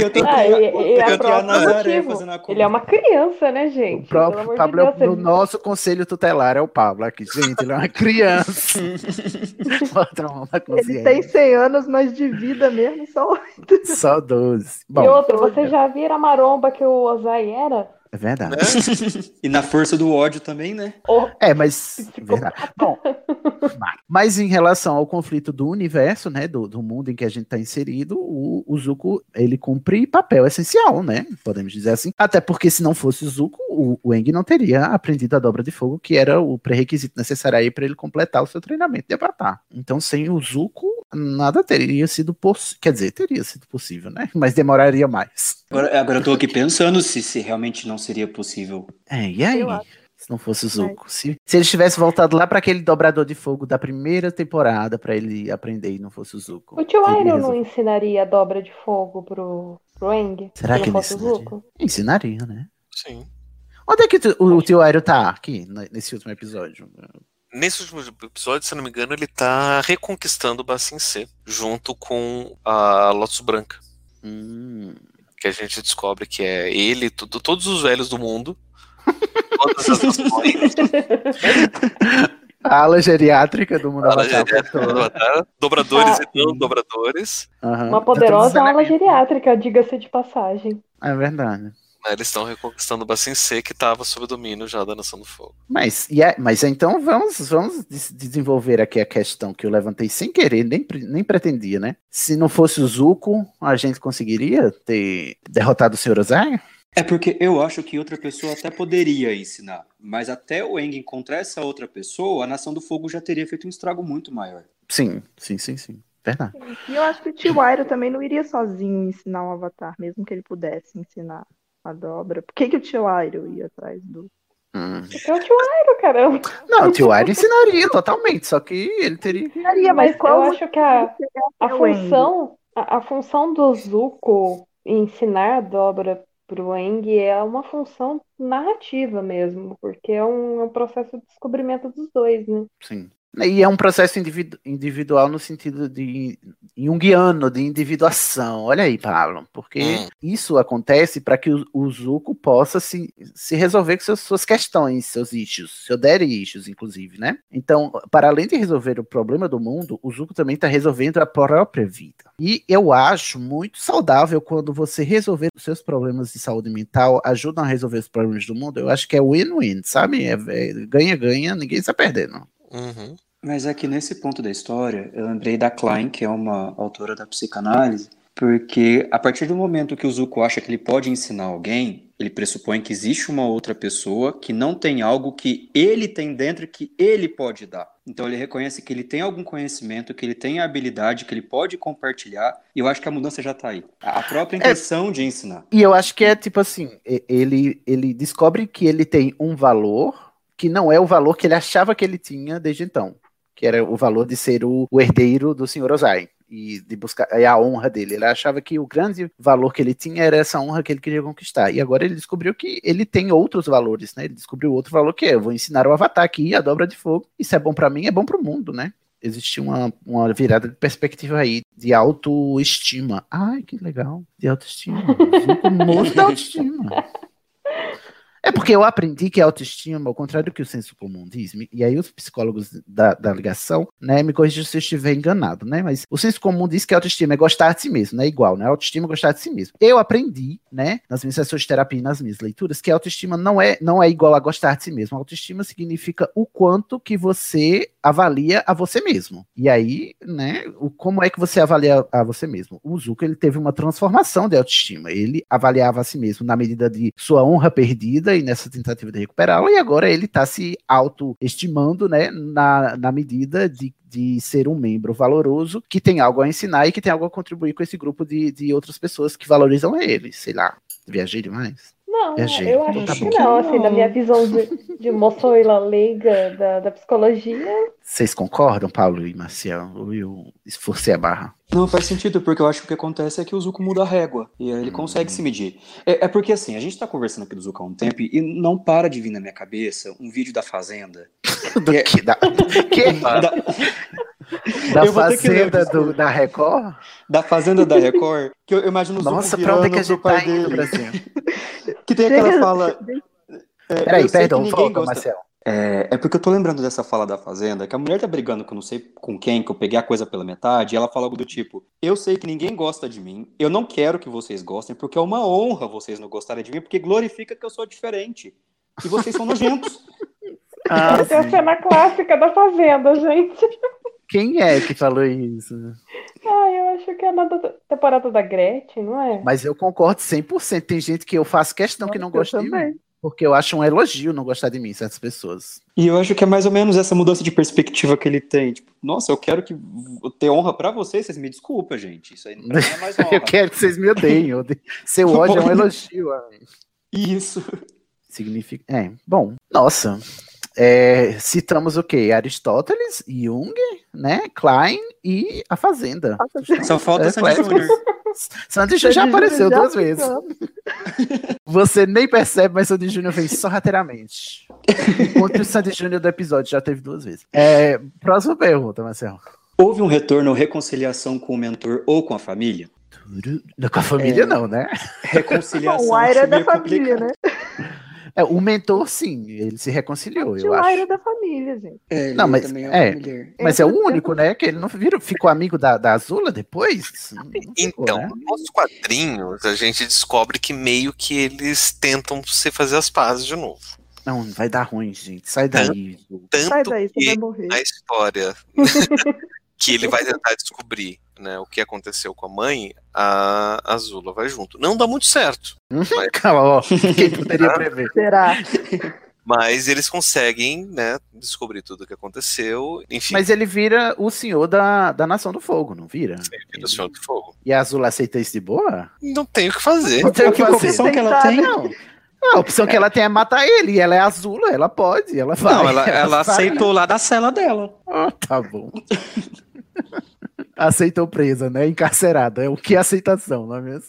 Eu tô Ah, e, e eu a tenho a própria Nazaré motivo. fazendo a conta. Ele é uma criança, né, gente? O próprio Pelo amor Pablo, de Deus, no ele- nosso conselho tutelar é o Pablo aqui. Gente, ele é uma criança. Ele tem 100 anos, mas de vida mesmo só oito. Só 12. E Bom, outra, você já vira a maromba que o Ozai era? É verdade. E na força do ódio também, né? É, mas. Verdade. Bom, mas em relação ao conflito do universo, né? Do, do mundo em que a gente está inserido, o, o Zuko ele cumpre papel essencial, né? Podemos dizer assim. Até porque se não fosse o Zuko, o, o Aang não teria aprendido a dobra de fogo, que era o pré-requisito necessário aí para ele completar o seu treinamento de Avatar. Então, sem o Zuko, nada teria sido possível. Quer dizer, teria sido possível, né? Mas demoraria mais. Agora, agora eu tô aqui pensando se, se realmente não seria possível. É, e aí? Se não fosse o Zuko. Se, se ele tivesse voltado lá para aquele dobrador de fogo da primeira temporada para ele aprender e não fosse o Zuko. O tio Iroh não ensinaria a dobra de fogo pro, pro Eng? Será se que não ele fosse o ensinaria? Zuko? Ensinaria, né? Sim. Onde é que tu- o, o tio Aero tá aqui, nesse último episódio? Nesse último episódio, se eu não me engano, ele tá reconquistando o Bassin C, junto com a Lotus Branca. Hum. Que a gente descobre que é ele, tudo, todos os velhos do mundo. todas as nações, A ala geriátrica do mundo ala geriátrica do Avatar, dobradores Ah. e não dobradores. Aham. Uma todos poderosa os ala geriátrica, diga-se de passagem. É verdade. Né, Eles estão reconquistando o Bassin C, que estava sob o domínio já da Nação do Fogo. Mas, e é- mas então vamos, vamos des- desenvolver aqui a questão que eu levantei sem querer, nem, nem pretendia, né? Se não fosse o Zuko, a gente conseguiria ter derrotado o Sr. Ozai? É porque eu acho que outra pessoa até poderia ensinar, mas até o Eng encontrar essa outra pessoa, a Nação do Fogo já teria feito um estrago muito maior. Sim, sim, sim, sim. Verdade. E eu acho que o tio Airo também não iria sozinho ensinar o Avatar, mesmo que ele pudesse ensinar a dobra. Por que, que o tio Airo ia atrás do. Hum. Porque é o tio Iroh, caramba. Não, o tio Airo ensinaria totalmente, só que ele teria. Ensinaria, Mas mas qual eu acho que a, a função, a, a função do Zuko ensinar a dobra pro Eng é uma função narrativa mesmo, porque é um, é um processo de descobrimento dos dois, né? Sim. E é um processo individu- individual no sentido de junguiano, de individuação. Olha aí, Pablo, porque Hum. isso acontece para que o, o Zuko possa se, se resolver com seus, suas questões, seus issues, seu daddy issues, inclusive, né? Então, para além de resolver o problema do mundo, o Zuko também está resolvendo a própria vida. E eu acho muito saudável quando você resolver os seus problemas de saúde mental, ajudam a resolver os problemas do mundo. Eu acho que é win-win, sabe? É- é Ganha-ganha, ninguém está perdendo. Uhum. Mas é que nesse ponto da história, eu lembrei da Klein, que é uma autora da psicanálise, Porque a partir do momento que o Zuko acha que ele pode ensinar alguém, ele pressupõe que existe uma outra pessoa que não tem algo que ele tem dentro que ele pode dar. Então ele reconhece que ele tem algum conhecimento, que ele tem a habilidade, que ele pode compartilhar, e eu acho que a mudança já tá aí. A própria intenção é, de ensinar. E eu acho que é tipo assim, ele, ele descobre que ele tem um valor que não é o valor que ele achava que ele tinha desde então, que era o valor de ser o, o herdeiro do Sr. Ozai e de buscar a honra dele. Ele achava que o grande valor que ele tinha era essa honra que ele queria conquistar. E agora ele descobriu que ele tem outros valores, né? Ele descobriu outro valor que é: eu vou ensinar o Avatar aqui a dobra de fogo. Isso é bom para mim, é bom para o mundo, né? Existe uma, uma virada de perspectiva aí, de autoestima. Ai, que legal. De autoestima. Muito da autoestima. É porque eu aprendi que a autoestima, ao contrário do que o senso comum diz, e aí os psicólogos da, da ligação, né, me corrigem se eu estiver enganado, né, mas o senso comum diz que a autoestima é gostar de si mesmo, né, igual, né, a autoestima é gostar de si mesmo. Eu aprendi, né, nas minhas sessões de terapia e nas minhas leituras, que a autoestima não é, não é igual a gostar de si mesmo. A autoestima significa o quanto que você avalia a você mesmo. E aí, né, o, como é que você avalia a você mesmo? O Zuko, ele teve uma transformação de autoestima. Ele avaliava a si mesmo na medida de sua honra perdida e nessa tentativa de recuperá-la, e agora ele está se autoestimando, né, na, na medida de, de ser um membro valoroso que tem algo a ensinar e que tem algo a contribuir com esse grupo de, de outras pessoas que valorizam ele, sei lá, viajei demais. Não, Viajei. eu acho tá que não, assim, na minha visão de, de moçoila leiga da, da psicologia. Vocês concordam, Paulo e Marcial? Ou eu esforcei a barra? Não, faz sentido, porque eu acho que o que acontece é que o Zuko muda a régua, e aí ele consegue se medir. É, é, porque assim, a gente tá conversando aqui do Zuko há um tempo, e não para de vir na minha cabeça um vídeo da Fazenda. do que? É da... que? Da... Da Fazenda do, da Record? Da Fazenda da Record, que eu, imagino o Nossa, pra onde é que a gente tá indo, Brasil? que tem aquela fala... É, Peraí, perdão, volta. Marcelo. É, é, porque eu tô lembrando dessa fala da Fazenda, que a mulher tá brigando com não sei com quem, que eu peguei a coisa pela metade, e ela fala algo do tipo: Eu sei que ninguém gosta de mim, eu não quero que vocês gostem, porque é uma honra vocês não gostarem de mim, porque glorifica que eu sou diferente. E vocês são nojentos. ah, Essa é a cena clássica da Fazenda, gente. Quem é que falou isso? Ah, eu acho que é na temporada da Gretchen, não é? Mas eu concordo 100%. Tem gente que eu faço questão Nossa, que não gosta de mim. Porque eu acho um elogio não gostar de mim, certas pessoas. E eu acho que é mais ou menos essa mudança de perspectiva que ele tem. Tipo, nossa, eu quero que eu ter honra para vocês, vocês me desculpem, gente. Isso aí não é mais honra. eu quero que vocês me odeiem. Seu ódio é um elogio. Isso. Significa. É, bom. Nossa. É, citamos o quê? Aristóteles, Jung, né? Klein e a Fazenda. Só falta é, Sandy Júnior. Sandy Júnior já apareceu já duas vezes. Você nem percebe, mas Sandy Júnior fez sorrateiramente. Enquanto o Sandy Júnior do episódio já teve duas vezes. É, próxima pergunta, Marcelo. Houve um retorno ou reconciliação com o mentor ou com a família? Com a família, é... não, né? Reconciliação. o Aira é da família, né? É, o mentor, sim, ele se reconciliou, eu acho. Era da família, gente. É, não, mas é, é mas é o único, né? Que ele não virou, ficou amigo da, da Azula depois? Ficou, então, né? nos quadrinhos a gente descobre que meio que eles tentam se fazer as pazes de novo. Não, vai dar ruim, gente. Sai daí. Tanto, Sai daí, você vai morrer. Na história que ele vai tentar descobrir né, o que aconteceu com a mãe, a Azula vai junto. Não dá muito certo. Mas... Calma, ó. Quem poderia prever? Será? Mas eles conseguem, né, descobrir tudo o que aconteceu, enfim. Mas ele vira o senhor da, da Nação do Fogo, não vira? Ele vira o senhor do fogo. E a Azula aceita isso de boa? Não tem o que fazer. Não tem o que fazer. A opção que ela tem, não. A opção que ela tem é matar ele, e ela é azula, ela pode, ela vai. Não, ela, ela, ela aceitou lá da cela dela. Ah, tá bom. Aceitou presa, né? Encarcerada. É o que é aceitação, não é mesmo?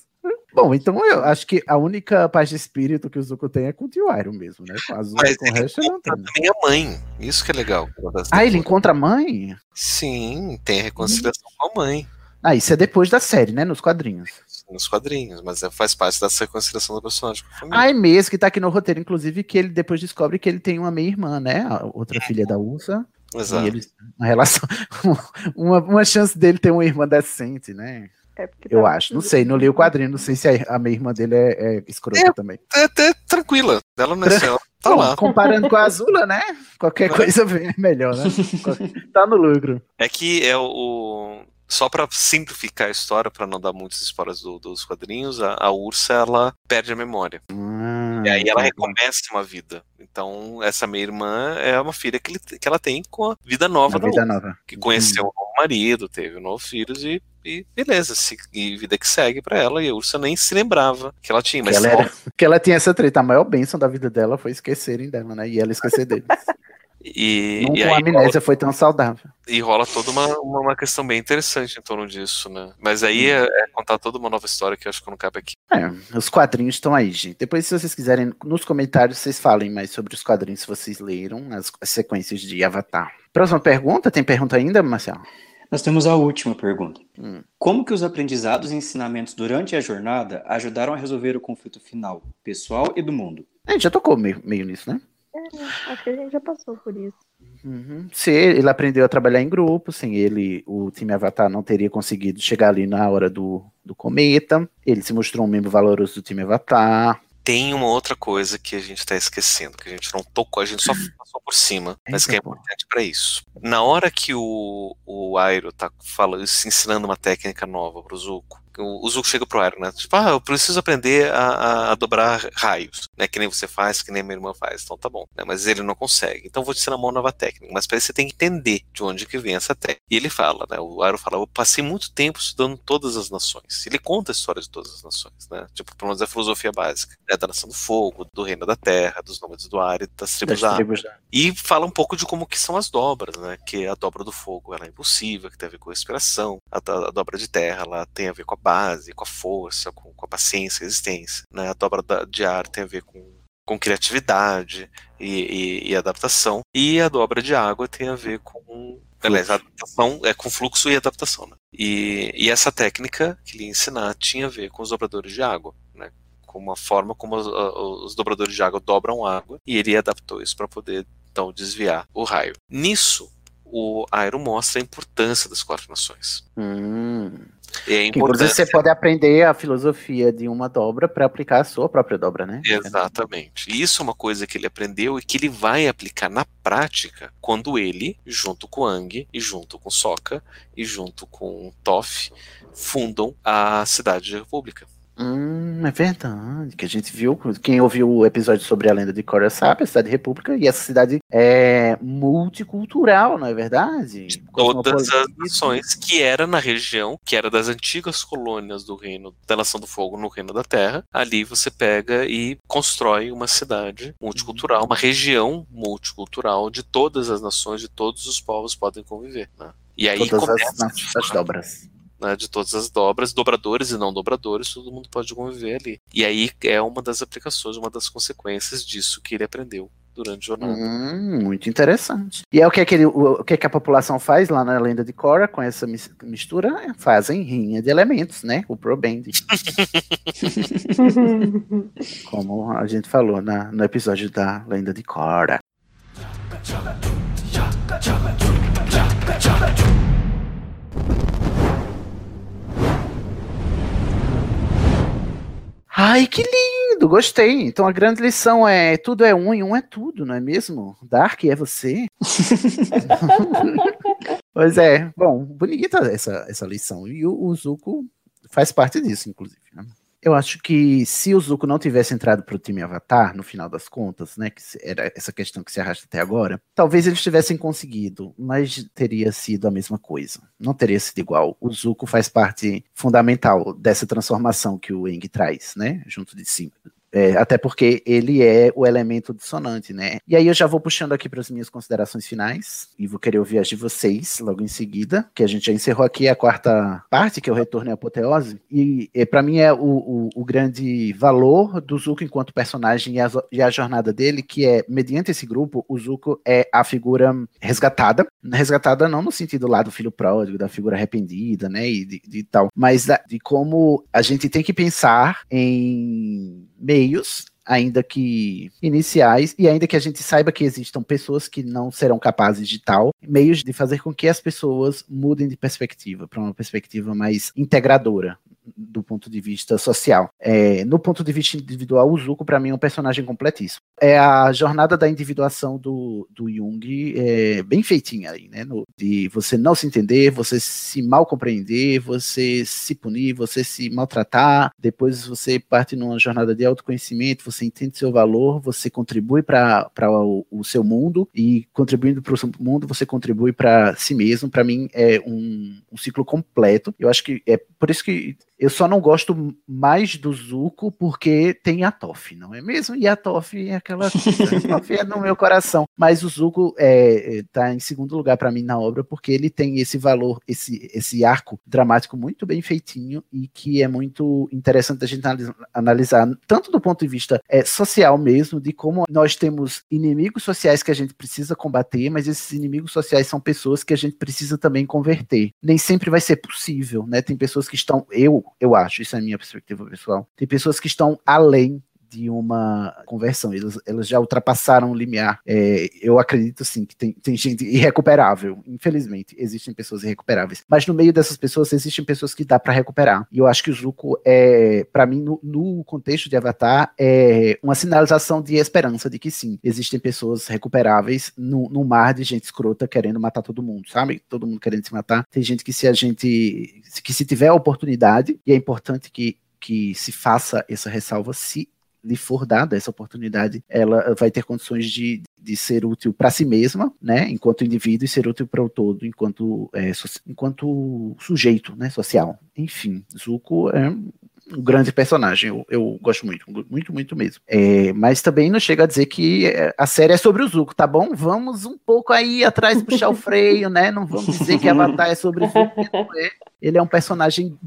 Bom, então eu acho que a única paz de espírito que o Zuko tem é com o Tio Iron mesmo, né? Com a Azul, Mas com o resto não tem. também a mãe. Isso que é legal. Ah, ele encontra a mãe? Sim, tem a reconciliação hum. com a mãe. Ah, isso é depois da série, né? Nos quadrinhos. Nos quadrinhos, mas é, faz parte dessa reconciliação do personagem com a família. Ah, é mesmo, que tá aqui no roteiro, inclusive, que ele depois descobre que ele tem uma meia-irmã, né? A outra filha da Ursa. Exato. E eles, uma relação, uma, uma chance dele ter uma irmã decente, né? É tá eu acho, não sei, não li o quadrinho, não sei se a, a minha irmã dele é, é escrota é, também. É até tranquila, ela não é céu, tá Bom, lá. Comparando com a Azula, né? Qualquer coisa vem melhor, né? tá no lucro. É que é o, só para simplificar a história, para não dar muitas spoilers do, dos quadrinhos, a, a, ursa ela perde a memória. Hum, e aí ela recomeça uma vida. Então, essa minha irmã é uma filha que, ele, que ela tem com a vida nova da vida nova. Que conheceu hum. um novo marido, teve um novo filho e e beleza, se, e vida que segue para ela, e a Ursa nem se lembrava que ela tinha. Mas que, ela era, que ela tinha essa treta, a maior bênção da vida dela foi esquecerem dela, né? E ela esquecer deles. E, Nunca e a amnésia rola, foi tão saudável. E rola toda uma, uma, uma, questão bem interessante em torno disso, né? Mas aí é, é, contar toda uma nova história que eu acho que não cabe aqui. É, os quadrinhos estão aí, gente. Depois, se vocês quiserem, nos comentários, vocês falem mais sobre os quadrinhos se vocês leram, as, as sequências de Avatar. Próxima pergunta, tem pergunta ainda, Marcelo? Nós temos a última pergunta. Hum. Como que os aprendizados e ensinamentos durante a jornada ajudaram a resolver o conflito final, pessoal e do mundo? A gente já tocou meio, meio nisso, né? É, acho que a gente já passou por isso. Uhum. Se ele aprendeu a trabalhar em grupo, sem ele, o time Avatar não teria conseguido chegar ali na hora do, do cometa. Ele se mostrou um membro valoroso do time Avatar tem uma outra coisa que a gente está esquecendo, que a gente não tocou, a gente só passou por cima, mas que é importante para isso. Na hora que o, o Airo tá falando, ensinando uma técnica nova pro Zuko, o Zuko chega pro Aero, né? Tipo, ah, eu preciso aprender a, a, a, dobrar raios, né? Que nem você faz, que nem minha irmã faz. Então tá bom. Né? Mas ele não consegue. Então vou te ensinar uma nova técnica. Mas para isso você tem que entender de onde que vem essa técnica. E ele fala, né? O Aero fala, eu passei muito tempo estudando todas as nações. Ele conta a história de todas as nações, né? Tipo, pelo menos a filosofia básica. Né? Da nação do fogo, do reino da terra, dos nômades do ar e das tribos da água. E fala um pouco de como que são as dobras, né? Que a dobra do fogo ela é impossível, que tem a ver com a respiração. A, a dobra de terra ela tem a ver com a base, com a força, com, com a paciência, a resistência. Né? A dobra da, de ar tem a ver com, com criatividade e, e, e, adaptação. E a dobra de água tem a ver com. Aliás, a adaptação é com fluxo e adaptação. Né? E, e essa técnica que ele ia ensinar tinha a ver com os dobradores de água. Né? Com uma forma como os, os dobradores de água dobram água. E ele adaptou isso para poder então desviar o raio. Nisso, o Aero mostra a importância das quatro nações. Hum. É Inclusive, você pode aprender a filosofia de uma dobra para aplicar a sua própria dobra, né? Exatamente. E isso é uma coisa que ele aprendeu e que ele vai aplicar na prática quando ele, junto com Ang, e junto com Sokka, e junto com Toph, fundam a Cidade de República. Hum, é verdade. Que a gente viu, quem ouviu o episódio sobre a lenda de Korra sabe, a cidade república, e essa cidade é multicultural, não é verdade? De todas as nações que era na região, que era das antigas colônias do reino da Nação do Fogo no Reino da Terra. Ali você pega e constrói uma cidade multicultural, uma região multicultural de todas as nações, de todos os povos podem conviver. Né? E aí todas começa as, as dobras né, de todas as dobras, dobradores e não dobradores, todo mundo pode conviver ali. E aí é uma das aplicações, uma das consequências disso que ele aprendeu durante a jornada. Hum, muito interessante. E é o que, é que ele, o, o que, é que a população faz lá na lenda de Korra com essa mistura? Fazem rinha de elementos, né? O Proband. Como a gente falou na, no episódio da lenda de Korra. Ai, que lindo, gostei. Então a grande lição é: tudo é um e um é tudo, não é mesmo? Dark é você. pois é, bom, bonita essa, essa lição. E o, o Zuko faz parte disso, inclusive. Né? Eu acho que se o Zuko não tivesse entrado para o time Avatar, no final das contas, né, que era essa questão que se arrasta até agora, talvez eles tivessem conseguido, mas teria sido a mesma coisa. Não teria sido igual. O Zuko faz parte fundamental dessa transformação que o Eng traz, né, junto de si, é, até porque ele é o elemento dissonante, né? E aí eu já vou puxando aqui para as minhas considerações finais e vou querer ouvir as de vocês logo em seguida, que a gente já encerrou aqui a quarta parte, que é o retorno e apoteose. E, e para mim é o, o, o, grande valor do Zuko enquanto personagem e a, e a, jornada dele, que é, mediante esse grupo, o Zuko é a figura resgatada. Resgatada não no sentido lá do filho pródigo, da figura arrependida, né? E de, de tal, mas da, de como a gente tem que pensar em meios ainda que iniciais, e ainda que a gente saiba que existam pessoas que não serão capazes de tal, meios de fazer com que as pessoas mudem de perspectiva para uma perspectiva mais integradora do ponto de vista social. É, no ponto de vista individual, o Zuko, para mim, é um personagem completíssimo. É a jornada da individuação do, do Jung é, bem feitinha aí, né? No, de você não se entender, você se mal compreender, você se punir, você se maltratar, depois você parte numa jornada de autoconhecimento, você entende seu valor, você contribui para o, o seu mundo e contribuindo para o seu mundo, você contribui para si mesmo. Para mim, é um, um ciclo completo. Eu acho que é por isso que eu só não gosto mais do Zuko porque tem a Toff, não é mesmo? E a Toff é aquela Toff é no meu coração. Mas o Zuko é, é tá em segundo lugar para mim na obra porque ele tem esse valor, esse, esse arco dramático muito bem feitinho e que é muito interessante a gente analisar, tanto do ponto de vista é, social mesmo, de como nós temos inimigos sociais que a gente precisa combater, mas esses inimigos sociais são pessoas que a gente precisa também converter. Nem sempre vai ser possível, né? Tem pessoas que estão, eu eu acho, isso é a minha perspectiva pessoal. Tem pessoas que estão além de uma conversão. Elas, elas já ultrapassaram o limiar. É, eu acredito sim que tem, tem gente irrecuperável. Infelizmente, existem pessoas irrecuperáveis. Mas no meio dessas pessoas existem pessoas que dá para recuperar. E eu acho que o Zuko é, para mim, no, no, contexto de Avatar, é uma sinalização de esperança de que sim, existem pessoas recuperáveis no, no mar de gente escrota querendo matar todo mundo, sabe? Todo mundo querendo se matar. Tem gente que se a gente que se tiver a oportunidade, e é importante que que se faça essa ressalva se lhe for dada essa oportunidade, ela vai ter condições de, de ser útil para si mesma, né, enquanto indivíduo, e ser útil para o todo, enquanto, é, so, enquanto sujeito, né, social. Enfim, Zuko é um grande personagem, eu, eu gosto muito, muito, muito mesmo. É, mas também não chega a dizer que é, a série é sobre o Zuko, tá bom? Vamos um pouco aí atrás puxar o freio, né? Não vamos dizer que Avatar é sobre o Zuko, é. Ele é um personagem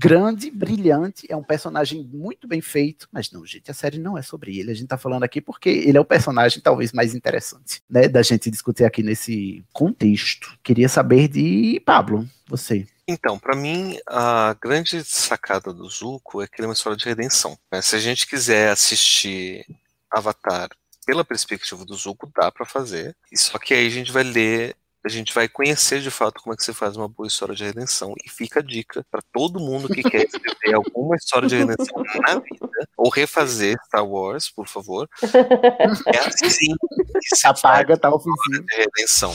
grande, brilhante, é um personagem muito bem feito, mas não, gente, a série não é sobre ele. A gente tá falando aqui porque ele é o personagem talvez mais interessante, né, da gente discutir aqui nesse contexto. Queria saber de Pablo, você. Então, para mim, a grande sacada do Zuko é que ele é uma história de redenção. Né? Se a gente quiser assistir Avatar pela perspectiva do Zuko, dá para fazer. Só que aí a gente vai ler a gente vai conhecer de fato como é que se faz uma boa história de redenção. E fica a dica para todo mundo que quer escrever alguma história de redenção na vida, ou refazer Star Wars, por favor. É assim que se Apaga, tá oficina. de redenção.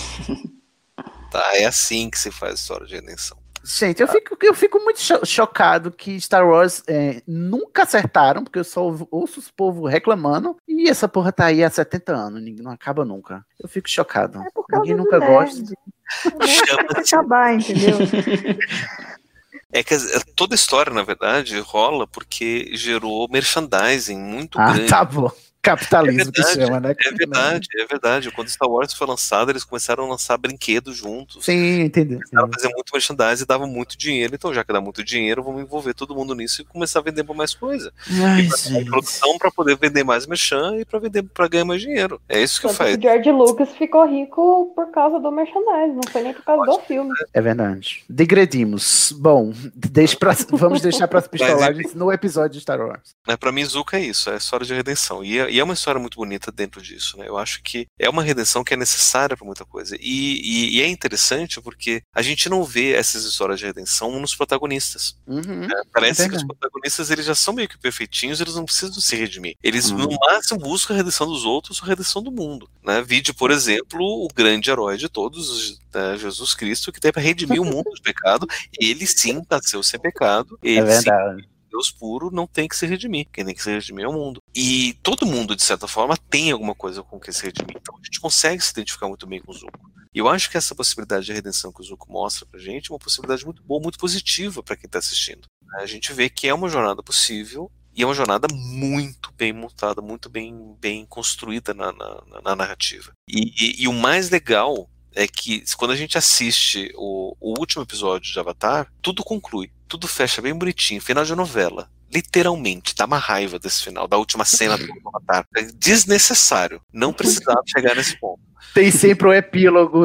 Tá? É assim que se faz história de redenção. Gente, eu fico, eu fico muito chocado que Star Wars é, nunca acertaram, porque eu só ouço os povos reclamando, e essa porra tá aí há 70 anos, não acaba nunca. Eu fico chocado. É Ninguém nunca gosta. De... acabar, entendeu? É que toda história, na verdade, rola porque gerou merchandising muito ah, grande. Ah, tá bom. Capitalismo é verdade, que chama, né? É verdade, é verdade. Quando Star Wars foi lançado, eles começaram a lançar brinquedos juntos. Sim, entendeu. Começaram a fazer muito merchandising e dava muito dinheiro. Então, já que dá muito dinheiro, vamos envolver todo mundo nisso e começar a vender mais coisa. Ai, e pra produção para poder vender mais merchan e para vender para ganhar mais dinheiro. É isso que Tanto faz. O George Lucas ficou rico por causa do merchandising, não foi nem por causa Pode do filme. É verdade. Degredimos. Bom, deixe pra, vamos deixar para as pistolagens no episódio de Star Wars. É, para mim, Zuka é isso, é história de redenção. E é, e é uma história muito bonita dentro disso, né? Eu acho que é uma redenção que é necessária para muita coisa. E, e, e, é interessante porque a gente não vê essas histórias de redenção nos protagonistas. Uhum, é, parece é que os protagonistas eles já são meio que perfeitinhos, eles não precisam se redimir. Eles uhum. no máximo buscam a redenção dos outros ou a redenção do mundo. Né? Vide, por exemplo, o grande herói de todos, né? Jesus Cristo, que tem para redimir o mundo do pecado. Ele sim nasceu sem pecado. Ele, é verdade. Sim, Deus puro não tem que se redimir. Quem tem que se redimir é o mundo. E todo mundo, de certa forma, tem alguma coisa com que se redimir. Então a gente consegue se identificar muito bem com o Zuko. E eu acho que essa possibilidade de redenção que o Zuko mostra pra gente é uma possibilidade muito boa, muito positiva para quem tá assistindo. A gente vê que é uma jornada possível e é uma jornada muito bem montada, muito bem, bem construída na, na, na narrativa. E, e, e, o mais legal é que quando a gente assiste o, o último episódio de Avatar, tudo conclui, tudo fecha bem bonitinho, final de novela. Literalmente, dá uma raiva desse final, da última cena do Avatar. É desnecessário. Não precisava chegar nesse ponto. Tem sempre o epílogo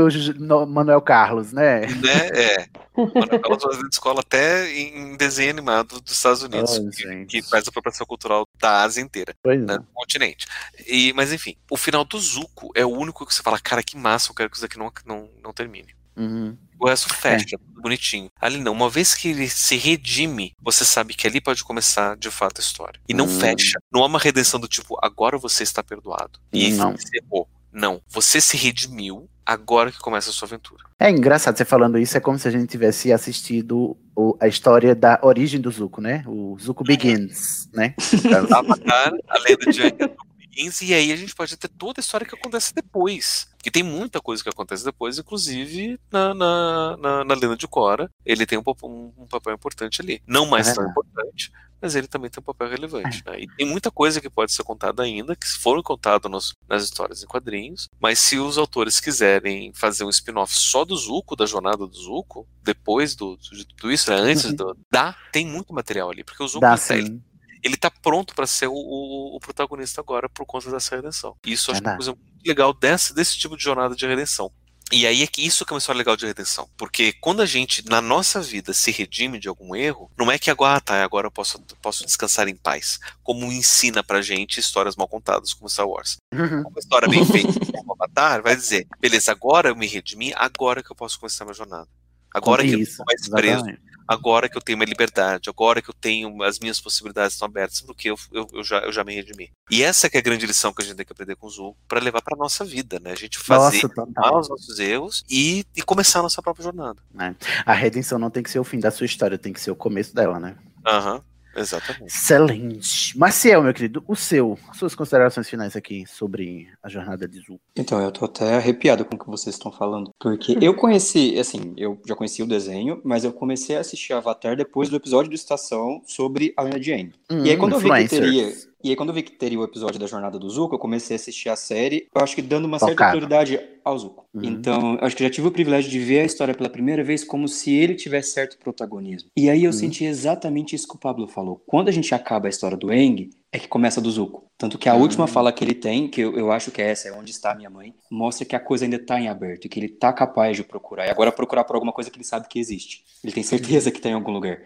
Manuel Carlos, né? né? É. Manuel Carlos fazendo escola até em desenho animado dos Estados Unidos, oh, que, que, faz a apropriação cultural da Ásia inteira, né, do continente. E, mas enfim, o final do Zuko é o único que você fala, cara, que massa, eu quero que isso aqui não, não, não termine. Uhum. O resto fecha, tudo bonitinho. Ali não, uma vez que ele se redime, você sabe que ali pode começar de fato a história. E não Hum. fecha. Não há uma redenção do tipo, agora você está perdoado. E Não. encerrou. Não. Você se redimiu, agora que começa a sua aventura. É engraçado você falando isso, é como se a gente tivesse assistido o- a história da origem do Zuko, né? O Zuko Begins, né? Avatar, a lenda de Zuko Begins, e aí a gente pode ter toda a história que acontece depois. Que tem muita coisa que acontece depois, inclusive na, na, na, na lenda de Korra. Ele tem um, um- um papel importante ali. Não mais É tão importante, mas ele também tem um papel relevante. né? E tem muita coisa que pode ser contada ainda, que foram contadas nos- nas histórias em quadrinhos. Mas se os autores quiserem fazer um spin-off só do Zuko, da jornada do Zuko, depois do, de tudo isso, né, antes Uhum. do. Dá, tem muito material ali. Porque o Zuko Dá ele ele tá pronto pra ser o, o- o protagonista agora por conta dessa redenção. Isso eu acho que é uma coisa muito legal desse, desse tipo de jornada de redenção. E aí é que isso que é uma história legal de redenção. Porque quando a gente, na nossa vida, se redime de algum erro, não é que agora, ah, tá, agora eu posso, posso descansar em paz. Como ensina pra gente histórias mal contadas, como Star Wars. Uhum. Uma história bem feita como Avatar vai dizer, beleza, agora eu me redimi, agora que eu posso começar minha jornada. Agora que eu Isso, não tô mais preso, exatamente. Agora que eu tenho uma liberdade, agora que eu tenho as minhas possibilidades estão abertas, porque eu, eu, eu já, eu já me redimi. E essa que é a grande lição que a gente tem que aprender com o Zuko para levar para nossa vida, né? A gente fazer Nossa, os nossos erros e, e começar a nossa própria jornada. né? A redenção não tem que ser o fim da sua história, tem que ser o começo dela, né? Aham, exatamente. Excelente. Maciel, meu querido, o seu, suas considerações finais aqui sobre a jornada de Zuko. Então, eu tô até arrepiado com o que vocês estão falando. Porque eu conheci, assim, eu já conheci o desenho, mas eu comecei a assistir Avatar depois do episódio do Estação sobre a lenda de Aang. Hum, e aí quando eu vi que teria. E aí, quando eu vi que teria o episódio da Jornada do Zuko, eu comecei a assistir a série, eu acho que dando uma certa Focado. prioridade ao Zuko. Uhum. Então, eu acho que já tive o privilégio de ver a história pela primeira vez como se ele tivesse certo protagonismo. E aí eu Uhum. senti exatamente isso que o Pablo falou. Quando a gente acaba a história do Aang, é que começa do Zuko. Tanto que a Uhum. última fala que ele tem, que eu, eu acho que é essa, é onde está a minha mãe, mostra que a coisa ainda está em aberto, e que ele está capaz de procurar. E agora procurar por alguma coisa que ele sabe que existe. Ele tem certeza que está em algum lugar.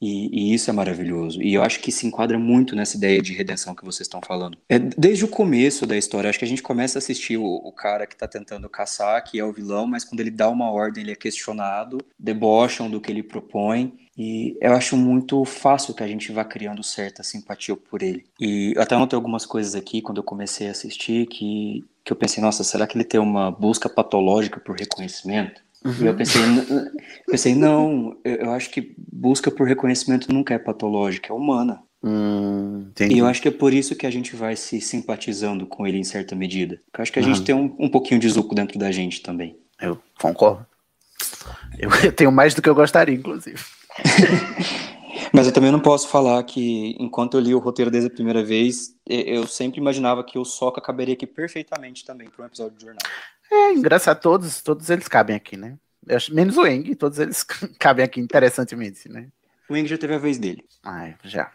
E, e isso é maravilhoso. E eu acho que se enquadra muito nessa ideia de redenção que vocês estão falando. É, desde o começo da história, acho que a gente começa a assistir o, o cara que está tentando caçar, que é o vilão, mas quando ele dá uma ordem, ele é questionado, debocham do que ele propõe. E eu acho muito fácil que a gente vá criando certa simpatia por ele. E eu até anotei algumas coisas aqui quando eu comecei a assistir que, que eu pensei, nossa, será que ele tem uma busca patológica por reconhecimento? E eu pensei, pensei não, eu, acho que busca por reconhecimento nunca é patológica, é humana. Hum. E eu acho que é por isso que a gente vai se simpatizando com ele em certa medida. Eu acho que a gente Uhum. tem um, um pouquinho de Zuko dentro da gente também. Eu concordo. Eu, eu tenho mais do que eu gostaria, inclusive. Mas eu também não posso falar que, enquanto eu li o roteiro desde a primeira vez, eu sempre imaginava que o Sokka caberia aqui perfeitamente também para um episódio de jornada. É engraçado, todos, todos eles cabem aqui, né? Eu acho- menos o Eng, todos eles cabem aqui interessantemente, né? O Eng já teve a vez dele. Ai, já.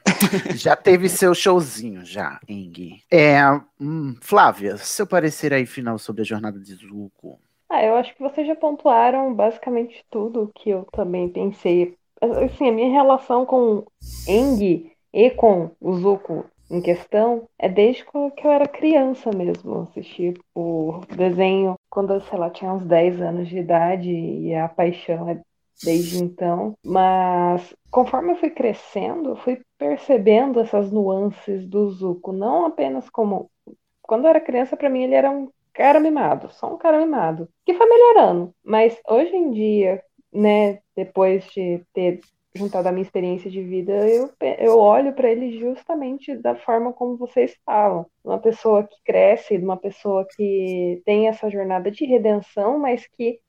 já teve seu showzinho, já, Eng. É, hum, Flávia, seu parecer aí final sobre a jornada de Zuko. Ah, eu acho que vocês já pontuaram basicamente tudo que eu também pensei. Assim, a minha relação com Eng e com o Zuko em questão é desde que eu era criança mesmo. Assisti o desenho quando sei lá, tinha uns 10 anos de idade e a paixão é desde então. Mas conforme eu fui crescendo, eu fui percebendo essas nuances do Zuko, não apenas como. Quando eu era criança, pra mim ele era um cara mimado, só um cara mimado, que foi melhorando. Mas hoje em dia, né, depois de ter juntado a minha experiência de vida, eu, eu olho pra ele justamente da forma como vocês falam. Uma pessoa que cresce, uma pessoa que tem essa jornada de redenção, mas que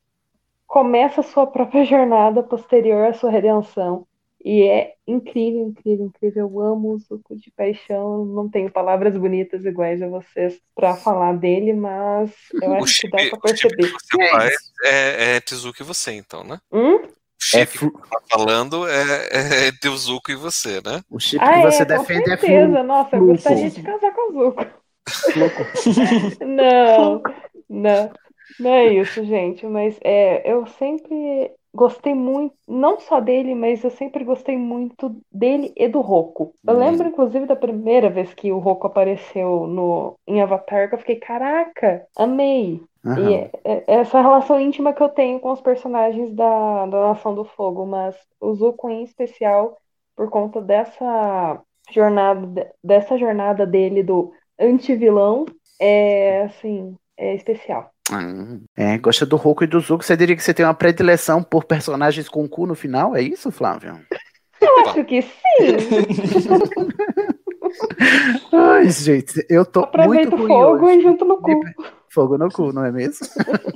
começa a sua própria jornada posterior à sua redenção. E é incrível, incrível, incrível. Eu amo o Zuko de paixão. Não tenho palavras bonitas iguais a vocês pra falar dele, mas eu O acho que dá chip, pra o chip perceber. que você faz é, é Tezuka e você, então, né? Hum? O chip que você tá falando é, é Tezuka e você, né? O chip Ah, que você é, com defende é certeza. flu. Nossa, eu gostaria de casar com o Zuko. Não, não, não é isso, gente. Mas é, eu sempre gostei muito, não só dele, mas eu sempre gostei muito dele e do Roku. Eu Hum. lembro, inclusive, da primeira vez que o Roku apareceu no, em Avatar, que eu fiquei, caraca, amei. E é- é- essa relação íntima que eu tenho com os personagens da, da Nação do Fogo, mas o Zuko em especial, por conta dessa jornada, de- dessa jornada dele do anti-vilão, é assim, é especial. Hum. É, gosta do Roku e do Zuko. Você diria que você tem uma predileção por personagens com cu no final? É isso, Flávio? Eu acho que sim. Ai, gente, eu tô muito Aproveita o fogo e junto no cu. Fogo no cu, não é mesmo?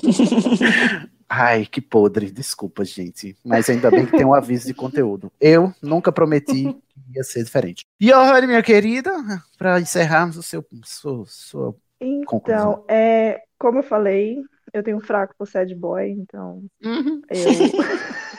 Ai, que podre, desculpa, gente. Mas ainda bem que tem um aviso de conteúdo. Eu nunca prometi que ia ser diferente. E olha, minha querida, para encerrarmos o seu, sua, sua conclusão. Então, é, como eu falei, eu tenho um fraco por sad boy, então Uhum. eu,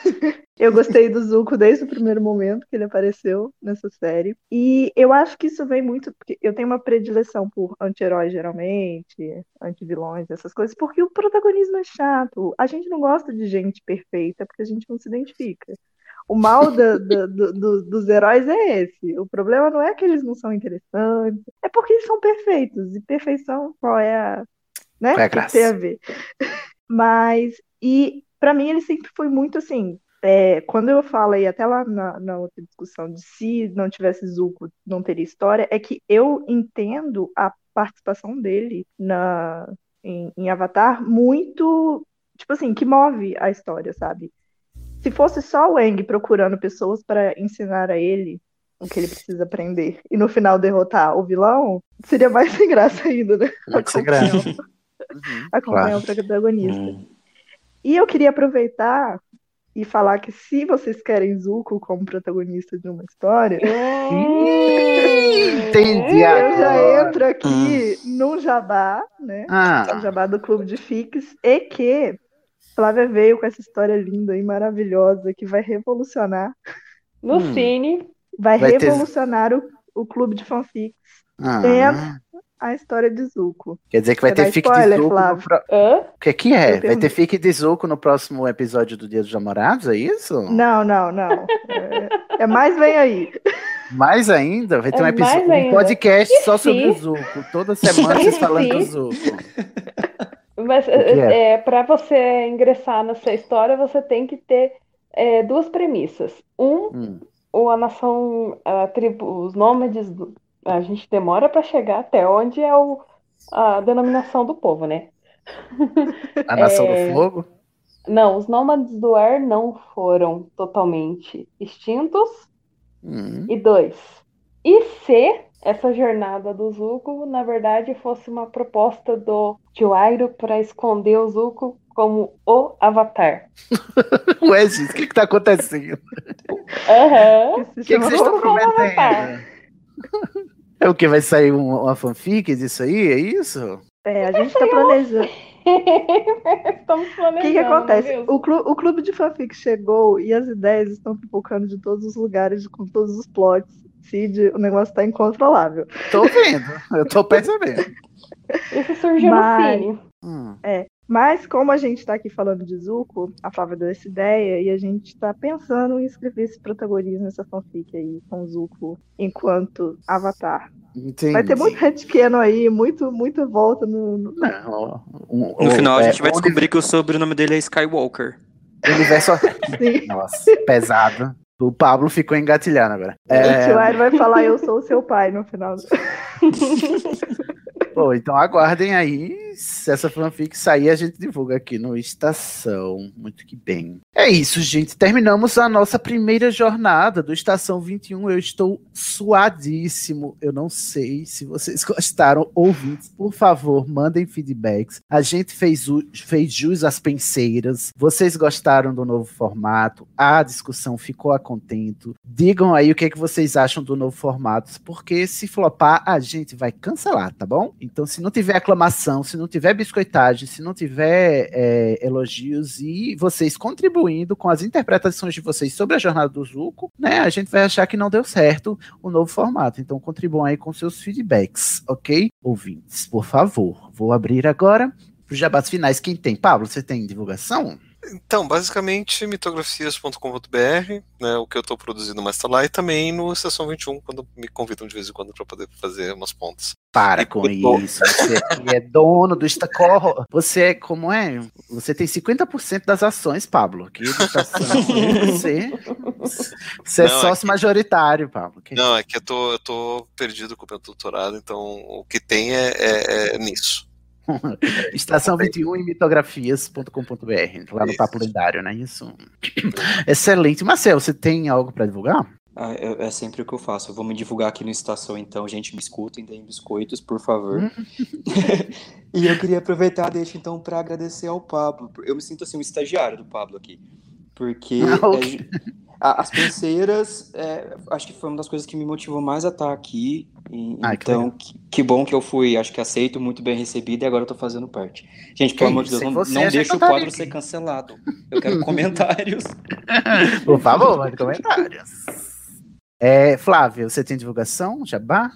eu gostei do Zuko desde o primeiro momento que ele apareceu nessa série. E eu acho que isso vem muito, porque eu tenho uma predileção por anti-heróis geralmente, anti-vilões, essas coisas, porque o protagonismo é chato. A gente não gosta de gente perfeita porque a gente não se identifica. O mal do- do- dos heróis é esse. O problema não é que eles não são interessantes, é porque eles são perfeitos. E perfeição, qual é a. Né? É a graça? tem a ver? Mas, e pra mim ele sempre foi muito assim. É, quando eu falei até lá na, na outra discussão de se não tivesse Zuko, não teria história, é que eu entendo a participação dele na, em, em Avatar muito, tipo assim, que move a história, sabe? Se fosse só o Aang procurando pessoas para ensinar a ele o que ele precisa aprender e no final derrotar o vilão, seria mais sem graça ainda, né? Muito sem graça. Acompanhar Claro. o protagonista. E eu queria aproveitar e falar que se vocês querem Zuko como protagonista de uma história, Entendi eu já entro aqui num jabá, né? Ah. No jabá do Clube de Fix, e que Flávia veio com essa história linda e maravilhosa que vai revolucionar. No Hum. Cine. Vai, Vai ter- revolucionar o, o Clube de Fanfics. Ah. Tendo a história de Zuko. Quer dizer que vai dar ter fic de spoiler, Zuko Flávio? pro... Hã? O que que é? Vai ter fic de Zuko no próximo episódio do Dia dos Namorados, é isso? Não, não, não. É, é mais vem aí. Mais ainda, vai ter É um, episódio, um podcast E só se- sobre o Zuko. Toda semana vocês falando do Zuko. Mas que é? é, para você ingressar nessa história, você tem que ter é, duas premissas. Um, Hum. o, a nação, a tribo, os nômades, do- a gente demora para chegar até onde é o, a denominação do povo, né? A Nação É, do Fogo? Não, os nômades do ar não foram totalmente extintos. Hum. E dois, e se essa jornada do Zuko, na verdade, fosse uma proposta do Juairo para esconder o Zuko como o Avatar? Ué, gente, o que que tá acontecendo? Aham. O que, que vocês estão prometendo? É o que? Vai sair um- uma fanfic disso aí? É isso? É, a gente tá planejando. Estamos O planejando. que que acontece? O, clu- o clube de fanfic chegou e as ideias estão pipocando de todos os lugares, com todos os plots. Cid, o negócio tá incontrolável. Tô vendo, eu tô percebendo. Isso surgiu Mas- no Cine. Hum. É, mas como a gente tá aqui falando de Zuko, a Flávia deu essa ideia e a gente tá pensando em escrever esse protagonismo, essa fanfic aí com Zuko enquanto Avatar. Entendi. Vai ter muito headcanon aí, muito, muita volta no. no- Não, um- No um- final a é, gente vai descobrir que o sobrenome dele é Skywalker. universo. Sim. Nossa, pesado. O Pablo ficou engatilhado agora. O É, tio Airo vai falar, eu sou o seu pai no final. Bom, então aguardem aí. Se essa fanfic sair, a gente divulga aqui no Estação. Muito que bem. É isso, gente. Terminamos a nossa primeira jornada do Estação 21. Eu estou suadíssimo. Eu não sei se vocês gostaram. Ouvintes, por favor, mandem feedbacks. A gente fez, o, fez jus às penseiras. Vocês gostaram do novo formato? A discussão ficou a contento. Digam aí o que, é que vocês acham do novo formato, porque se flopar, a gente vai cancelar, tá bom? Então, se não tiver aclamação, se não tiver biscoitagem, se não tiver é, elogios e vocês contribuindo com as interpretações de vocês sobre a jornada do Zuko, né? A gente vai achar que não deu certo o novo formato. Então, contribuam aí com seus feedbacks, ok? Ouvintes, por favor. Vou abrir agora os jabás finais. Quem tem? Pablo, você tem divulgação? Então, basicamente, mitografias.com.br, né, o que eu estou produzindo mais tá lá, e também no Estação 21, quando me convidam de vez em quando para poder fazer umas pontas. Para com isso, você é dono do Estacorro. Você é, como é? Você tem 50% das ações, Pablo, do Estação. você, você é Não, é sócio majoritário, Pablo. Que- Não, é que eu tô, eu tô perdido com o meu doutorado, então o que tem é, é- é nisso. Estação 21 em mitografias.com.br, lá no Papo Lendário, não é isso? Excelente. Marcel, você tem algo para divulgar? Ah, é, é sempre o que eu faço. Eu vou me divulgar aqui no Estação, então, gente, me escutem, deem biscoitos, por favor. e eu queria aproveitar, deixa então, para agradecer ao Pablo. Eu me sinto assim, um estagiário do Pablo aqui. Porque Ah, é, a- as penseiras, é, acho que foi uma das coisas que me motivou mais a estar aqui. E- Ah, que então, que, que bom que eu fui, acho que aceito, muito bem recebido, e agora eu tô fazendo parte. Gente, pelo amor de Deus, não, não deixa o quadro aqui. ser cancelado. Eu quero comentários. Por favor, mande comentários. É, Flávia, você tem divulgação? Jabá?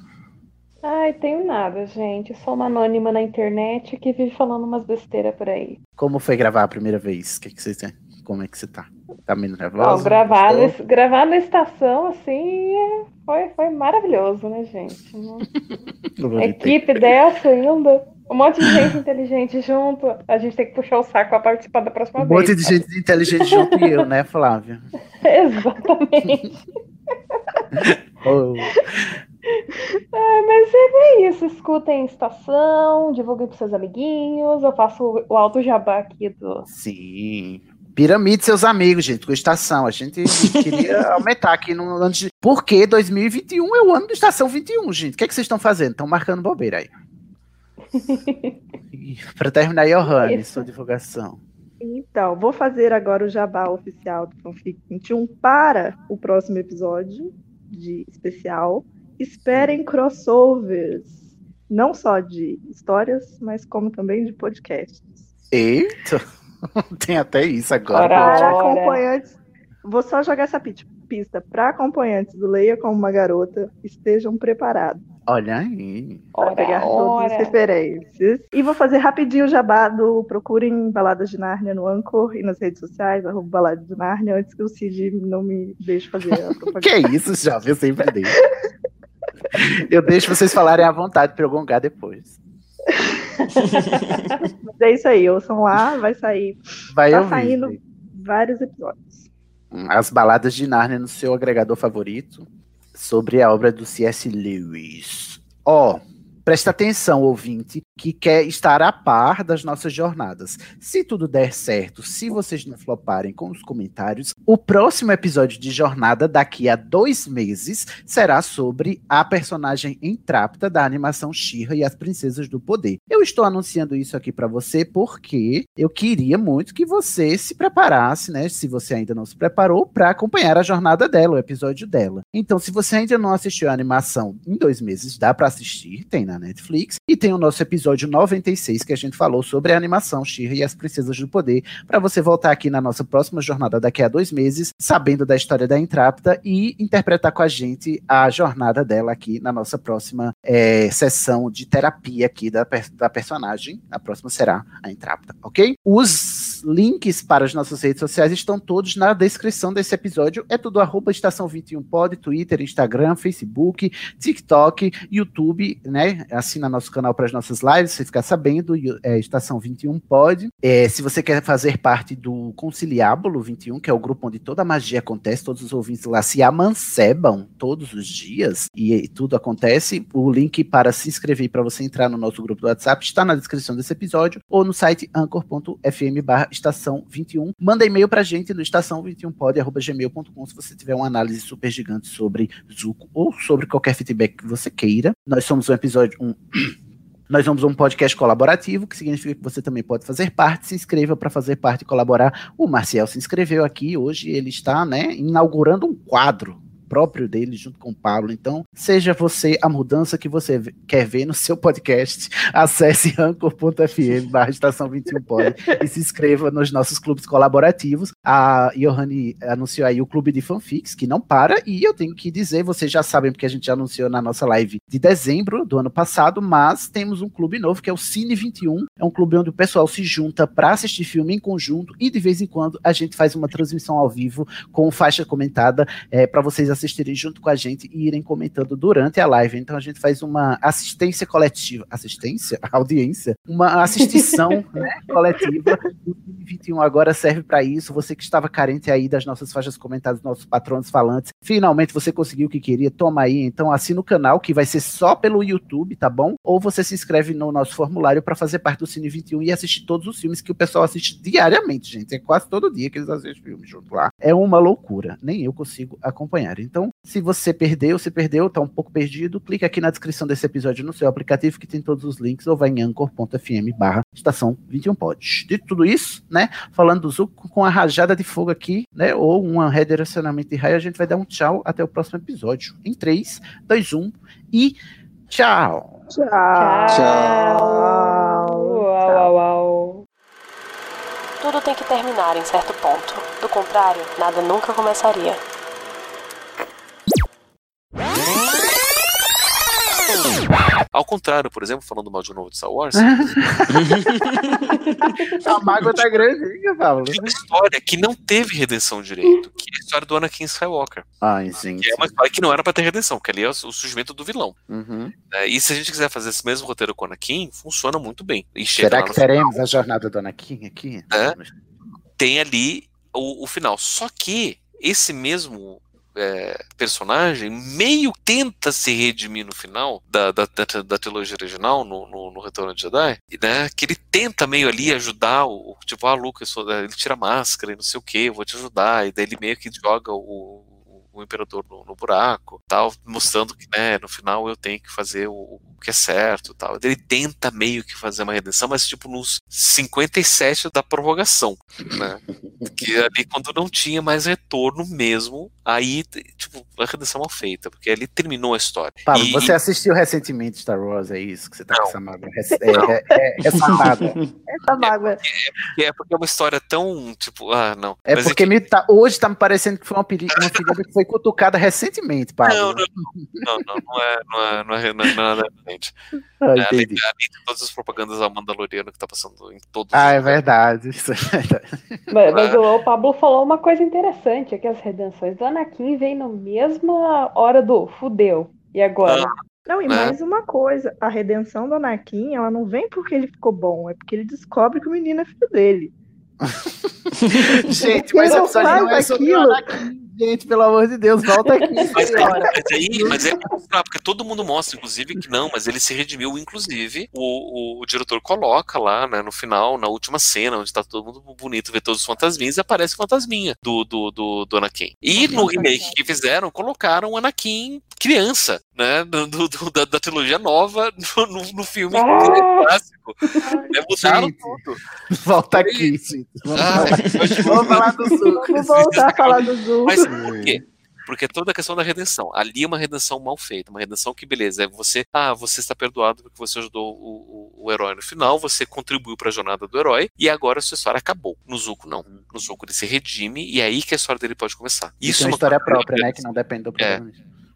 Ai, tenho nada, gente. Sou uma anônima na internet que vive falando umas besteiras por aí. Como foi gravar a primeira vez? O que, que você tem? Como é que você tá? Tá meio Ó, nervosa? gravar, Gostou? nesse- gravar na estação, assim, é- foi, foi maravilhoso, né, gente? Não- Não equipe dessa ainda. Um monte de gente inteligente junto. A gente tem que puxar o saco pra participar da próxima Um vez. monte de gente inteligente junto e eu, né, Flávia? Exatamente. Oh, Ah, mas é é isso. Escutem a estação, divulguem pros seus amiguinhos. Eu faço o- o alto jabá aqui do. sim. Piramide seus amigos, gente, com estação. A gente queria aumentar aqui no ano de... Porque 2021 é o ano do Estação 21, gente. O que, é que vocês estão fazendo? Estão marcando bobeira aí. Pra terminar, Isso. sua divulgação. Então, vou fazer agora o jabá oficial do Fanfic 21 para o próximo episódio de especial. Esperem crossovers, não só de histórias, mas como também de podcasts. Eita! Tem até isso agora. Ora, Para ora. acompanhantes, vou só jogar essa pista. Para acompanhantes do Leia como uma Garota, estejam preparados Olha aí. para Ora, pegar todas as ora. referências. E vou fazer rapidinho o jabá do Procurem Baladas de Nárnia no Anchor e nas redes sociais, arroba Baladas de Nárnia, antes que o Cid não me deixe fazer a propaganda. Que é isso, já eu sempre deixo. Eu deixo vocês falarem à vontade para eu gongar depois. Mas é isso aí, ouçam lá, vai sair. Vai tá ouvir, saindo vários episódios. As baladas de Nárnia no seu agregador favorito sobre a obra do C.S. Lewis. Ó, presta atenção, ouvinte, que quer estar a par das nossas jornadas. Se tudo der certo, se vocês não floparem com os comentários, o próximo episódio de Jornada, daqui a dois meses, será sobre a personagem Entrapta da animação She-Ra e as Princesas do Poder. Eu estou anunciando isso aqui para você porque eu queria muito que você se preparasse, né? Se você ainda não se preparou, para acompanhar a jornada dela, o episódio dela. Então, se você ainda não assistiu a animação em dois meses, dá para assistir, tem na Netflix. E tem o nosso episódio 96, que a gente falou sobre a animação She-Ra e as Princesas do Poder, para você voltar aqui na nossa próxima jornada daqui a dois meses, sabendo da história da Entrapta e interpretar com a gente a jornada dela aqui na nossa próxima é, sessão de terapia aqui da, da personagem. A próxima será a Entrapta, ok? Os links para as nossas redes sociais estão todos na descrição desse episódio. É tudo arroba estação 21 pod, Twitter, Instagram, Facebook, TikTok, YouTube, né? Assina nosso canal para as nossas lives, você ficar sabendo, é, Estação 21 Pod. É, se você quer fazer parte do Conciliábulo 21, que é o grupo onde toda a magia acontece, todos os ouvintes lá se amancebam todos os dias e, e tudo acontece, o link para se inscrever para você entrar no nosso grupo do WhatsApp está na descrição desse episódio ou no site anchor.fm estação 21. Manda e-mail pra gente no estação21pod.gmail.com se você tiver uma análise super gigante sobre Zuko ou sobre qualquer feedback que você queira. Nós somos um episódio, um nós somos um podcast colaborativo, que significa que você também pode fazer parte. Se inscreva para fazer parte e colaborar. O Marcial se inscreveu aqui hoje, ele está né, inaugurando um quadro próprio dele, junto com o Pablo. Então, seja você a mudança que você quer ver no seu podcast, acesse anchor.fm barra estação 21 pod e se inscreva nos nossos clubes colaborativos. A Johanny anunciou aí o clube de fanfics, que não para, e eu tenho que dizer, vocês já sabem, porque a gente anunciou na nossa live de dezembro do ano passado, mas temos um clube novo que é o Cine 21. É um clube onde o pessoal se junta para assistir filme em conjunto e de vez em quando a gente faz uma transmissão ao vivo com faixa comentada é, para vocês assistirem junto com a gente e irem comentando durante a live. Então a gente faz uma assistência coletiva, assistência, audiência, uma assistição né, coletiva. O Cine 21 agora serve para isso. Você que estava carente aí das nossas faixas comentadas, nossos patronos falantes, finalmente você conseguiu o que queria. Toma aí, então assina o canal que vai ser só pelo YouTube, tá bom? Ou você se inscreve no nosso formulário para fazer parte do Cine 21 e assistir todos os filmes que o pessoal assiste diariamente, gente. É quase todo dia que eles assistem filmes junto lá. É uma loucura. Nem eu consigo acompanhar. Então, se você perdeu, se perdeu, tá um pouco perdido, clica aqui na descrição desse episódio no seu aplicativo que tem todos os links ou vai em anchor.fm barra estação 21 pod. Dito tudo isso, né? Falando do Zuko com a rajada de fogo aqui, né? Ou um redirecionamento de raio, a gente vai dar um tchau até o próximo episódio. Em 3, 2, 1 e tchau! Tchau. Uau, uau, uau. Tudo tem que terminar em certo ponto. Do contrário, nada nunca começaria. Ao contrário, por exemplo, falando mal de novo de Star Wars, a mágoa tá grande, hein, Pablo? tem uma história que não teve redenção direito, que é a história do Anakin Skywalker. Ai, gente. Que é uma história que não era pra ter redenção, que ali é o surgimento do vilão. Uhum. né? E se a gente quiser fazer esse mesmo roteiro com o Anakin, funciona muito bem. E Será que no final, teremos a jornada do Anakin aqui? É. tem ali o, o final. Só que esse mesmo é, personagem meio tenta se redimir no final da, da, da, da trilogia original, no, no, no Retorno de Jedi, né? Que ele tenta meio ali ajudar o, tipo, ah, Lucas, ele tira a máscara e não sei o que, vou te ajudar, e daí ele meio que joga o, o imperador no, no buraco, tal, mostrando que, né, no final eu tenho que fazer o, o que é certo, tal. Ele tenta meio que fazer uma redenção, mas tipo nos 57 da prorrogação, né? Que ali quando não tinha mais retorno mesmo, aí tipo a redenção mal feita, porque ali terminou a história. Pablo, E- você assistiu recentemente Star Wars, é isso que você tá com essa mágoa? É, Não. é, é, essa mágoa. Essa mágoa. E é porque é uma história tão, tipo, ah, não. É Mas porque me tá- hoje tá me parecendo que foi uma, peri- uma ferida que foi cutucada recentemente, Pablo. Não, não, não, não, não é, não é, não é, não é. Ah, É, além, além de todas as propagandas ao Mandaloriano que tá passando em todos Ah, os é verdade. Isso é verdade. Mas, mas o Pablo falou uma coisa interessante, é que as redenções do Anakin vêm na mesma hora do fudeu. E agora? Não, e né? mais uma coisa, a redenção do Anakin, ela não vem porque ele ficou bom, é porque ele descobre que o menino é filho dele. Gente, mas o não episódio não é sobre o aquilo. Anakin. Gente, pelo amor de Deus, volta aqui. Mas, senhora. mas aí, mas é porque todo mundo mostra, inclusive, que não, mas ele se redimiu, inclusive, o, o, o diretor coloca lá, né, no final, na última cena, onde tá todo mundo bonito, vê todos os fantasminhas, e aparece o fantasminha do, do, do, do Anakin. E no remake que fizeram, colocaram o Anakin criança, né, do, do- da, da trilogia nova no, no, no filme Ah! clássico. Né, mudaram Gente. tudo. Volta aqui, gente. Vamos Ah, falar- Vamos falar do suco. Vamos voltar a falar do Zuko. Mas por quê? Porque toda a questão da redenção. Ali é uma redenção mal feita, uma redenção que, beleza, é você, ah, você está perdoado porque você ajudou o, o, o herói no final, você contribuiu para a jornada do herói e agora a sua história acabou. No Zuko, não. No Zuko ele se redime e é aí que a história dele pode começar. Isso Isso é uma história própria, né? Que não depende do É. protagonista.